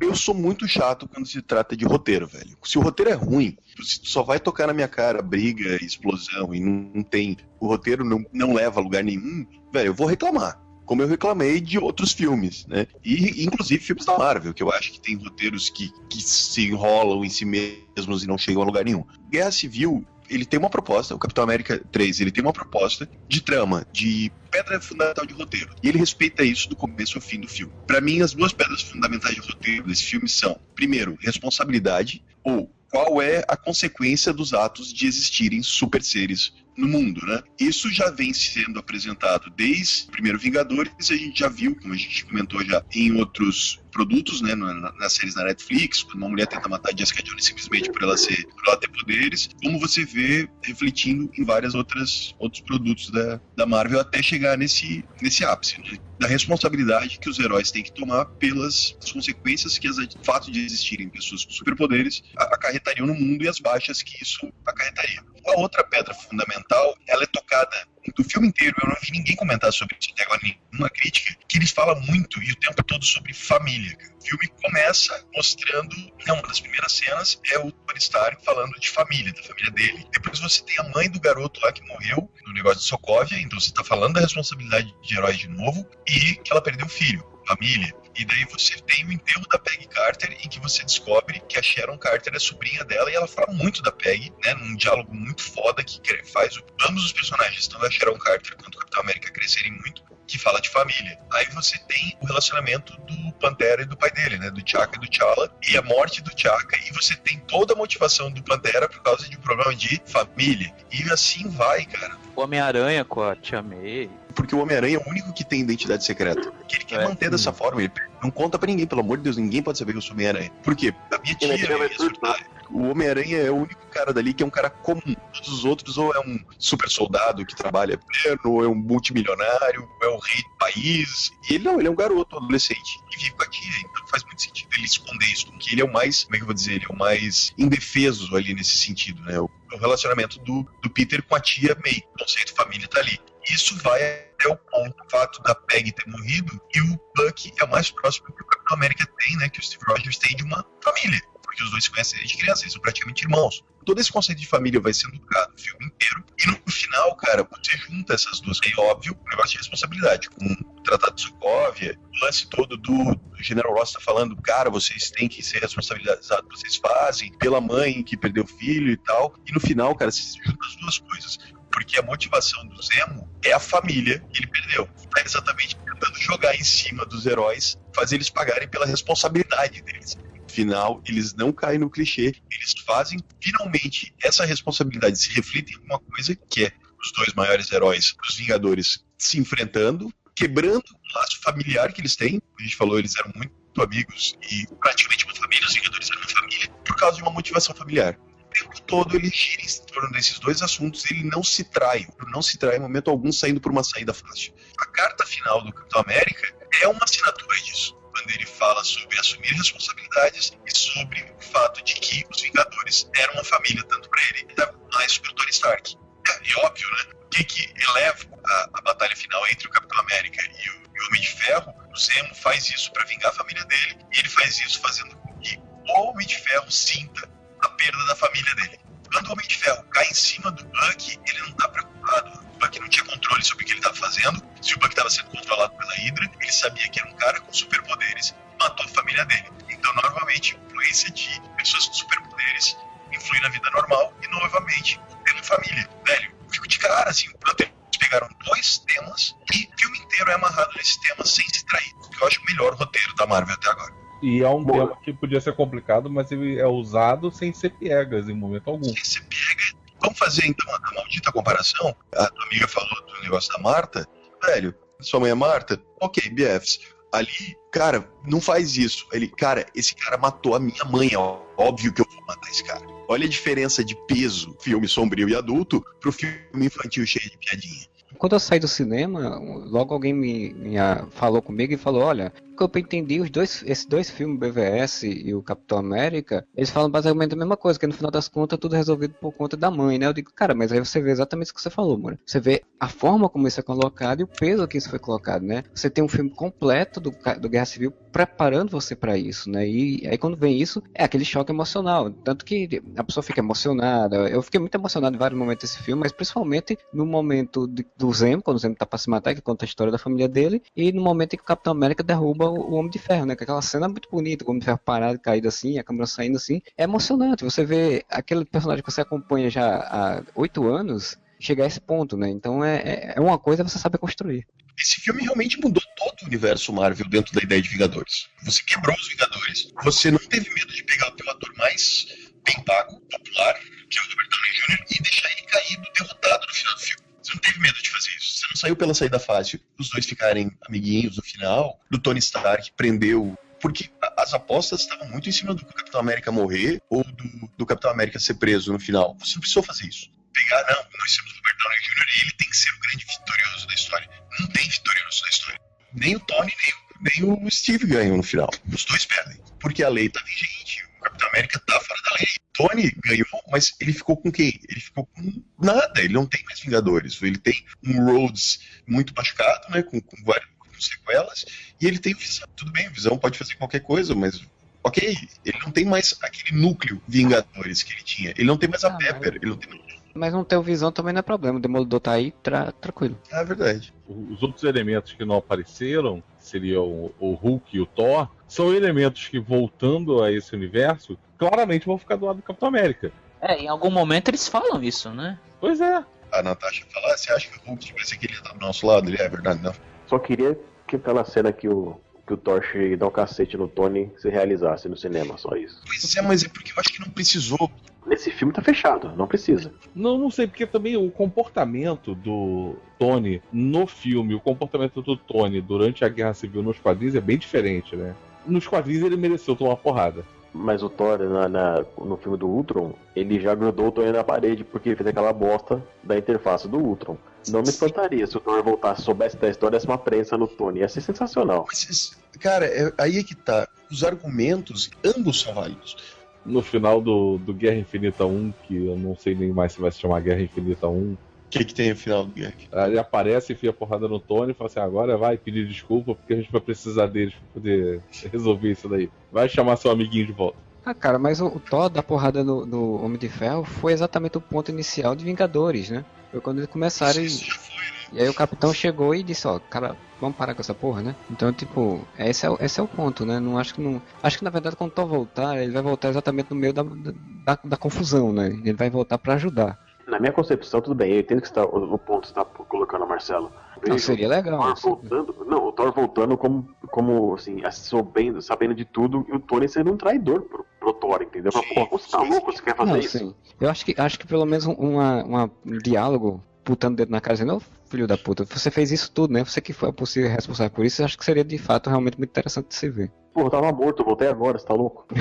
Eu sou muito chato quando se trata de roteiro, velho. Se o roteiro é ruim, se só vai tocar na minha cara briga, explosão e não, não tem. O roteiro não, não leva a lugar nenhum, velho, eu vou reclamar. Como eu reclamei de outros filmes, né? E inclusive filmes da Marvel, que eu acho que tem roteiros que, que se enrolam em si mesmos e não chegam a lugar nenhum. Guerra Civil, ele tem uma proposta, o Capitão América 3, ele tem uma proposta de trama, de pedra fundamental de roteiro. E ele respeita isso do começo ao fim do filme. Pra mim, as duas pedras fundamentais de roteiro desse filme são, primeiro, responsabilidade ou qual é a consequência dos atos de existirem super seres no mundo, né? Isso já vem sendo apresentado desde o primeiro Vingadores, a gente já viu, como a gente comentou já em outros produtos, né, na- nas séries da Netflix, quando uma mulher tenta matar Jessica Jones simplesmente por ela ser, por ela ter poderes, como você vê refletindo em várias outras outros produtos da, da Marvel até chegar nesse nesse ápice, né? da responsabilidade que os heróis têm que tomar pelas consequências que o fato de existirem pessoas com superpoderes acarretariam no mundo e as baixas que isso acarretaria. A outra pedra fundamental, ela é tocada do filme inteiro, eu não vi ninguém comentar sobre isso até agora, nenhuma crítica, que eles falam muito e o tempo todo sobre família. O filme começa mostrando, não, uma das primeiras cenas é o Tony Stark falando de família, da família dele. Depois você tem a mãe do garoto lá que morreu no negócio de Sokovia, então você tá falando da responsabilidade de heróis de novo e que ela perdeu o filho, família. E daí você tem o enterro da Peggy Carter, em que você descobre que a Sharon Carter é sobrinha dela e ela fala muito da Peggy, né? Num diálogo muito foda que faz ambos os personagens, tanto a Sharon Carter quanto o Capitão América, crescerem muito, que fala de família. Aí você tem o relacionamento do Pantera e do pai dele, né? Do T'Chaka e do T'Challa, e a morte do T'Chaka, e você tem toda a motivação do Pantera por causa de um problema de família. E assim vai, cara. Homem-Aranha com a Tia May. Porque o Homem-Aranha é o único que tem identidade secreta. Que ele quer É. manter dessa forma. Ele não conta pra ninguém, pelo amor de Deus, ninguém pode saber que eu sou Homem-Aranha. Por quê? A minha tia ia surtar. O Homem-Aranha é o único cara dali que é um cara comum. Todos os outros ou é um super soldado que trabalha pleno, ou é um multimilionário, ou é o rei do país. E ele não, ele é um garoto, adolescente, que vive com a tia. Então faz muito sentido ele esconder isso, porque ele é o mais, como é que eu vou dizer, ele é o mais indefeso ali nesse sentido, né? O, o relacionamento do, do Peter com a tia May. O conceito família tá ali. Isso vai até o ponto, o fato da Peg ter morrido, e o Buck é o mais próximo que o Capitão América tem, né? Que o Steve Rogers tem de uma família. Os dois se conhecem desde criança, eles são praticamente irmãos. Todo esse conceito de família vai sendo tocado o filme inteiro. E no final, cara, você junta essas duas. É óbvio, o negócio de responsabilidade. Com o Tratado de Sokovia, o lance todo do, do General Ross tá falando, cara, vocês têm que ser responsabilizados, vocês fazem, pela mãe que perdeu o filho e tal. E no final, cara, você junta as duas coisas porque a motivação do Zemo é a família que ele perdeu. Tá exatamente tentando jogar em cima dos heróis, fazer eles pagarem pela responsabilidade deles. Final, eles não caem no clichê, eles fazem finalmente essa responsabilidade se reflete em alguma coisa que é os dois maiores heróis dos Vingadores se enfrentando, quebrando o laço familiar que eles têm. A gente falou, eles eram muito amigos e praticamente uma família, os Vingadores eram uma família, por causa de uma motivação familiar o tempo todo ele gira em torno desses dois assuntos, ele não se trai, não se trai em momento algum saindo por uma saída fácil. A carta final do Capitão América é uma assinatura disso, quando ele fala sobre assumir responsabilidades e sobre o fato de que os Vingadores eram uma família, tanto para ele mais para o Tony Stark. É, é óbvio, né? O que, que eleva a, a batalha final entre o Capitão América e o, e o Homem de Ferro? O Zemo faz isso para vingar a família dele, e ele faz isso fazendo com que o Homem de Ferro sinta a perda da família dele. Quando o Homem de Ferro cai em cima do Buck, ele não tá preocupado. O Buck não tinha controle sobre o que ele estava fazendo. Se o Buck estava sendo controlado pela Hydra, ele sabia que era um cara com superpoderes e matou a família dele. Então, normalmente, a influência de pessoas com superpoderes influi na vida normal e, novamente, tendo família. Velho, fico de cara, assim, eles pegaram dois temas e o filme inteiro é amarrado nesse tema sem se trair. Que eu acho o melhor roteiro da Marvel até agora. E é um Boa. tema que podia ser complicado, mas ele é usado sem ser piegas em momento algum. Sem ser pega. Vamos fazer então a maldita comparação? A tua amiga falou do negócio da Marta. Velho, sua mãe é Marta? Ok, BFs. Ali, cara, não faz isso. Ele, cara, esse cara matou a minha mãe. É óbvio que eu vou matar esse cara. Olha a diferença de peso, filme sombrio e adulto, pro filme infantil cheio de piadinha. Quando eu saí do cinema, logo alguém me, me, falou comigo e falou, olha, que eu entendi, os dois, esses dois filmes, BVS e o Capitão América, eles falam basicamente a mesma coisa, que no final das contas tudo é resolvido por conta da mãe, né? Eu digo, cara, mas aí você vê exatamente isso que você falou, mano. Você vê a forma como isso é colocado e o peso que isso foi colocado, né? Você tem um filme completo do, do Guerra Civil preparando você pra isso, né? E aí quando vem isso, é aquele choque emocional. Tanto que a pessoa fica emocionada. Eu fiquei muito emocionado em vários momentos desse filme, mas principalmente no momento de- do Zemo, quando o Zemo tá pra se matar, que conta a história da família dele, e no momento em que o Capitão América derruba o, Homem de Ferro, né? Que aquela cena é muito bonita, o Homem de Ferro parado, caído assim, a câmera saindo assim. É emocionante. Você vê aquele personagem que você acompanha já há oito anos chegar a esse ponto, né? Então é, é- é uma coisa você saber construir. Esse filme realmente mudou todo o universo Marvel dentro da ideia de Vingadores. Você quebrou os Vingadores. Você não teve medo de pegar o ator mais bem pago, popular, que é o Robert Downey Jr., e deixar ele caído, derrotado no final do filme. Você não teve medo de fazer isso. Você não saiu pela saída fácil. Os dois ficarem amiguinhos no final, do Tony Stark prendeu. Porque as apostas estavam muito em cima do Capitão América morrer ou do, do Capitão América ser preso no final. Você não precisou fazer isso. Pegar, não, nós temos o Robert Downey Jr. e ele tem que ser o grande vitorioso da história. Não tem vitorioso da história. Nem o Tony, nem, o- nem o Steve ganham no final. Os dois perdem. Porque a lei tá vigente. Capitão América tá fora da lei. Tony ganhou, mas ele ficou com quem? Ele ficou com nada. Ele não tem mais Vingadores. Ele tem um Rhodes muito machucado, né? Com, com várias com sequelas. E ele tem o Visão. Tudo bem, o Visão pode fazer qualquer coisa, mas. Ok, ele não tem mais aquele núcleo Vingadores que ele tinha. Ele não tem mais a Ah, Pepper. Ele não tem. Mas não ter o visão também não é problema. O Demolidor tá aí, tra- tranquilo. É verdade. Os outros elementos que não apareceram, seriam o- Hulk e o Thor, são elementos que, voltando a esse universo, claramente vão ficar do lado do Capitão América. É, em algum momento eles falam isso, né? Pois é. A Natasha fala, "Ah, você acha que o Hulk tivesse aquele tá do nosso lado? Ele é verdade, não. Só queria que aquela cena que o, que o Thor chega e dá um cacete no Tony se realizasse no cinema, só isso. Pois é, mas é porque eu acho que não precisou. Nesse filme tá fechado, não precisa. Não, não sei, porque também o comportamento do Tony no filme, o comportamento do Tony durante a Guerra Civil nos quadrinhos é bem diferente, né? Nos quadrinhos ele mereceu tomar porrada. Mas o Thor, na, na- no filme do Ultron, ele já grudou o Tony na parede porque ele fez aquela bosta da interface do Ultron. Não me espantaria se o Thor voltasse, soubesse da história, desse uma prensa no Tony. Ia ser sensacional. Mas, cara, é- aí é que tá. Os argumentos, ambos são válidos. No final do, do Guerra Infinita 1, que eu não sei nem mais se vai se chamar Guerra Infinita 1, O que, que tem no final do Guerra? Aí ele aparece, enfia a porrada no Tony e fala assim: agora vai pedir desculpa porque a gente vai precisar deles pra poder resolver isso daí. Vai chamar seu amiguinho de volta. Ah, cara, mas o, o Thor da porrada no, no Homem de Ferro foi exatamente o ponto inicial de Vingadores, né? Foi quando eles começaram e, Isso já foi, né? E aí o Capitão chegou e disse, ó, cara, vamos parar com essa porra, né? Então, tipo, esse é, o- esse é o ponto, né? Não acho que não. Acho que na verdade quando o Thor voltar, ele vai voltar exatamente no meio da, da, da confusão, né? Ele vai voltar pra ajudar. Na minha concepção, tudo bem, eu entendo que você tá, o, o ponto que você tá colocando, Marcelo. Não, seria O legal. Thor assim. voltando, não, o Thor voltando como, como assim, sabendo, sabendo de tudo, e o Tony sendo um traidor pro, pro Thor, entendeu? Mas, pô, você tá louco? Você quer fazer Não, isso? sim. Eu acho que, acho que pelo menos um- uma, uma- um diálogo putando o dedo na cara dizendo, ô filho da puta, você fez isso tudo, né? Você que foi a possível responsável por isso, eu acho que seria de fato realmente muito interessante de se ver. Pô, eu tava morto, eu voltei agora, você tá louco? *laughs*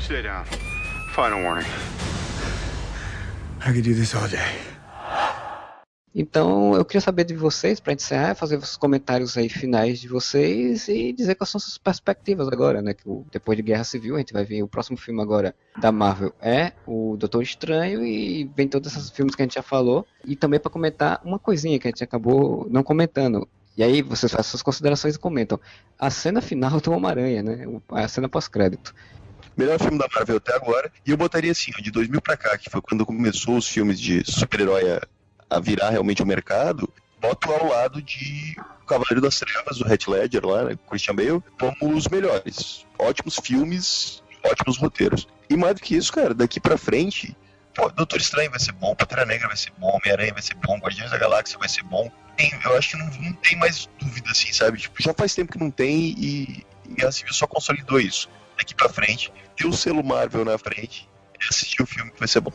Sit down. Final warning. I could do this all day. Então, eu queria saber de vocês, pra encerrar, fazer os comentários aí finais de vocês e dizer quais são suas perspectivas agora, né? Que depois de Guerra Civil, a gente vai ver o próximo filme agora da Marvel é o Doutor Estranho e vem todos esses filmes que a gente já falou. E também pra comentar uma coisinha que a gente acabou não comentando. E aí vocês fazem suas considerações e comentam. A cena final do Homem-Aranha, né? A cena pós-crédito. Melhor filme da Marvel até agora. E eu botaria assim, de 2000 pra cá, que foi quando começou os filmes de super-herói a, virar realmente o mercado, boto ao lado de O Cavaleiro das Trevas, do Heath Ledger lá, né, Christian Bale, como os melhores. Ótimos filmes, ótimos roteiros. E mais do que isso, cara, daqui pra frente, pô, Doutor Estranho vai ser bom, Pantera Negra vai ser bom, Homem-Aranha vai ser bom, Guardiões da Galáxia vai ser bom. Tem- eu acho que não, não tem mais dúvida, assim, sabe? Tipo, já faz tempo que não tem e, e a Civil só consolidou isso. Daqui pra frente, ter o selo Marvel na frente e assistir o filme que vai ser bom.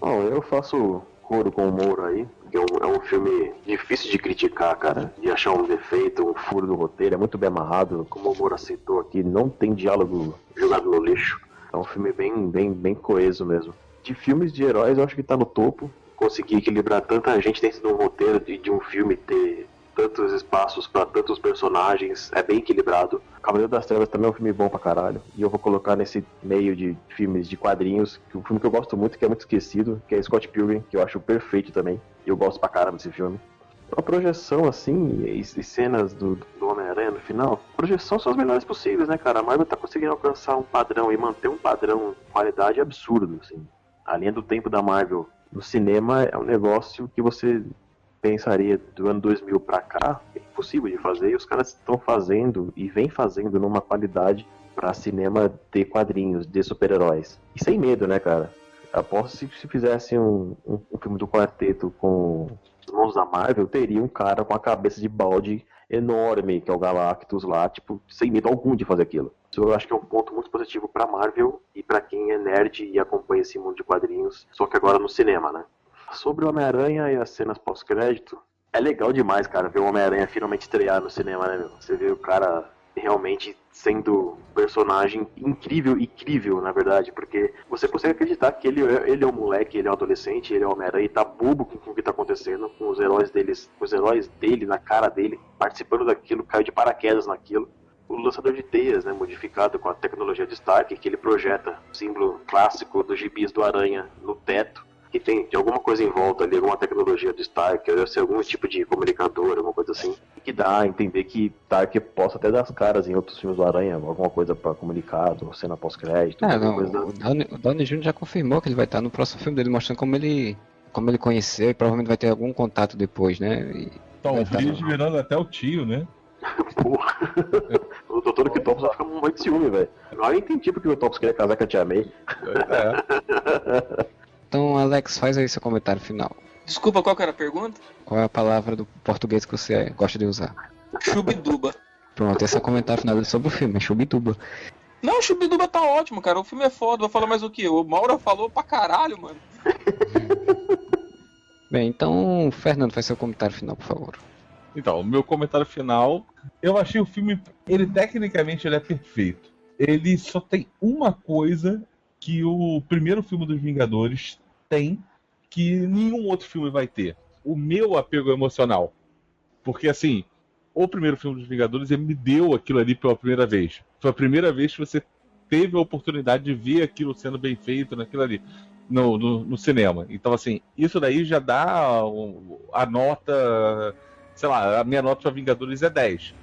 Bom, eu faço coro com o Moura aí, é um, é um filme difícil de criticar, cara, de achar um defeito, um furo do roteiro, é muito bem amarrado, como o Moura citou aqui, não tem diálogo jogado no lixo, é um filme bem, bem, bem coeso mesmo. De filmes de heróis, eu acho que tá no topo, conseguir equilibrar tanta gente dentro de um roteiro de, de um filme ter tantos espaços pra tantos personagens, é bem equilibrado. Cavaleiro das Trevas também é um filme bom pra caralho. E eu vou colocar nesse meio de filmes de quadrinhos, que um filme que eu gosto muito, que é muito esquecido, que é Scott Pilgrim, que eu acho perfeito também. E eu gosto pra caramba desse filme. A projeção, assim, e, e cenas do, do Homem-Aranha no final, projeção são as melhores possíveis, né, cara? A Marvel tá conseguindo alcançar um padrão e manter um padrão de qualidade absurdo, assim. A linha do tempo da Marvel no cinema é um negócio que você pensaria do ano 2000 pra cá, é impossível de fazer, e os caras estão fazendo e vem fazendo numa qualidade pra cinema de quadrinhos, de super-heróis. E sem medo, né, cara? Aposto se, se fizesse um, um, um filme do quarteto com os mãos da Marvel, teria um cara com a cabeça de balde enorme, que é o Galactus lá, tipo, sem medo algum de fazer aquilo. Isso eu acho que é um ponto muito positivo pra Marvel e pra quem é nerd e acompanha esse mundo de quadrinhos, só que agora no cinema, né? Sobre o Homem-Aranha e as cenas pós-crédito, é legal demais, cara, ver o Homem-Aranha finalmente estrear no cinema, né, meu? Você vê o cara realmente sendo um personagem incrível, incrível, na verdade, porque você consegue acreditar que ele, é- ele é um moleque, ele é um adolescente, ele é um Homem-Aranha e tá bobo com, com o que tá acontecendo, com os heróis deles, os heróis dele na cara dele, participando daquilo, caiu de paraquedas naquilo. O lançador de teias, né, modificado com a tecnologia de Stark, que ele projeta o símbolo clássico dos gibis do Aranha no teto, que tem de alguma coisa em volta ali, alguma tecnologia do Stark, deve ser algum tipo de comunicador, alguma coisa assim, que dá a entender que Stark possa até dar as caras em outros filmes do Aranha, alguma coisa para comunicado, cena pós-crédito, É, não, coisa o Downey, o Downey Jr. já confirmou que ele vai estar no próximo filme dele, mostrando como ele, como ele conheceu e provavelmente vai ter algum contato depois, né? E- Talvez tá. virando até o tio, né? *laughs* Porra. *laughs* o Doutor Octopus vai ficar muito ciúme, velho. Agora eu entendi porque o Octopus queria casar com a Tia May. É. *laughs* Então, Alex, faz aí seu comentário final. Desculpa, qual que era a pergunta? Qual é a palavra do português que você gosta de usar? Chubiduba. Pronto, esse é o comentário final dele sobre o filme, é Chubituba. Não, Chubiduba tá ótimo, cara. O filme é foda. Vou falar mais o que? O Maura falou pra caralho, mano. *laughs* Bem, então, Fernando, faz seu comentário final, por favor. Então, o meu comentário final, eu achei o filme, ele tecnicamente ele é perfeito. Ele só tem uma coisa que o primeiro filme dos Vingadores tem que nenhum outro filme vai ter. O meu apego emocional. Porque assim, o primeiro filme dos Vingadores ele me deu aquilo ali pela primeira vez. Foi a primeira vez que você teve a oportunidade de ver aquilo sendo bem feito naquilo ali. No, no, no cinema. Então, assim, isso daí já dá a nota. Sei lá, a minha nota para Vingadores é 10.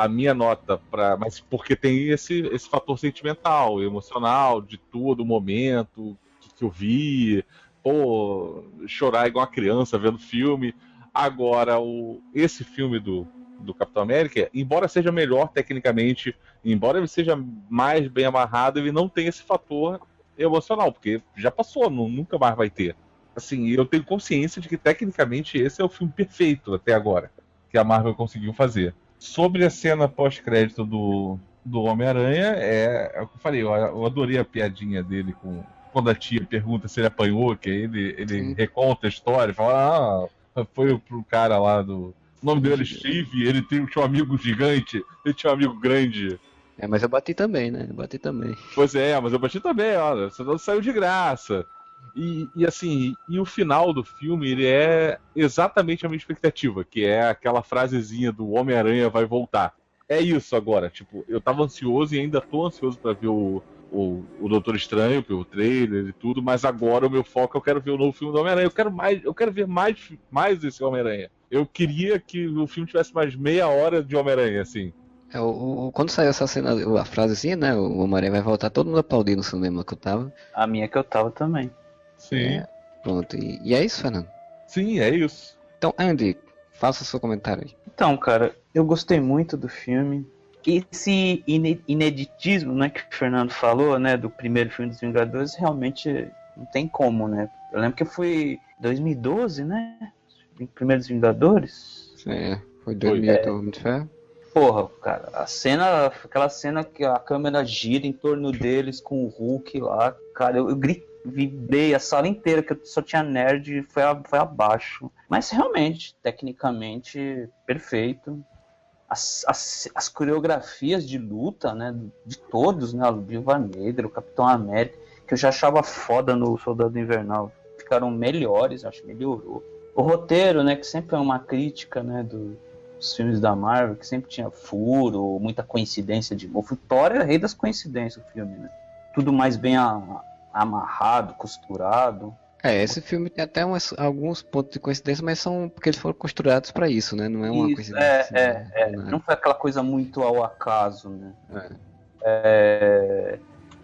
A minha nota para. Mas porque tem esse, esse fator sentimental, emocional, de todo o momento que, que eu vi. Pô, chorar igual uma criança vendo filme. Agora, o, esse filme do, do Capitão América, embora seja melhor tecnicamente, embora ele seja mais bem amarrado, ele não tem esse fator emocional, porque já passou, não, nunca mais vai ter. Assim, eu tenho consciência de que tecnicamente esse é o filme perfeito até agora que a Marvel conseguiu fazer. Sobre a cena pós-crédito do, do Homem-Aranha, é, é o que eu falei, eu, eu, adorei a piadinha dele com quando a tia pergunta se ele apanhou, que ele, ele reconta a história, fala, ah, foi pro cara lá do, o nome dele é Steve, ele tem, tinha um amigo gigante, ele tinha um amigo grande. É, mas eu bati também, né? Eu bati também. Pois é, mas eu bati também, olha, você não saiu de graça. E, e, assim, e o final do filme, ele é exatamente a minha expectativa, que é aquela frasezinha do Homem-Aranha vai voltar. É isso agora, tipo, eu tava ansioso e ainda tô ansioso para ver o, o, o Doutor Estranho, pelo trailer e tudo, mas agora o meu foco eu quero ver o novo filme do Homem-Aranha. Eu quero mais, eu quero ver mais, mais desse Homem-Aranha eu queria que o filme tivesse mais meia hora de Homem-Aranha, assim. É, o, o, quando saiu essa cena, a frase assim, né? O Homem-Aranha vai voltar, todo mundo aplaudindo no cinema que eu tava. A minha que eu tava também. Sim. É, pronto, e, e, é isso, Fernando? Sim, é isso. Então, Andy, faça seu comentário aí. Então, cara, eu gostei muito do filme. Esse ineditismo, né, que o Fernando falou, né, do primeiro filme dos Vingadores, realmente não tem como, né? Eu lembro que foi 2012, né? Primeiros Vingadores? É, foi 2008 é. De Ferro. Porra, cara, a cena, aquela cena que a câmera gira em torno deles com o Hulk lá, cara, eu, eu gritei, vibrei a sala inteira, que só tinha nerd, foi, a, foi abaixo. Mas realmente, tecnicamente, perfeito. As, as, as, coreografias de luta, né, de todos, né, o Viva Negra, o Capitão América, que eu já achava foda no Soldado Invernal, ficaram melhores, acho que melhorou o roteiro, né, que sempre é uma crítica, né, do, dos filmes da Marvel, que sempre tinha furo, muita coincidência de novo. O Thor é rei das coincidências, o filme, né? Tudo mais bem a, amarrado, costurado. É, esse filme tem até umas, alguns pontos de coincidência, mas são porque eles foram costurados para isso, né? Não é uma isso, coincidência. É, assim, é, né? é. Não foi aquela coisa muito ao acaso, né? É. É,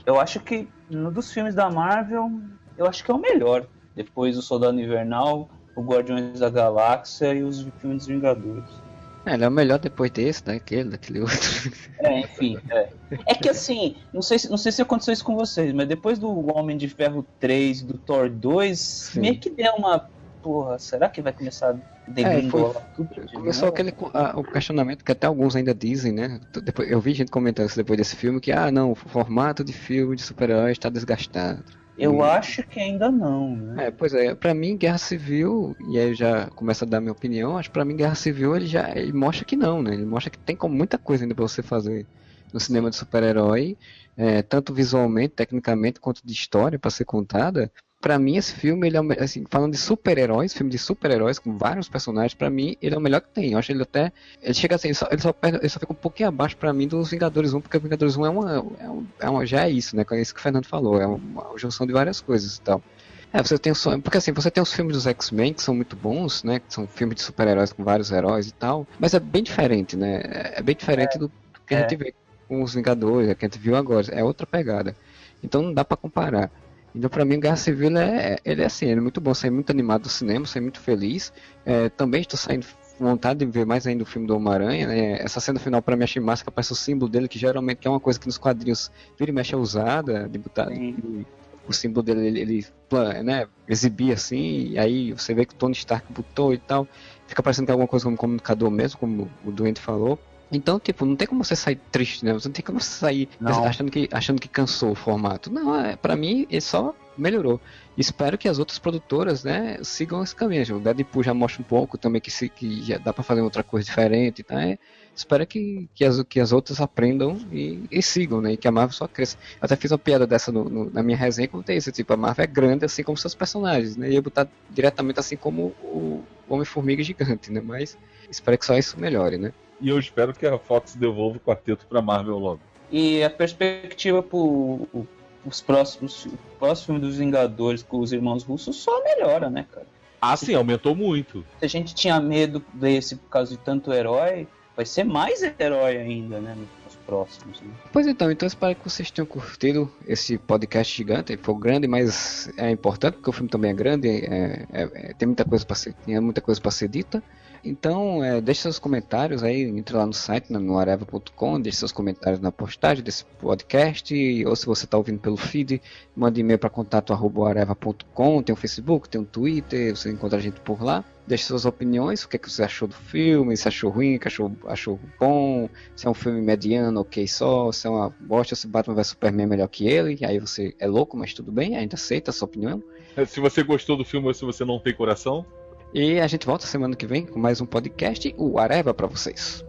eu acho que no dos filmes da Marvel, eu acho que é o melhor. Depois do Soldado Invernal, o Guardiões da Galáxia e os filmes dos Vingadores. É, ele é o melhor depois desse, daquele, daquele outro. *laughs* É, enfim, é. É que assim, não sei, não sei se aconteceu isso com vocês, mas depois do Homem de Ferro 3 do Thor 2, Sim. meio que deu uma. Porra, será que vai começar a degringolar é, tudo? Começou aquele a, o questionamento que até alguns ainda dizem, né? Depois, eu vi gente comentando isso depois desse filme, que, ah, não, o formato de filme de super-heróis está desgastado. Eu acho que ainda não, né? É, pois é, pra mim Guerra Civil, e aí eu já começo a dar minha opinião, acho pra mim Guerra Civil ele já ele mostra que não, né? Ele mostra que tem como muita coisa ainda pra você fazer no cinema de super-herói, é, tanto visualmente, tecnicamente, quanto de história para ser contada, para mim esse filme ele é assim, falando de super-heróis, filme de super-heróis com vários personagens, para mim ele é o melhor que tem. Eu acho ele até ele chega assim, ele só, ele só, ele só fica um pouquinho abaixo para mim dos Vingadores 1, porque o Vingadores 1 é uma, é, uma, é uma já é isso, né? É isso que o Fernando falou, é uma, junção de várias coisas e tal. É, você tem porque assim, você tem os filmes dos X-Men que são muito bons, né? Que são filmes de super-heróis com vários heróis e tal, mas é bem diferente, né? É bem diferente é, do que a gente é. vê com os Vingadores, que a gente viu agora, é outra pegada. Então não dá para comparar. Então, para mim, Guerra Civil é, ele é assim, ele é muito bom, saí muito animado do cinema, saí muito feliz. É, também estou saindo com vontade de ver mais ainda o filme do Homem-Aranha. Né? Essa cena final, para mim, achei massa, que aparece o símbolo dele, que geralmente é uma coisa que nos quadrinhos vira e mexe é usada, de botar. De, o símbolo dele, ele, ele né, exibia assim, e aí você vê que o Tony Stark botou e tal. Fica parecendo que é alguma coisa como comunicador mesmo, como o Doente falou. Então, tipo, não tem como você sair triste, né? Você não tem como você sair achando que, achando que cansou o formato. Não, é, pra mim, ele só melhorou. Espero que as outras produtoras, né, sigam esse caminho. O Deadpool já mostra um pouco também que, se, que já dá para fazer outra coisa diferente, tá? É, espero que, que, as, que as outras aprendam e, e sigam, né? E que a Marvel só cresça. Eu até fiz uma piada dessa no, no, na minha resenha, como tem isso, tipo, a Marvel é grande assim como seus personagens, né? E eu botar diretamente assim como o Homem-Formiga gigante, né? Mas espero que só isso melhore, né? E eu espero que a Fox devolva o quarteto pra Marvel logo. E a perspectiva pro os próximos, o próximo filme dos Vingadores com os irmãos russos só melhora, né, cara? Ah, sim, aumentou muito. Se a gente tinha medo desse por causa de tanto herói, vai ser mais herói ainda, né? Nos próximos. Né? Pois então, então espero que vocês tenham curtido esse podcast gigante. Ele foi grande, mas é importante porque o filme também é grande. É, é, é, tem muita coisa para ser, tem muita coisa para ser dita. Então, é, deixe seus comentários aí, entre lá no site, né, no areva.com, deixe seus comentários na postagem desse podcast, ou se você está ouvindo pelo feed, mande e-mail para contato.areva.com, tem o Facebook, tem o Twitter, você encontra a gente por lá. Deixe suas opiniões, o que, é que você achou do filme, se achou ruim, se achou, achou bom, se é um filme mediano, ok só, se é uma bosta, se Batman vs Superman é melhor que ele, aí você é louco, mas tudo bem, ainda aceita a sua opinião. Se você gostou do filme ou se você não tem coração, e a gente volta semana que vem com mais um podcast, o Areva para vocês.